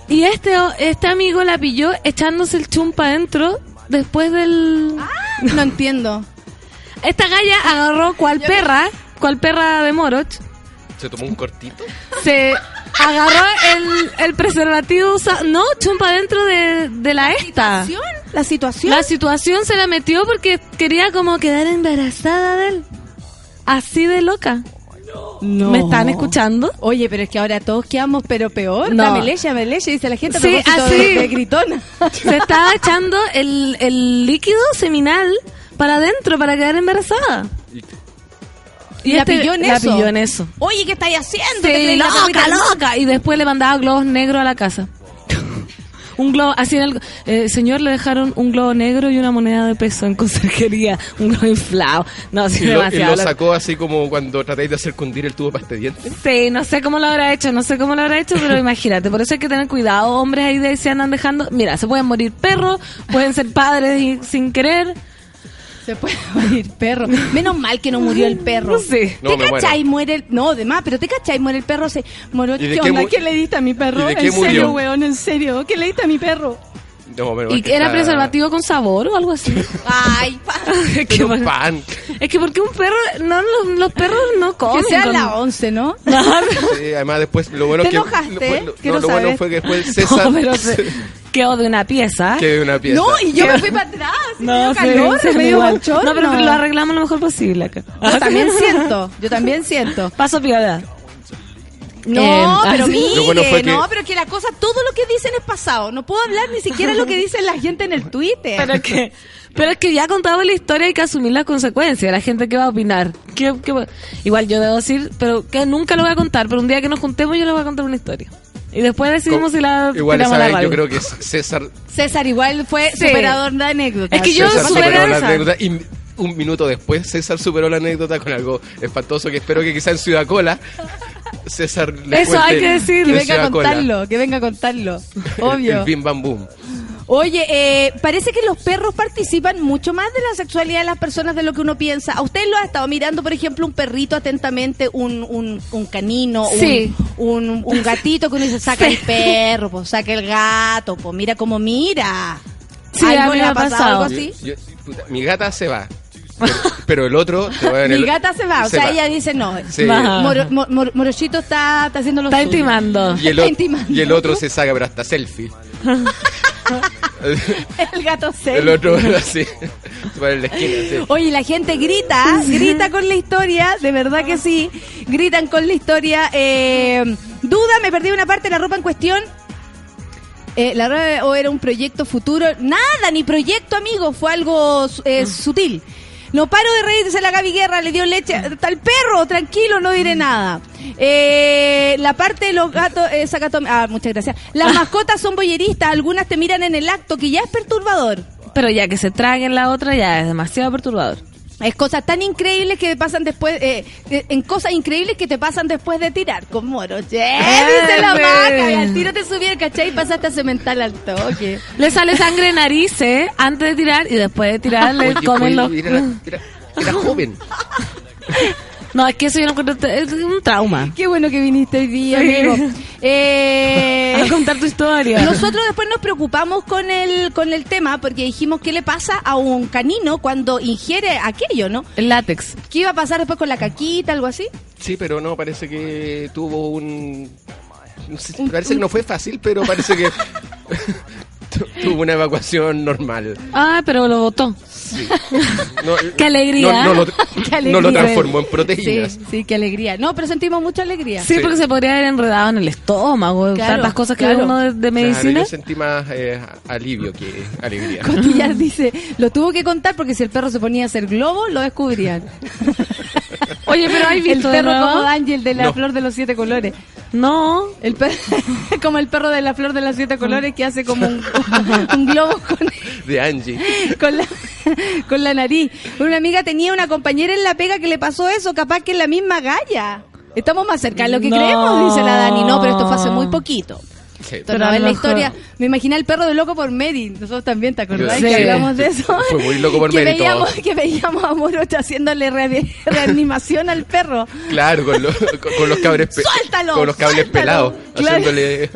y este este amigo la pilló echándose el chumpa adentro después del No entiendo. Esta galla agarró cual perra, cual perra de Moroch, Se tomó un cortito. se agarró el, el preservativo usa- no, chumpa dentro de, de la esta. La situación. La situación se la metió porque quería como quedar embarazada de él. Así de loca. No. ¿Me están escuchando? Oye, pero es que ahora todos quedamos pero peor. No. Dame leche, dice la gente Sí, así. de, de gritona. Se estaba echando el, el líquido seminal para adentro para quedar embarazada. Y la pilló en la eso. pilló en eso. Oye, ¿qué estáis haciendo? Sí, ¿Te crees la loca, loca. Y después le mandaba globos negros a la casa. Un globo, así en el, eh, señor le dejaron un globo negro y una moneda de peso en conserjería, un globo inflado. No, sí, Y lo, y demasiado. lo loco. sacó así como cuando tratáis de hacer cundir el tubo para este diente. Sí, no sé cómo lo habrá hecho, no sé cómo lo habrá hecho, pero imagínate, por eso hay que tener cuidado, hombres ahí de se andan dejando, mira, se pueden morir perros, pueden ser padres y- sin querer. Se puede morir perro. Menos mal que no murió el perro. No, ¿Te me cachai? Muere el... No, de más, pero ¿te cachai? Muere el perro. Se... Moro... ¿Y de ¿Qué qué onda? mu- ¿Qué le diste a mi perro? ¿Y de qué en serio, weón, en serio. ¿Qué le diste a mi perro? No, pero ¿Y era preservativo con sabor o algo así? Ay, pa- Es que, Pero bueno, pan. es que porque un perro, no, los, los perros no comen. que sea con- la 11, ¿no? Sí, además después lo bueno ¿Te que enojaste? lo, bueno- Quiero no, lo bueno saber. fue que después César No, pero se- quedó de una pieza. que de una pieza. No, y yo me fui para atrás. me No, dio calor, sí, sí, me dio bochorno. No, pero lo arreglamos lo mejor posible acá. Yo también siento, yo también siento. Paso piola. No, Eh, pero mire, bueno que- no, pero que la cosa, todo lo que dicen es pasado. No puedo hablar ni siquiera lo que dice la gente en el Twitter. Pero es que, pero es que ya contado la historia hay que asumir las consecuencias. La gente que va a opinar. ¿Qué- qué- igual yo debo decir, pero que nunca lo voy a contar. Pero un día que nos juntemos yo les voy a contar una historia. Y después decidimos si la Igual esa vez yo creo que César, César igual fue Sí. superador de anécdotas. Es que yo César superé superó la anécdota y un minuto después César superó la anécdota con algo espantoso que espero que quizá en Ciudad Cola César le Eso cuente hay que decir. que en venga a Cola. contarlo, que venga a contarlo. Obvio. El, bim bam boom. Oye, eh, parece que los perros participan mucho más de la sexualidad de las personas de lo que uno piensa. ¿A usted lo ha estado mirando, por ejemplo, un perrito atentamente, un, un, un canino, un- Sí. un, un, gatito que uno dice, saca el perro, pues saca el gato, pues mira cómo mira. Sí, a ¿Algo le me ha pasado pasado. algo así? Yo- puta, mi gata se va. Pero, pero el otro te va en Mi el- gata se va, o se sea, va. ella dice no. Sí. Va. Moro- Mo- Mor- Morochito está, está haciendo lo Está suyo. intimando. Y el, Está o- intimando. y el otro se saca, pero hasta selfie. El gato el serio. otro así. Se en la esquina. así. Oye, la gente grita, grita con la historia, de verdad que sí, gritan con la historia. Eh, duda, me perdí una parte de la ropa en cuestión. Eh, la ropa o era un proyecto futuro. Nada, ni proyecto, amigo, fue algo eh, sutil. No paro de reír, dice la Gaby Guerra, le dio leche el perro, tranquilo, no diré nada. Eh, la parte de los gatos, esa gato, ah, muchas gracias. Las mascotas son boyeristas, algunas te miran en el acto, que ya es perturbador. Pero ya que se traguen la otra ya es demasiado perturbador. Es cosas tan increíbles que te pasan después, eh, eh, en cosas increíbles que te pasan después de tirar, con moro. Che, dice la vaca, y al tiro te subí el cachai y pasaste a cemental al toque. Le sale sangre en narices antes de tirar y después de tirar le comen oye, los... era, era- era joven. No, es que eso yo no encuentro... Es un trauma. Qué bueno que viniste hoy día, Sí. amigo. Eh, A contar tu historia. Nosotros después nos preocupamos con el, con el tema porque dijimos qué le pasa a un canino cuando ingiere aquello, ¿no? El látex. ¿Qué iba a pasar después con la caquita, algo así? Sí, pero no, parece que tuvo un... no sé, parece que no fue fácil, pero parece que tuvo una evacuación normal. Ah, pero lo botó. No, Qué alegría. No, no lo, Qué alegría. no lo transformó en proteínas. Sí, sí, qué alegría. No, pero sentimos mucha alegría. Sí, Sí. porque se podría haber enredado en el estómago, Claro, tantas cosas que claro. ve uno de, de Claro, medicina. yo sentí más eh, alivio que alegría. Costillar dice, lo tuvo que contar porque si el perro se ponía a hacer globo, lo descubrían. Oye, pero hay el visto de perro como Ángel de la No. flor de los siete colores. No. El per- como el perro de la flor de los siete colores que hace como un, un globo con, De Angie. con la, con la nariz. Una amiga tenía una compañera en la pega que le pasó eso, capaz que es la misma galla. Estamos más cerca de lo que No. creemos, dice la Dani. No, pero esto fue hace muy poquito. Sí. Pero a lo la historia. Me imaginé al perro de loco por Mary. Nosotros también, ¿te acordás? Sí. Que hablamos de eso. Fue muy loco por que Mary todo. veíamos, que veíamos a Morocha haciéndole re- reanimación al perro. Claro, con, los- con, con los cables ¡Suéltalo! con los cables suéltalo! pelados, Claro. haciéndole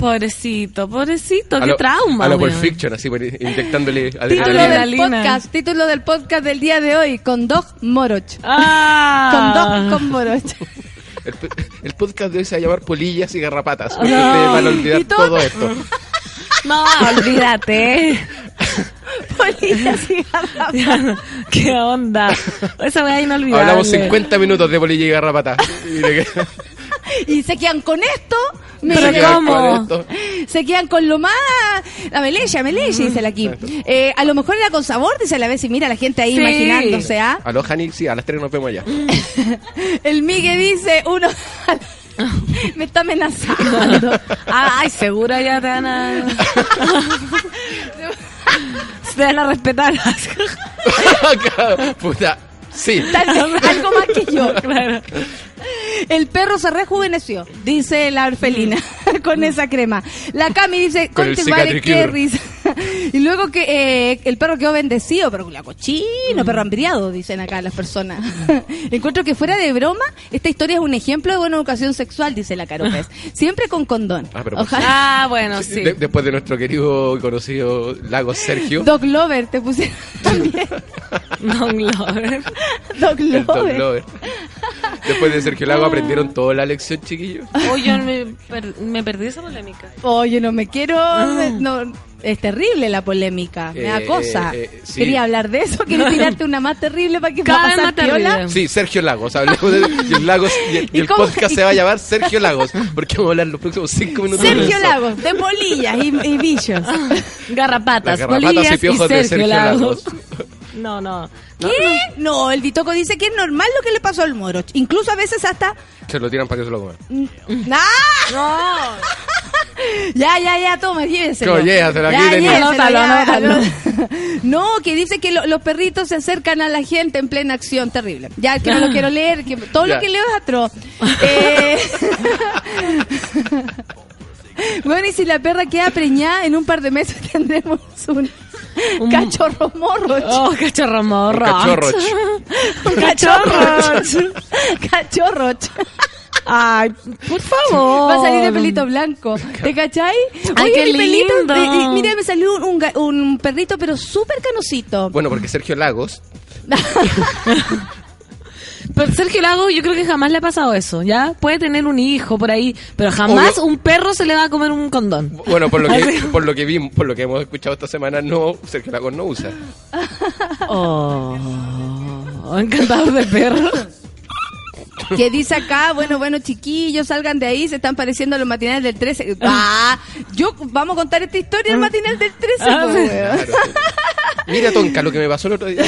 Pobrecito, pobrecito, A qué lo- trauma. A lo weón. Fiction, así, inyectándole Título adrenalina. del Adrenalina. podcast, título del podcast del día de hoy, con Dog Moroch. Ah. Con Dog con Moroch. El, el podcast de hoy se va a llamar Polillas y Garrapatas. No. van a olvidar todo esto. No, olvídate. Polillas y garrapatas. ¿Qué onda? Esa weá inolvidable. Hablamos 50 minutos de Polillas y Garrapatas. Y se quedan con esto. Pero con esto. Se quedan con lo más. La melella, melella, dice la aquí. Eh, a lo mejor era con sabor, dice la vez, y mira la gente ahí Sí. imaginándose, ¿ah? Aló, Jani, sí, a las 3 nos vemos allá. El Migue dice, uno. Me está amenazando. Ay, segura ya te van a... te van a respetar. Puta, sí. Tal vez algo más que yo. Claro. El perro se rejuveneció, dice la orfelina, con esa crema. La Cami dice, Con cicatricure. qué risa. Y luego que eh, el perro quedó bendecido, pero la cochino, perro hambriado, dicen acá las personas. Encuentro que fuera de broma, esta historia es un ejemplo de buena educación sexual, dice la Caropez. Siempre con condón. Ah, pero- Ojalá. Ah, bueno, sí. De- después de nuestro querido y conocido Lago Sergio. Dog Lover, te pusieron también. Don Glover. Dog el Dog Lover. Lover. Después de Sergio Lago aprendieron toda la lección, chiquillos. Uy, yo me, per- me perdí esa polémica. Oye, no me quiero. me- no, es terrible la polémica. Me da Eh, cosa. eh, sí. Quería hablar de eso. Quería tirarte una más terrible para que Cada va a pasar. Sí, Sergio Lagos. Hablemos de y el, Lagos, y el, y ¿Y el cómo- podcast se va a llamar Sergio Lagos. Porque vamos a hablar los próximos cinco minutos de Sergio eso. Lagos, de polillas y, y billos. Garrapatas, garrapatas bolillas y piojos de Sergio Lagos. No, no. ¿Qué? No, el Bitoco dice que es normal lo que le pasó al moro. Incluso a veces hasta. Se lo tiran para que se lo coman. ¡Ah! No. Ya, ya, ya, toma, lléveselo. No, llévaselo, aquí Ya, tenés. lléveselo, Anótalo, ya, anótalo. anó- No, que dice que lo- los perritos se acercan a la gente en plena acción terrible. Ya, que no lo quiero leer, que todo Ya. lo que leo es atroz. Eh... Bueno, y si la perra queda preñada, en un par de meses tendremos un, Un- cachorro morro. Oh, cachorro morro. Un cachorro. Un cachorro. cachorro. Ay, por favor. Va a salir de pelito blanco. ¿Te cachai? Ay, Oye, qué mi pelito. lindo. mira, me salió un, un perrito, pero súper canosito. Bueno, porque Sergio Lagos. Pero Sergio Lago, yo creo que jamás le ha pasado eso, ¿ya? Puede tener un hijo por ahí, pero jamás Obvio. un perro se le va a comer un condón. Bueno, por lo que, por lo que vimos, por lo que hemos escuchado esta semana, no, Sergio Lagos no usa. Oh, encantador de perro. que dice acá, bueno, bueno, chiquillos, salgan de ahí, se están pareciendo a los matinales del 13. Ah, yo, vamos a contar esta historia del matinal del 13. Ah. Claro. Mira, Tonka, lo que me pasó el otro día.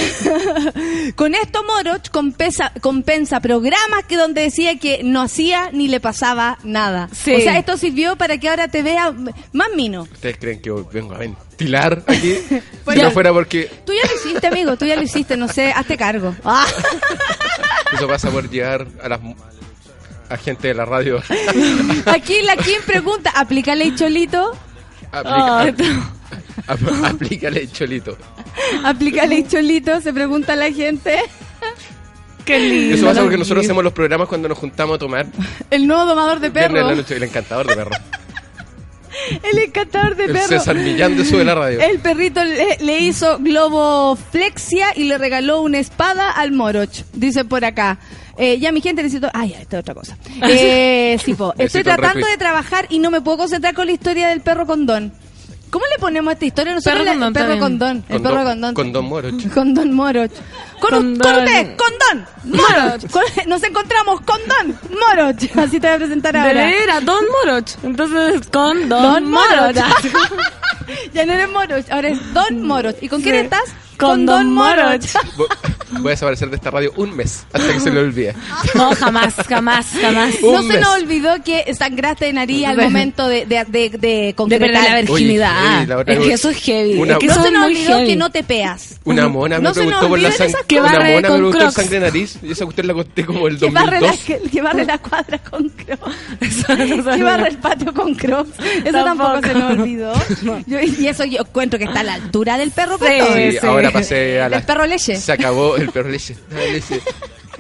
Con esto Moroch compensa, compensa programas que donde decía que no hacía ni le pasaba nada. Sí. O sea, esto sirvió para que ahora te vea más mino. ¿Ustedes creen que vengo a ventilar aquí? Pues si ya. no fuera porque Tú ya lo hiciste, amigo, tú ya lo hiciste, no sé, hazte cargo. Ah. eso pasa por llegar a las a gente de la radio. Aquí la Kim pregunta, ¿aplícale el cholito? Aplica, Ay, ap- aplícale el cholito. ¿Aplícale el cholito? Se pregunta la gente. Qué lindo. Eso pasa porque nosotros hacemos los programas cuando nos juntamos a tomar. El nuevo domador de perros. el encantador de perros. El encantador de El perros. César Millán de Sube la Radio. El perrito le, le hizo globoflexia y le regaló una espada al Moroch. Dice por acá. Eh, ya mi gente necesito... Ay, ya, esta es otra cosa. Eh, sí, po. Estoy tratando de trabajar y no me puedo concentrar con la historia del perro condón. ¿Cómo le ponemos a esta historia? Nosotros Perro condón perro condón. El perro condón. Con Don Moroch. Con Don Moroch. Con, un- Condón. con usted, condón, Moroch. Con- nos encontramos con Don Moroch. Así te voy a presentar De ahora. veras, Don Moroch. Entonces, con Don, Don Moroch. Moroch. ya no eres Moroch, ahora es Don Moroch. ¿Y con quién estás? Con Don Moroch. Vo- Voy a desaparecer de esta radio un mes hasta que se le olvide. No, jamás, jamás, jamás. Un No se mes. nos olvidó que sangraste de nariz al momento de, de, de, de concretar. la virginidad. Oye, sí, la otra es que eso es heavy. una- es que no eso se nos olvidó heavy. que no te peas. Una mona No me se nos preguntó por la sangre. Una mona me con preguntó el Crocs. sangre de nariz y esa cuestión la conté como el Que barre, la, 2002. que, que barre la cuadra con crocs. Eso no Que barre el patio con crocs. Eso tampoco, Tampoco. se nos olvidó. Yo- y eso yo encuentro que está a la altura del perro Sí. Sí, sí. ahora pasé a la... Del perro leche. Se acabó el perro leche.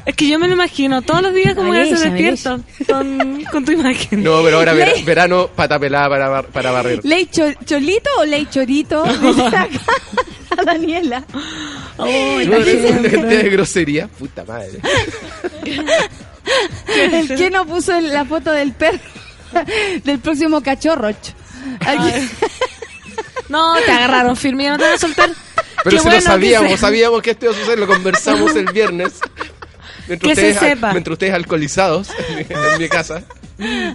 Es que yo me lo imagino todos los días como que se Melissa, despierto con, con tu imagen. No, pero ahora verano, pata pelada para, bar- para barrer. ¿Ley cho- cholito o ley chorito? Dice acá a Daniela. No, una cantidad de grosería. Puta madre. El que no puso la foto del perro del próximo cachorro. No, te agarraron firme, no te van a soltar. Pero Qué si bueno lo que sabíamos, se- sabíamos que esto iba a suceder, lo conversamos el viernes. Mientras Que se ustedes, sepa. mientras ustedes alcoholizados en mi, en mi casa.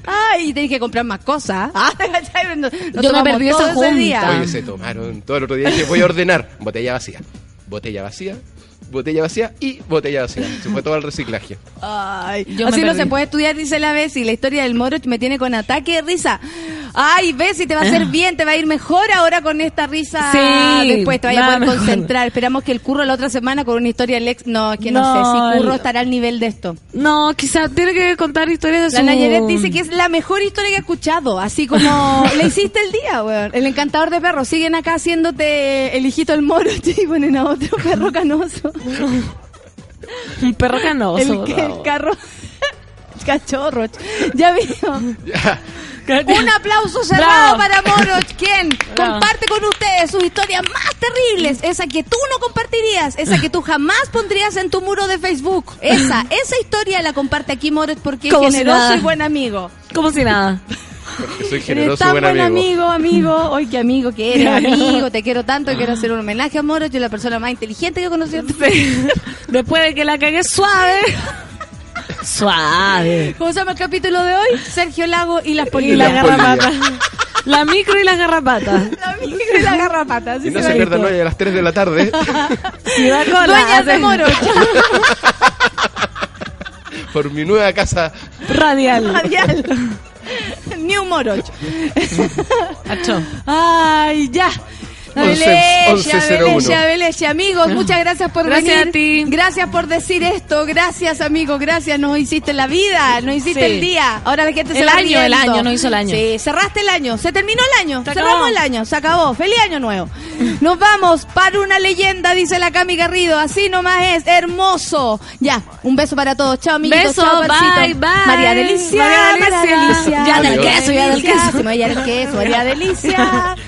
Ay, tenés que comprar más cosas. Ah, nos Yo me perdí esa ese junta. día. Oye, se tomaron todo el otro día. Dije, voy a ordenar. Botella vacía. Botella vacía. Botella vacía y botella vacía. Se fue todo al reciclaje. Ay, Yo así no se puede estudiar, dice la vez, y la historia del Moroch me tiene con ataque de risa. Ay, ves, si te va a hacer bien, te va a ir mejor ahora con esta risa. Sí, Después te vaya a poder mejor. concentrar. Esperamos que el curro la otra semana con una historia del ex. No, es que no, No, sé si curro el- estará al nivel de esto. No, quizás tiene que contar historias de su... La Nayaret dice que es la mejor historia que ha escuchado. Así como le hiciste el día, weón. El encantador de perros. Siguen acá haciéndote el hijito del moro y ponen a otro perro canoso. Un perro canoso. el, el carro. Cachorro. Ya vio. Un aplauso cerrado Bravo. para Moroch, quien Bravo. comparte con ustedes sus historias más terribles, esa que tú no compartirías, esa que tú jamás pondrías en tu muro de Facebook. Esa, esa historia la comparte aquí Moroch porque es Como generoso y buen amigo. Como si nada. Porque soy Eres generoso tan y buen buen amigo. amigo, amigo. Hoy qué amigo que eres, amigo. Te quiero tanto quiero hacer un homenaje a Moroch, es la persona más inteligente que he conocido. Después de que la cagué suave. Suave. ¿Cómo se llama el capítulo de hoy? Sergio Lago y las Y polillas. la las polillas. garrapata. La micro y las garrapatas. La micro y la garrapata. así Y no se pierdan hoy a las 3 de la tarde Ciudad Cola. Dueñas de hacen Moroch. por mi nueva casa. Radial. Radial. New Moroch. Acho. Ay, ya. Once- Belecia, 1101. Belecia, Belecia. Amigos, muchas gracias por Gracias venir. a ti. Gracias por decir esto. Gracias, amigos. Gracias. Nos hiciste la vida. Nos hiciste Sí. el día. Ahora la gente se El va año, el año, nos hizo el año. Sí, cerraste el año. Se terminó el año. Se Cerramos acabó. el año. Se acabó. Feliz año nuevo. Nos vamos para una leyenda, dice la Cami Garrido. Así nomás es. Hermoso. Ya. Un beso para todos. Chao, amiguitos. Beso, Chao, bye, bye. María Delicia. María Delicia. Ya del queso, ya del queso. María del queso. María Delicia.